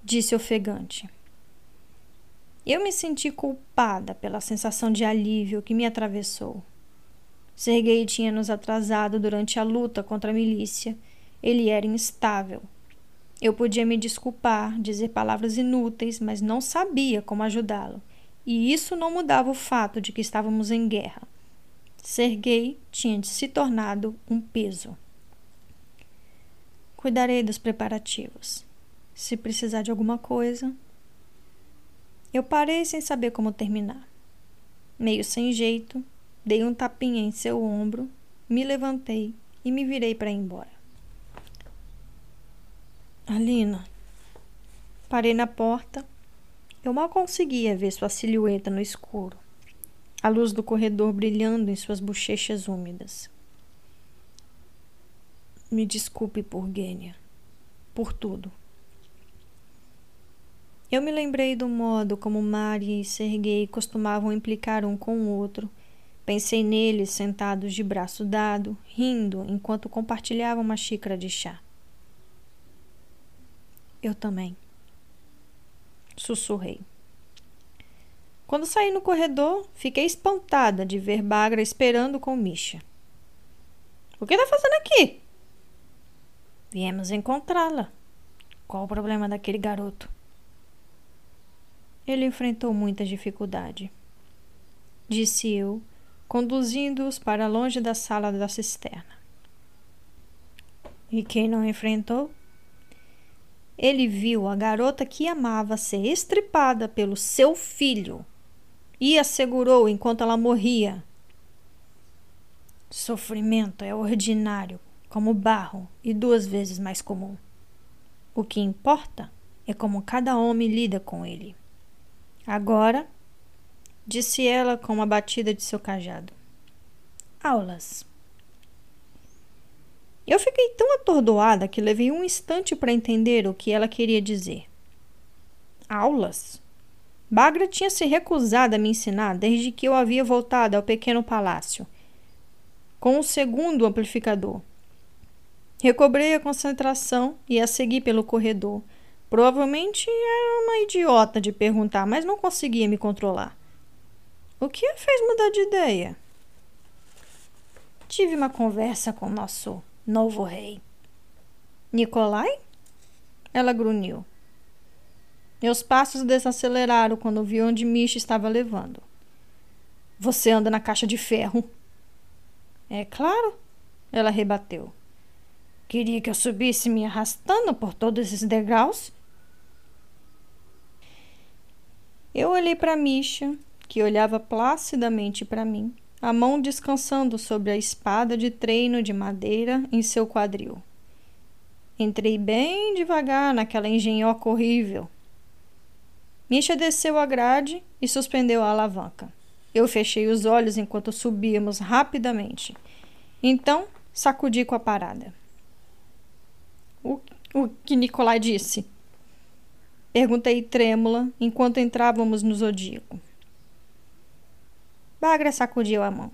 Speaker 1: disse ofegante. Eu me senti culpada pela sensação de alívio que me atravessou. Sergei tinha nos atrasado durante a luta contra a milícia. Ele era instável. Eu podia me desculpar, dizer palavras inúteis, mas não sabia como ajudá-lo. E isso não mudava o fato de que estávamos em guerra. Sergei tinha se tornado um peso. Cuidarei dos preparativos. Se precisar de alguma coisa, eu parei sem saber como terminar. Meio sem jeito, dei um tapinha em seu ombro, me levantei e me virei para ir embora. Alina. Parei na porta. Eu mal conseguia ver sua silhueta no escuro, a luz do corredor brilhando em suas bochechas úmidas. Me desculpe por Gênia, por tudo. Eu me lembrei do modo como Mari e Sergei costumavam implicar um com o outro, Pensei neles sentados de braço dado, rindo enquanto compartilhavam uma xícara de chá. Eu também. Sussurrei. Quando saí no corredor, fiquei espantada de ver Bagra esperando com Misha. O que está fazendo aqui? Viemos encontrá-la. Qual o problema daquele garoto? Ele enfrentou muita dificuldade, disse eu, conduzindo-os para longe da sala da cisterna. E quem não enfrentou? Ele viu a garota que amava ser estripada pelo seu filho e a segurou enquanto ela morria. Sofrimento é ordinário, como barro, e duas vezes mais comum. O que importa é como cada homem lida com ele. Agora, disse ela com uma batida de seu cajado. Aulas. Eu fiquei tão atordoada que levei um instante para entender o que ela queria dizer. Aulas? Bagra tinha se recusado a me ensinar desde que eu havia voltado ao pequeno palácio, com o segundo amplificador. Recobrei a concentração e a segui pelo corredor. Provavelmente era uma idiota de perguntar, mas não conseguia me controlar. O que a fez mudar de ideia? Tive uma conversa com nosso novo rei. Nicolai? Ela grunhiu. Meus passos desaceleraram quando vi onde Misha estava levando. Você anda na caixa de ferro. É claro, ela rebateu. Queria que eu subisse me arrastando por todos esses degraus? Eu olhei para Misha, que olhava placidamente para mim a mão descansando sobre a espada de treino de madeira em seu quadril. Entrei bem devagar naquela engenhoca horrível. Misha desceu a grade e suspendeu a alavanca. Eu fechei os olhos enquanto subíamos rapidamente. Então, sacudi com a parada. O, o que Nicolai disse? Perguntei trêmula enquanto entrávamos no zodíaco. Bagra sacudiu a mão.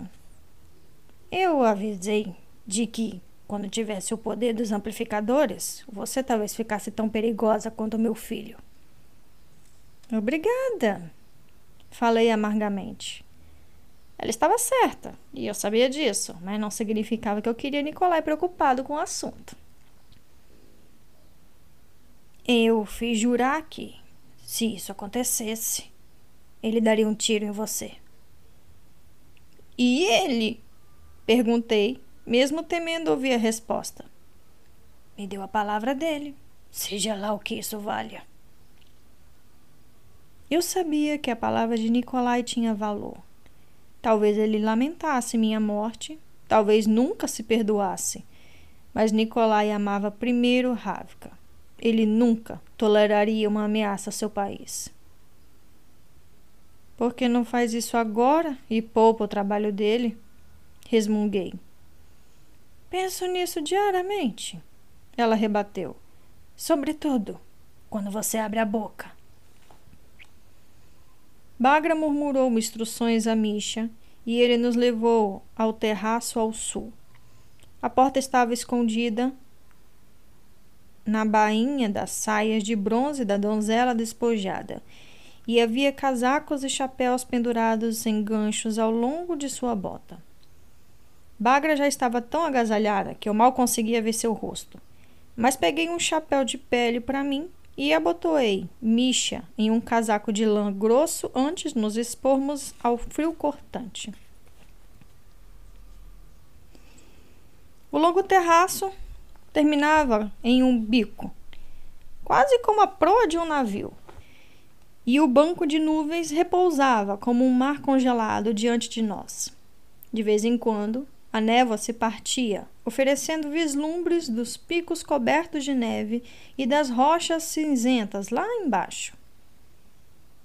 Speaker 1: Eu avisei de que, quando tivesse o poder dos amplificadores, você talvez ficasse tão perigosa quanto meu filho. Obrigada, falei amargamente. Ela estava certa, e eu sabia disso, mas não significava que eu queria Nicolai preocupado com o assunto. Eu fiz jurar que, se isso acontecesse, ele daria um tiro em você. E ele? Perguntei, mesmo temendo ouvir a resposta. Me deu a palavra dele, seja lá o que isso valha. Eu sabia que a palavra de Nicolai tinha valor. Talvez ele lamentasse minha morte, talvez nunca se perdoasse. Mas Nicolai amava primeiro Ravka. Ele nunca toleraria uma ameaça a seu país. Por que não faz isso agora e poupa o trabalho dele? Resmunguei. Penso nisso diariamente. Ela rebateu. Sobretudo quando você abre a boca. Bagra murmurou instruções a Misha e ele nos levou ao terraço ao sul. A porta estava escondida na bainha das saias de bronze da donzela despojada e havia casacos e chapéus pendurados em ganchos ao longo de sua bota. Bagra já estava tão agasalhada que eu mal conseguia ver seu rosto. Mas peguei um chapéu de pele para mim e abotoei Misha em um casaco de lã grosso antes nos expormos ao frio cortante. O longo terraço terminava em um bico, quase como a proa de um navio e o banco de nuvens repousava como um mar congelado diante de nós. De vez em quando, a névoa se partia, oferecendo vislumbres dos picos cobertos de neve e das rochas cinzentas lá embaixo.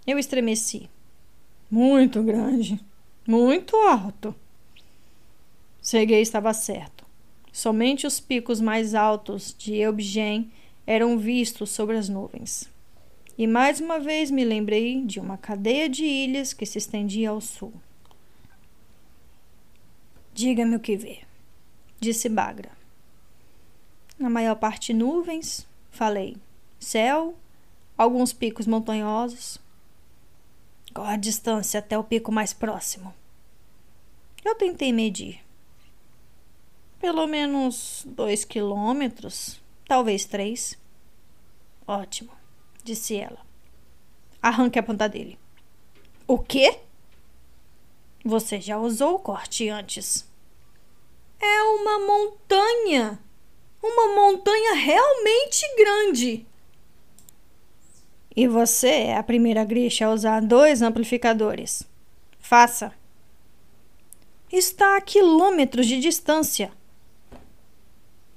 Speaker 1: Eu estremeci. Muito grande, muito alto. Serguei estava certo. Somente os picos mais altos de Eubgen eram vistos sobre as nuvens. E mais uma vez me lembrei de uma cadeia de ilhas que se estendia ao sul. Diga-me o que vê, disse Bagra. Na maior parte nuvens, falei. Céu, alguns picos montanhosos. Qual a distância até o pico mais próximo? Eu tentei medir. Pelo menos dois quilômetros, talvez três. Ótimo, disse ela. Arranque a ponta dele. O quê? Você já usou o corte antes. É uma montanha! Uma montanha realmente grande! E você é a primeira grixa a usar dois amplificadores. Faça. Está a quilômetros de distância.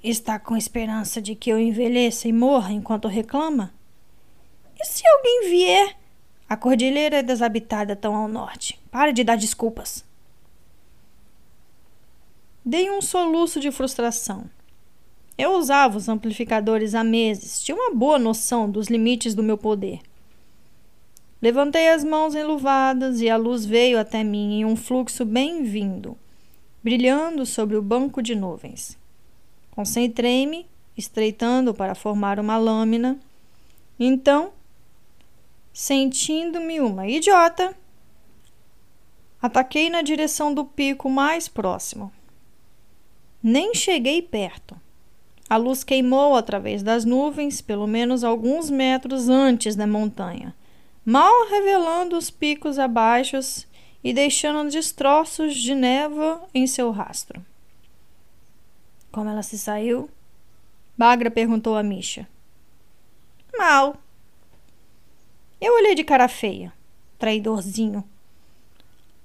Speaker 1: Está com esperança de que eu envelheça e morra enquanto reclama? E se alguém vier? A cordilheira é desabitada tão ao norte. Pare de dar desculpas. Dei um soluço de frustração. Eu usava os amplificadores há meses, tinha uma boa noção dos limites do meu poder. Levantei as mãos enluvadas e a luz veio até mim em um fluxo bem-vindo, brilhando sobre o banco de nuvens. Concentrei-me, estreitando para formar uma lâmina. Então, sentindo-me uma idiota, ataquei na direção do pico mais próximo. Nem cheguei perto. A luz queimou através das nuvens, pelo menos alguns metros antes da montanha, mal revelando os picos abaixo e deixando destroços de névoa em seu rastro. Como ela se saiu? Bagra perguntou a Misha. Mal. Eu olhei de cara feia. Traidorzinho.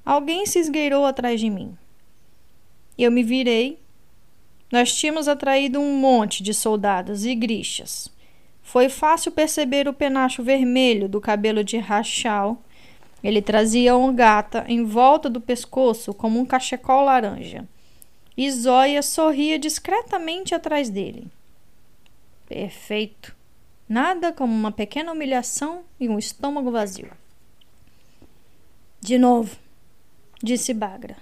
Speaker 1: Alguém se esgueirou atrás de mim. Eu me virei nós tínhamos atraído um monte de soldados e grixas. Foi fácil perceber o penacho vermelho do cabelo de Rachal. Ele trazia um gata em volta do pescoço como um cachecol laranja. E Zóia sorria discretamente atrás dele. Perfeito. Nada como uma pequena humilhação e um estômago vazio. De novo, disse Bagra.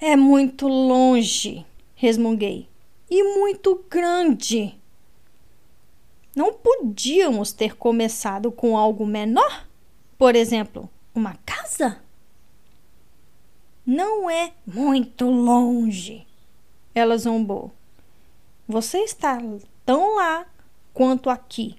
Speaker 1: É muito longe resmunguei. E muito grande. Não podíamos ter começado com algo menor? Por exemplo, uma casa? Não é muito longe. Ela zombou. Você está tão lá quanto aqui.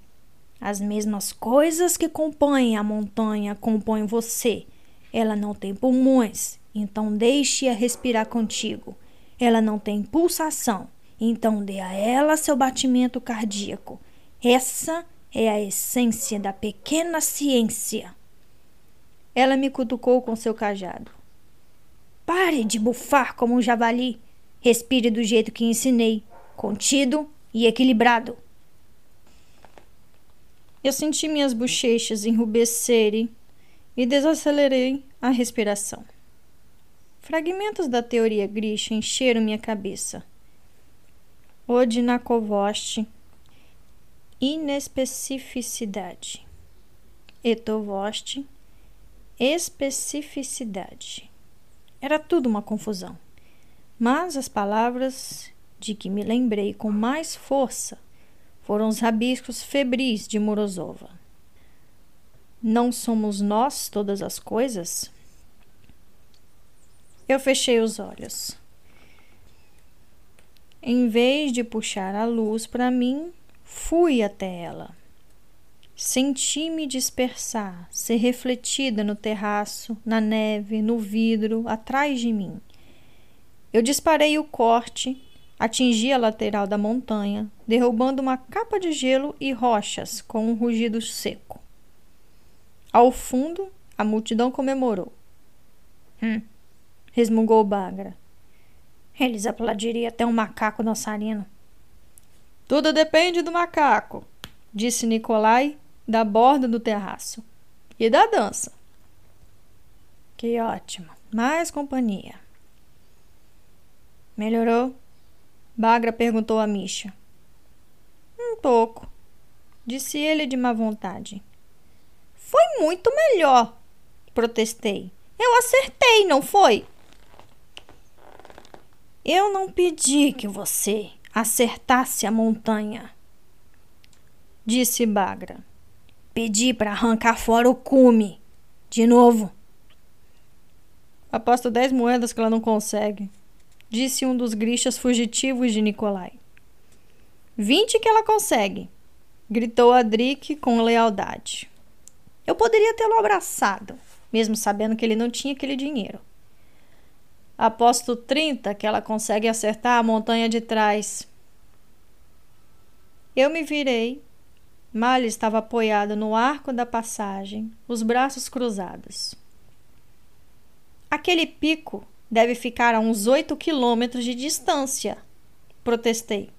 Speaker 1: As mesmas coisas que compõem a montanha compõem você. Ela não tem pulmões, então deixe-a respirar contigo. Ela não tem pulsação, então dê a ela seu batimento cardíaco. Essa é a essência da pequena ciência. Ela me cutucou com seu cajado. Pare de bufar como um javali. Respire do jeito que ensinei, contido e equilibrado. Eu senti minhas bochechas enrubescerem e desacelerei a respiração. Fragmentos da teoria Grisha encheram minha cabeça. Odinakovost, inespecificidade. Etovost, especificidade. Era tudo uma confusão. Mas as palavras de que me lembrei com mais força foram os rabiscos febris de Morozova. Não somos nós todas as coisas? Eu fechei os olhos. Em vez de puxar a luz para mim, fui até ela. Senti-me dispersar, ser refletida no terraço, na neve, no vidro, atrás de mim. Eu disparei o corte, atingi a lateral da montanha, derrubando uma capa de gelo e rochas com um rugido seco. Ao fundo, a multidão comemorou. Hum, resmungou Bagra. Eles aplaudiriam até um macaco dançarino. Tudo depende do macaco, disse Nicolai da borda do terraço. E da dança. Que ótimo. Mais companhia. Melhorou? Bagra perguntou a Misha. Um pouco, disse ele de má vontade. Foi muito melhor, protestei. Eu acertei, não foi? Eu não pedi que você acertasse a montanha, disse Bagra. Pedi para arrancar fora o cume. De novo. Aposto dez moedas que ela não consegue, disse um dos grixas fugitivos de Nicolai. Vinte que ela consegue, gritou Adric com lealdade. Eu poderia tê-lo abraçado, mesmo sabendo que ele não tinha aquele dinheiro. Aposto trinta que ela consegue acertar a montanha de trás. Eu me virei. Malha estava apoiada no arco da passagem, os braços cruzados. Aquele pico deve ficar a uns oito quilômetros de distância, protestei.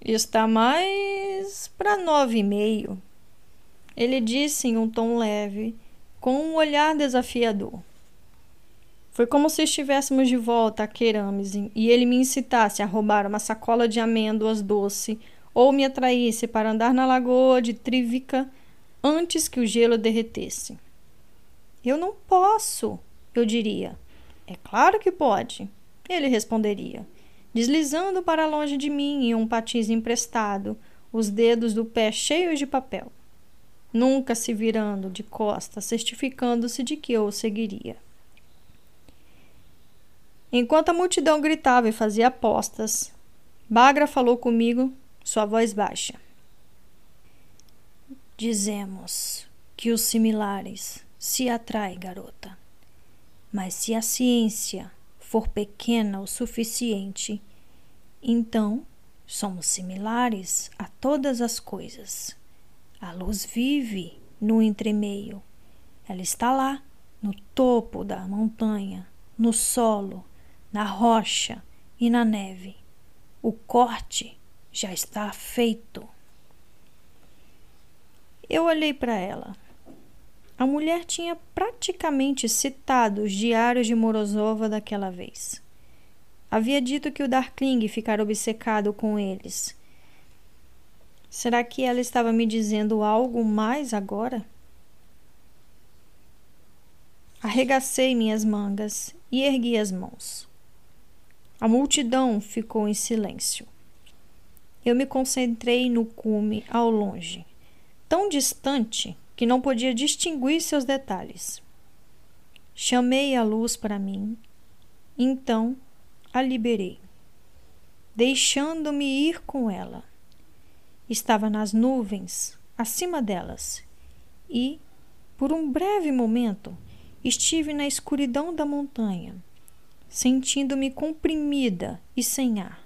Speaker 1: Está mais para nove e meio, ele disse em um tom leve, com um olhar desafiador. Foi como se estivéssemos de volta a Querâmese e ele me incitasse a roubar uma sacola de amêndoas doce ou me atraísse para andar na lagoa de Trívica antes que o gelo derretesse. Eu não posso, eu diria. É claro que pode, ele responderia, deslizando para longe de mim em um patins emprestado, os dedos do pé cheios de papel, nunca se virando de costas, certificando-se de que eu o seguiria. Enquanto a multidão gritava e fazia apostas, Bagra falou comigo, sua voz baixa. Dizemos que os similares se atrai, garota. Mas se a ciência for pequena o suficiente, então somos similares a todas as coisas. A luz vive no entremeio. Ela está lá, no topo da montanha, no solo, na rocha e na neve. O corte já está feito. Eu olhei para ela. A mulher tinha praticamente citado os diários de Morozova daquela vez. Havia dito que o Darkling ficara obcecado com eles. Será que ela estava me dizendo algo mais agora? Arregacei minhas mangas e ergui as mãos. A multidão ficou em silêncio. Eu me concentrei no cume ao longe, tão distante que não podia distinguir seus detalhes. Chamei a luz para mim, então a liberei, deixando-me ir com ela. Estava nas nuvens, acima delas, e, por um breve momento, estive na escuridão da montanha, sentindo-me comprimida e sem ar.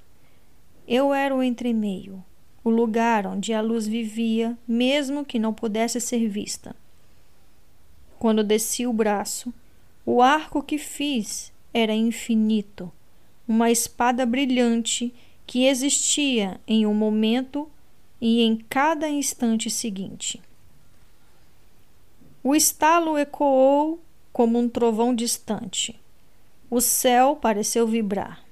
Speaker 1: Eu era o entremeio, o lugar onde a luz vivia, mesmo que não pudesse ser vista. Quando desci o braço, o arco que fiz era infinito, uma espada brilhante que existia em um momento e em cada instante seguinte. O estalo ecoou como um trovão distante. O céu pareceu vibrar.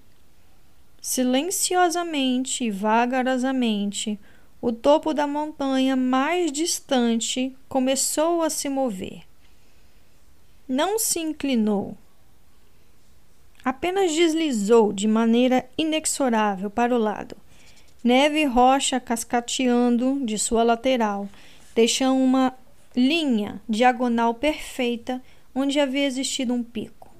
Speaker 1: Silenciosamente e vagarosamente, o topo da montanha mais distante começou a se mover. Não se inclinou, apenas deslizou de maneira inexorável para o lado. Neve e rocha cascateando de sua lateral, deixando uma linha diagonal perfeita onde havia existido um pico.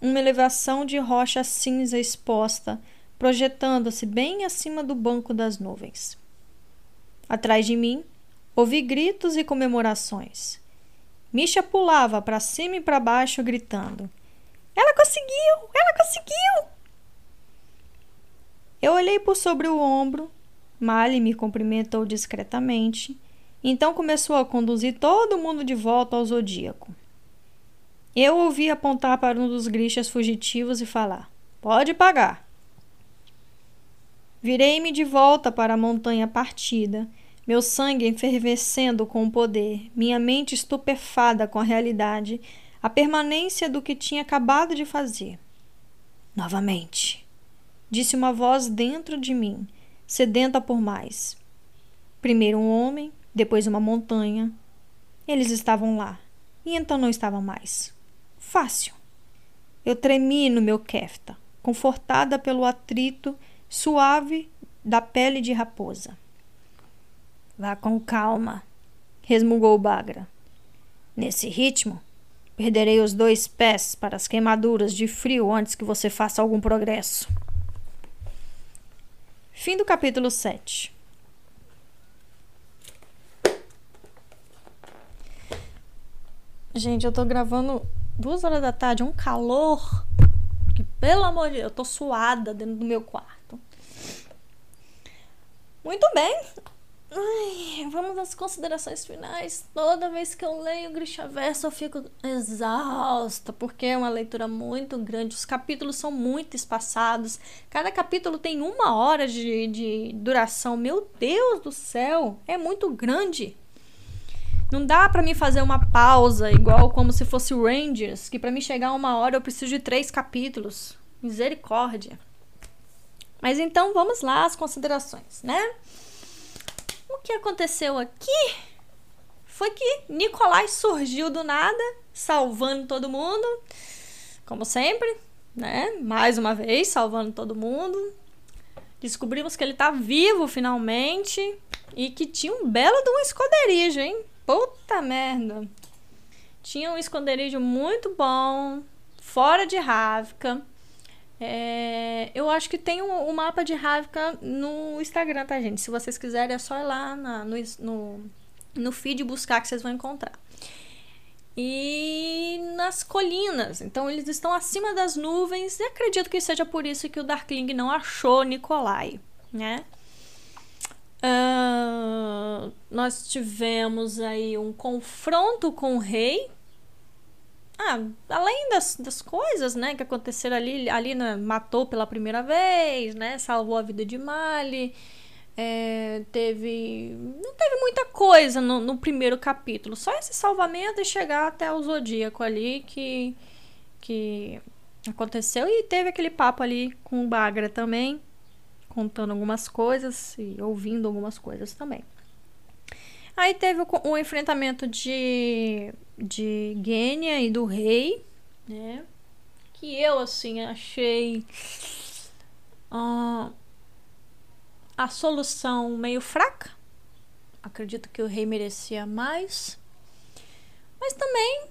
Speaker 1: Uma elevação de rocha cinza exposta projetando-se bem acima do banco das nuvens. Atrás de mim, ouvi gritos e comemorações. Misha pulava para cima e para baixo, gritando: Ela conseguiu! Ela conseguiu! Eu olhei por sobre o ombro. Mali me cumprimentou discretamente. Então começou a conduzir todo mundo de volta ao zodíaco. Eu ouvi apontar para um dos grixas fugitivos e falar: Pode pagar. Virei-me de volta para a montanha partida, meu sangue enfervescendo com o poder, minha mente estupefada com a realidade, a permanência do que tinha acabado de fazer. Novamente, disse uma voz dentro de mim, sedenta por mais. Primeiro um homem, depois uma montanha. Eles estavam lá, e então não estavam mais. Fácil. Eu tremi no meu kefta, confortada pelo atrito suave da pele de raposa. Vá com calma, resmungou Bagra. Nesse ritmo, perderei os dois pés para as queimaduras de frio antes que você faça algum progresso. Fim do capítulo 7. Gente, eu tô gravando duas horas da tarde, um calor. Que, pelo amor de Deus, eu tô suada dentro do meu quarto. Muito bem. Ai, vamos às considerações finais. Toda vez que eu leio Grisha Verso, eu fico exausta, porque é uma leitura muito grande. Os capítulos são muito espaçados. Cada capítulo tem uma hora de, de duração. Meu Deus do céu, é muito grande. Não dá para mim fazer uma pausa igual como se fosse Rangers, que para mim chegar a uma hora eu preciso de três capítulos. Misericórdia. Mas então vamos lá as considerações, né? O que aconteceu aqui foi que Nicolai surgiu do nada, salvando todo mundo, como sempre, né? Mais uma vez, salvando todo mundo. Descobrimos que ele tá vivo finalmente e que tinha um belo de um esconderijo, hein? Puta merda. Tinha um esconderijo muito bom, fora de Ravka. É, eu acho que tem o um, um mapa de Ravka no Instagram, tá, gente? Se vocês quiserem, é só ir lá na, no, no, no feed buscar que vocês vão encontrar. E nas colinas. Então, eles estão acima das nuvens. E acredito que seja por isso que o Darkling não achou Nikolai, né? Uh, nós tivemos aí um confronto com o rei. Ah, além das, das coisas, né, que aconteceram ali, ali né, matou pela primeira vez, né, salvou a vida de Mali, é, teve, não teve muita coisa no, no, primeiro capítulo, só esse salvamento e chegar até o Zodíaco ali que, que aconteceu e teve aquele papo ali com o Bagra também, contando algumas coisas e ouvindo algumas coisas também. Aí teve o, o enfrentamento de, de Gênia e do rei, né? Que eu, assim, achei uh, a solução meio fraca. Acredito que o rei merecia mais. Mas também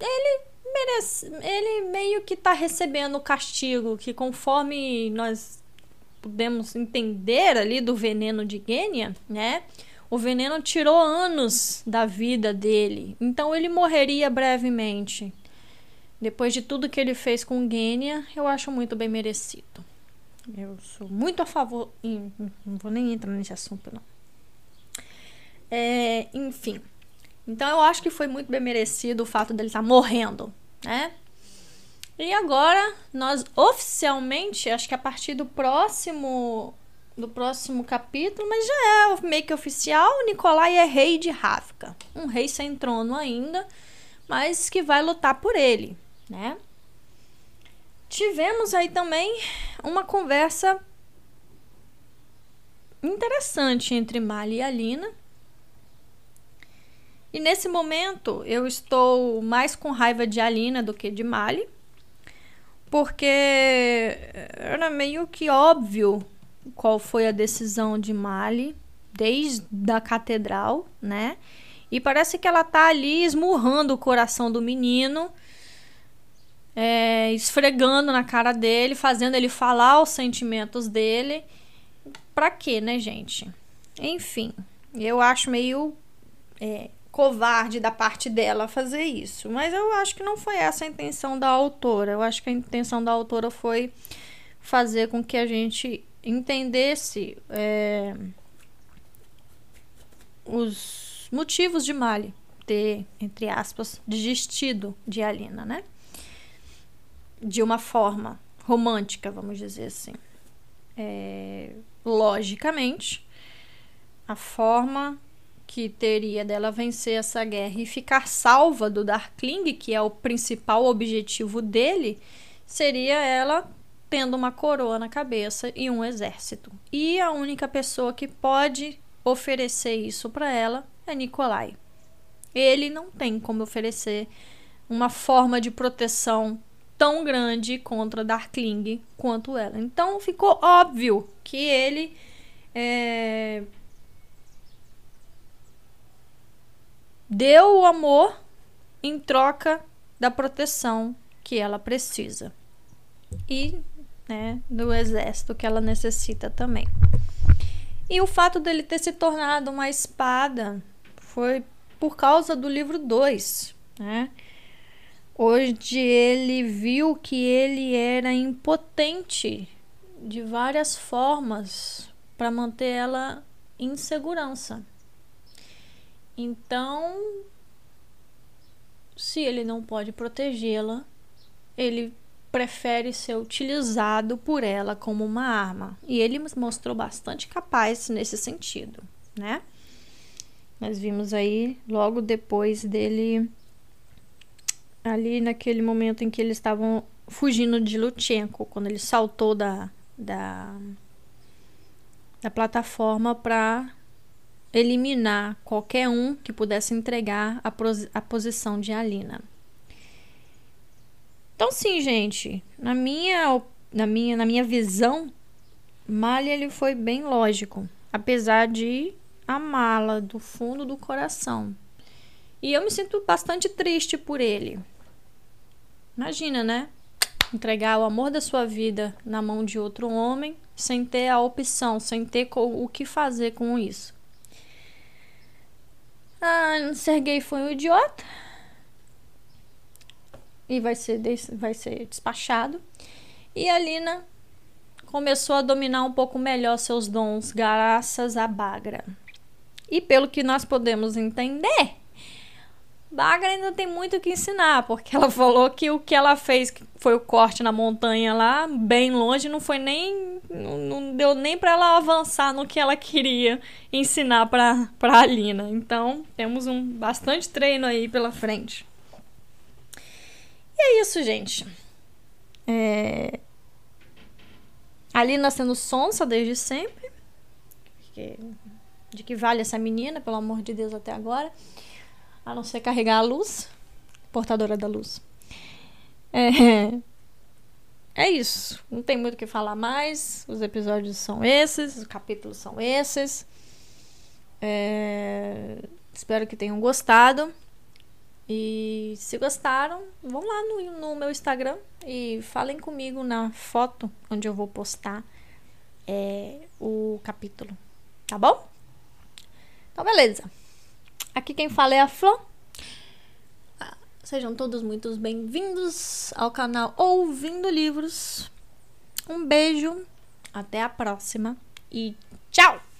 Speaker 1: ele merece, ele meio que tá recebendo o castigo que conforme nós podemos entender ali do veneno de Gênia, né? O veneno tirou anos da vida dele, então ele morreria brevemente. Depois de tudo que ele fez com Gênia, eu acho muito bem merecido. Eu sou muito a favor. Não vou nem entrar nesse assunto, não. É, enfim. Então eu acho que foi muito bem merecido o fato dele estar morrendo, né? E agora nós oficialmente, acho que a partir do próximo do próximo capítulo, mas já é meio que oficial, Nicolai é rei de Ravka, um rei sem trono ainda, mas que vai lutar por ele, né? Tivemos aí também uma conversa interessante entre Mali e Alina. E nesse momento eu estou mais com raiva de Alina do que de Mali porque era meio que óbvio qual foi a decisão de Mali desde a catedral, né? E parece que ela tá ali esmurrando o coração do menino, é, esfregando na cara dele, fazendo ele falar os sentimentos dele. Pra quê, né, gente? Enfim, eu acho meio é, covarde da parte dela fazer isso. Mas eu acho que não foi essa a intenção da autora. Eu acho que a intenção da autora foi fazer com que a gente entendesse é, os motivos de Mali ter, entre aspas, desistido de Alina, né? De uma forma romântica, vamos dizer assim. É, logicamente, a forma que teria dela vencer essa guerra e ficar salva do Darkling, que é o principal objetivo dele, seria ela tendo uma coroa na cabeça e um exército. E a única pessoa que pode oferecer isso para ela é Nikolai. Ele não tem como oferecer uma forma de proteção tão grande contra Darkling quanto ela. Então ficou óbvio que ele é, deu o amor em troca da proteção que ela precisa e né, do exército que ela necessita também. E o fato dele ter se tornado uma espada foi por causa do livro 2, né? Hoje ele viu que ele era impotente de várias formas para manter ela em segurança. Então, se ele não pode protegê-la, ele prefere ser utilizado por ela como uma arma. E ele mostrou bastante capaz nesse sentido, né? Nós vimos aí logo depois dele ali naquele momento em que eles estavam fugindo de Lutchenko, quando ele saltou da da, da plataforma para eliminar qualquer um que pudesse entregar a, a posição de Alina. Então, sim, gente, na minha, na minha, na minha visão, Malha ele foi bem lógico, apesar de amá-la do fundo do coração. E eu me sinto bastante triste por ele. Imagina, né? Entregar o amor da sua vida na mão de outro homem sem ter a opção, sem ter o que fazer com isso. Ah, Sergei foi um idiota e vai ser, vai ser despachado. E a Lina começou a dominar um pouco melhor seus dons, graças a Bagra. E pelo que nós podemos entender, Bagra ainda tem muito o que ensinar, porque ela falou que o que ela fez, que foi o corte na montanha lá, bem longe, não foi nem. não, não deu nem para ela avançar no que ela queria ensinar para a Alina. Então, temos um bastante treino aí pela frente. E é isso, gente. É... Alina sendo sonsa desde sempre. De que vale essa menina, pelo amor de Deus, até agora. A não ser carregar a luz. Portadora da luz. É, é isso. Não tem muito o que falar mais. Os episódios são esses, os capítulos são esses. É... Espero que tenham gostado. E se gostaram, vão lá no, no meu Instagram e falem comigo na foto onde eu vou postar é, o capítulo. Tá bom? Então, beleza. Aqui quem fala é a Flor. Ah, sejam todos muito bem-vindos ao canal Ouvindo Livros. Um beijo, até a próxima e tchau!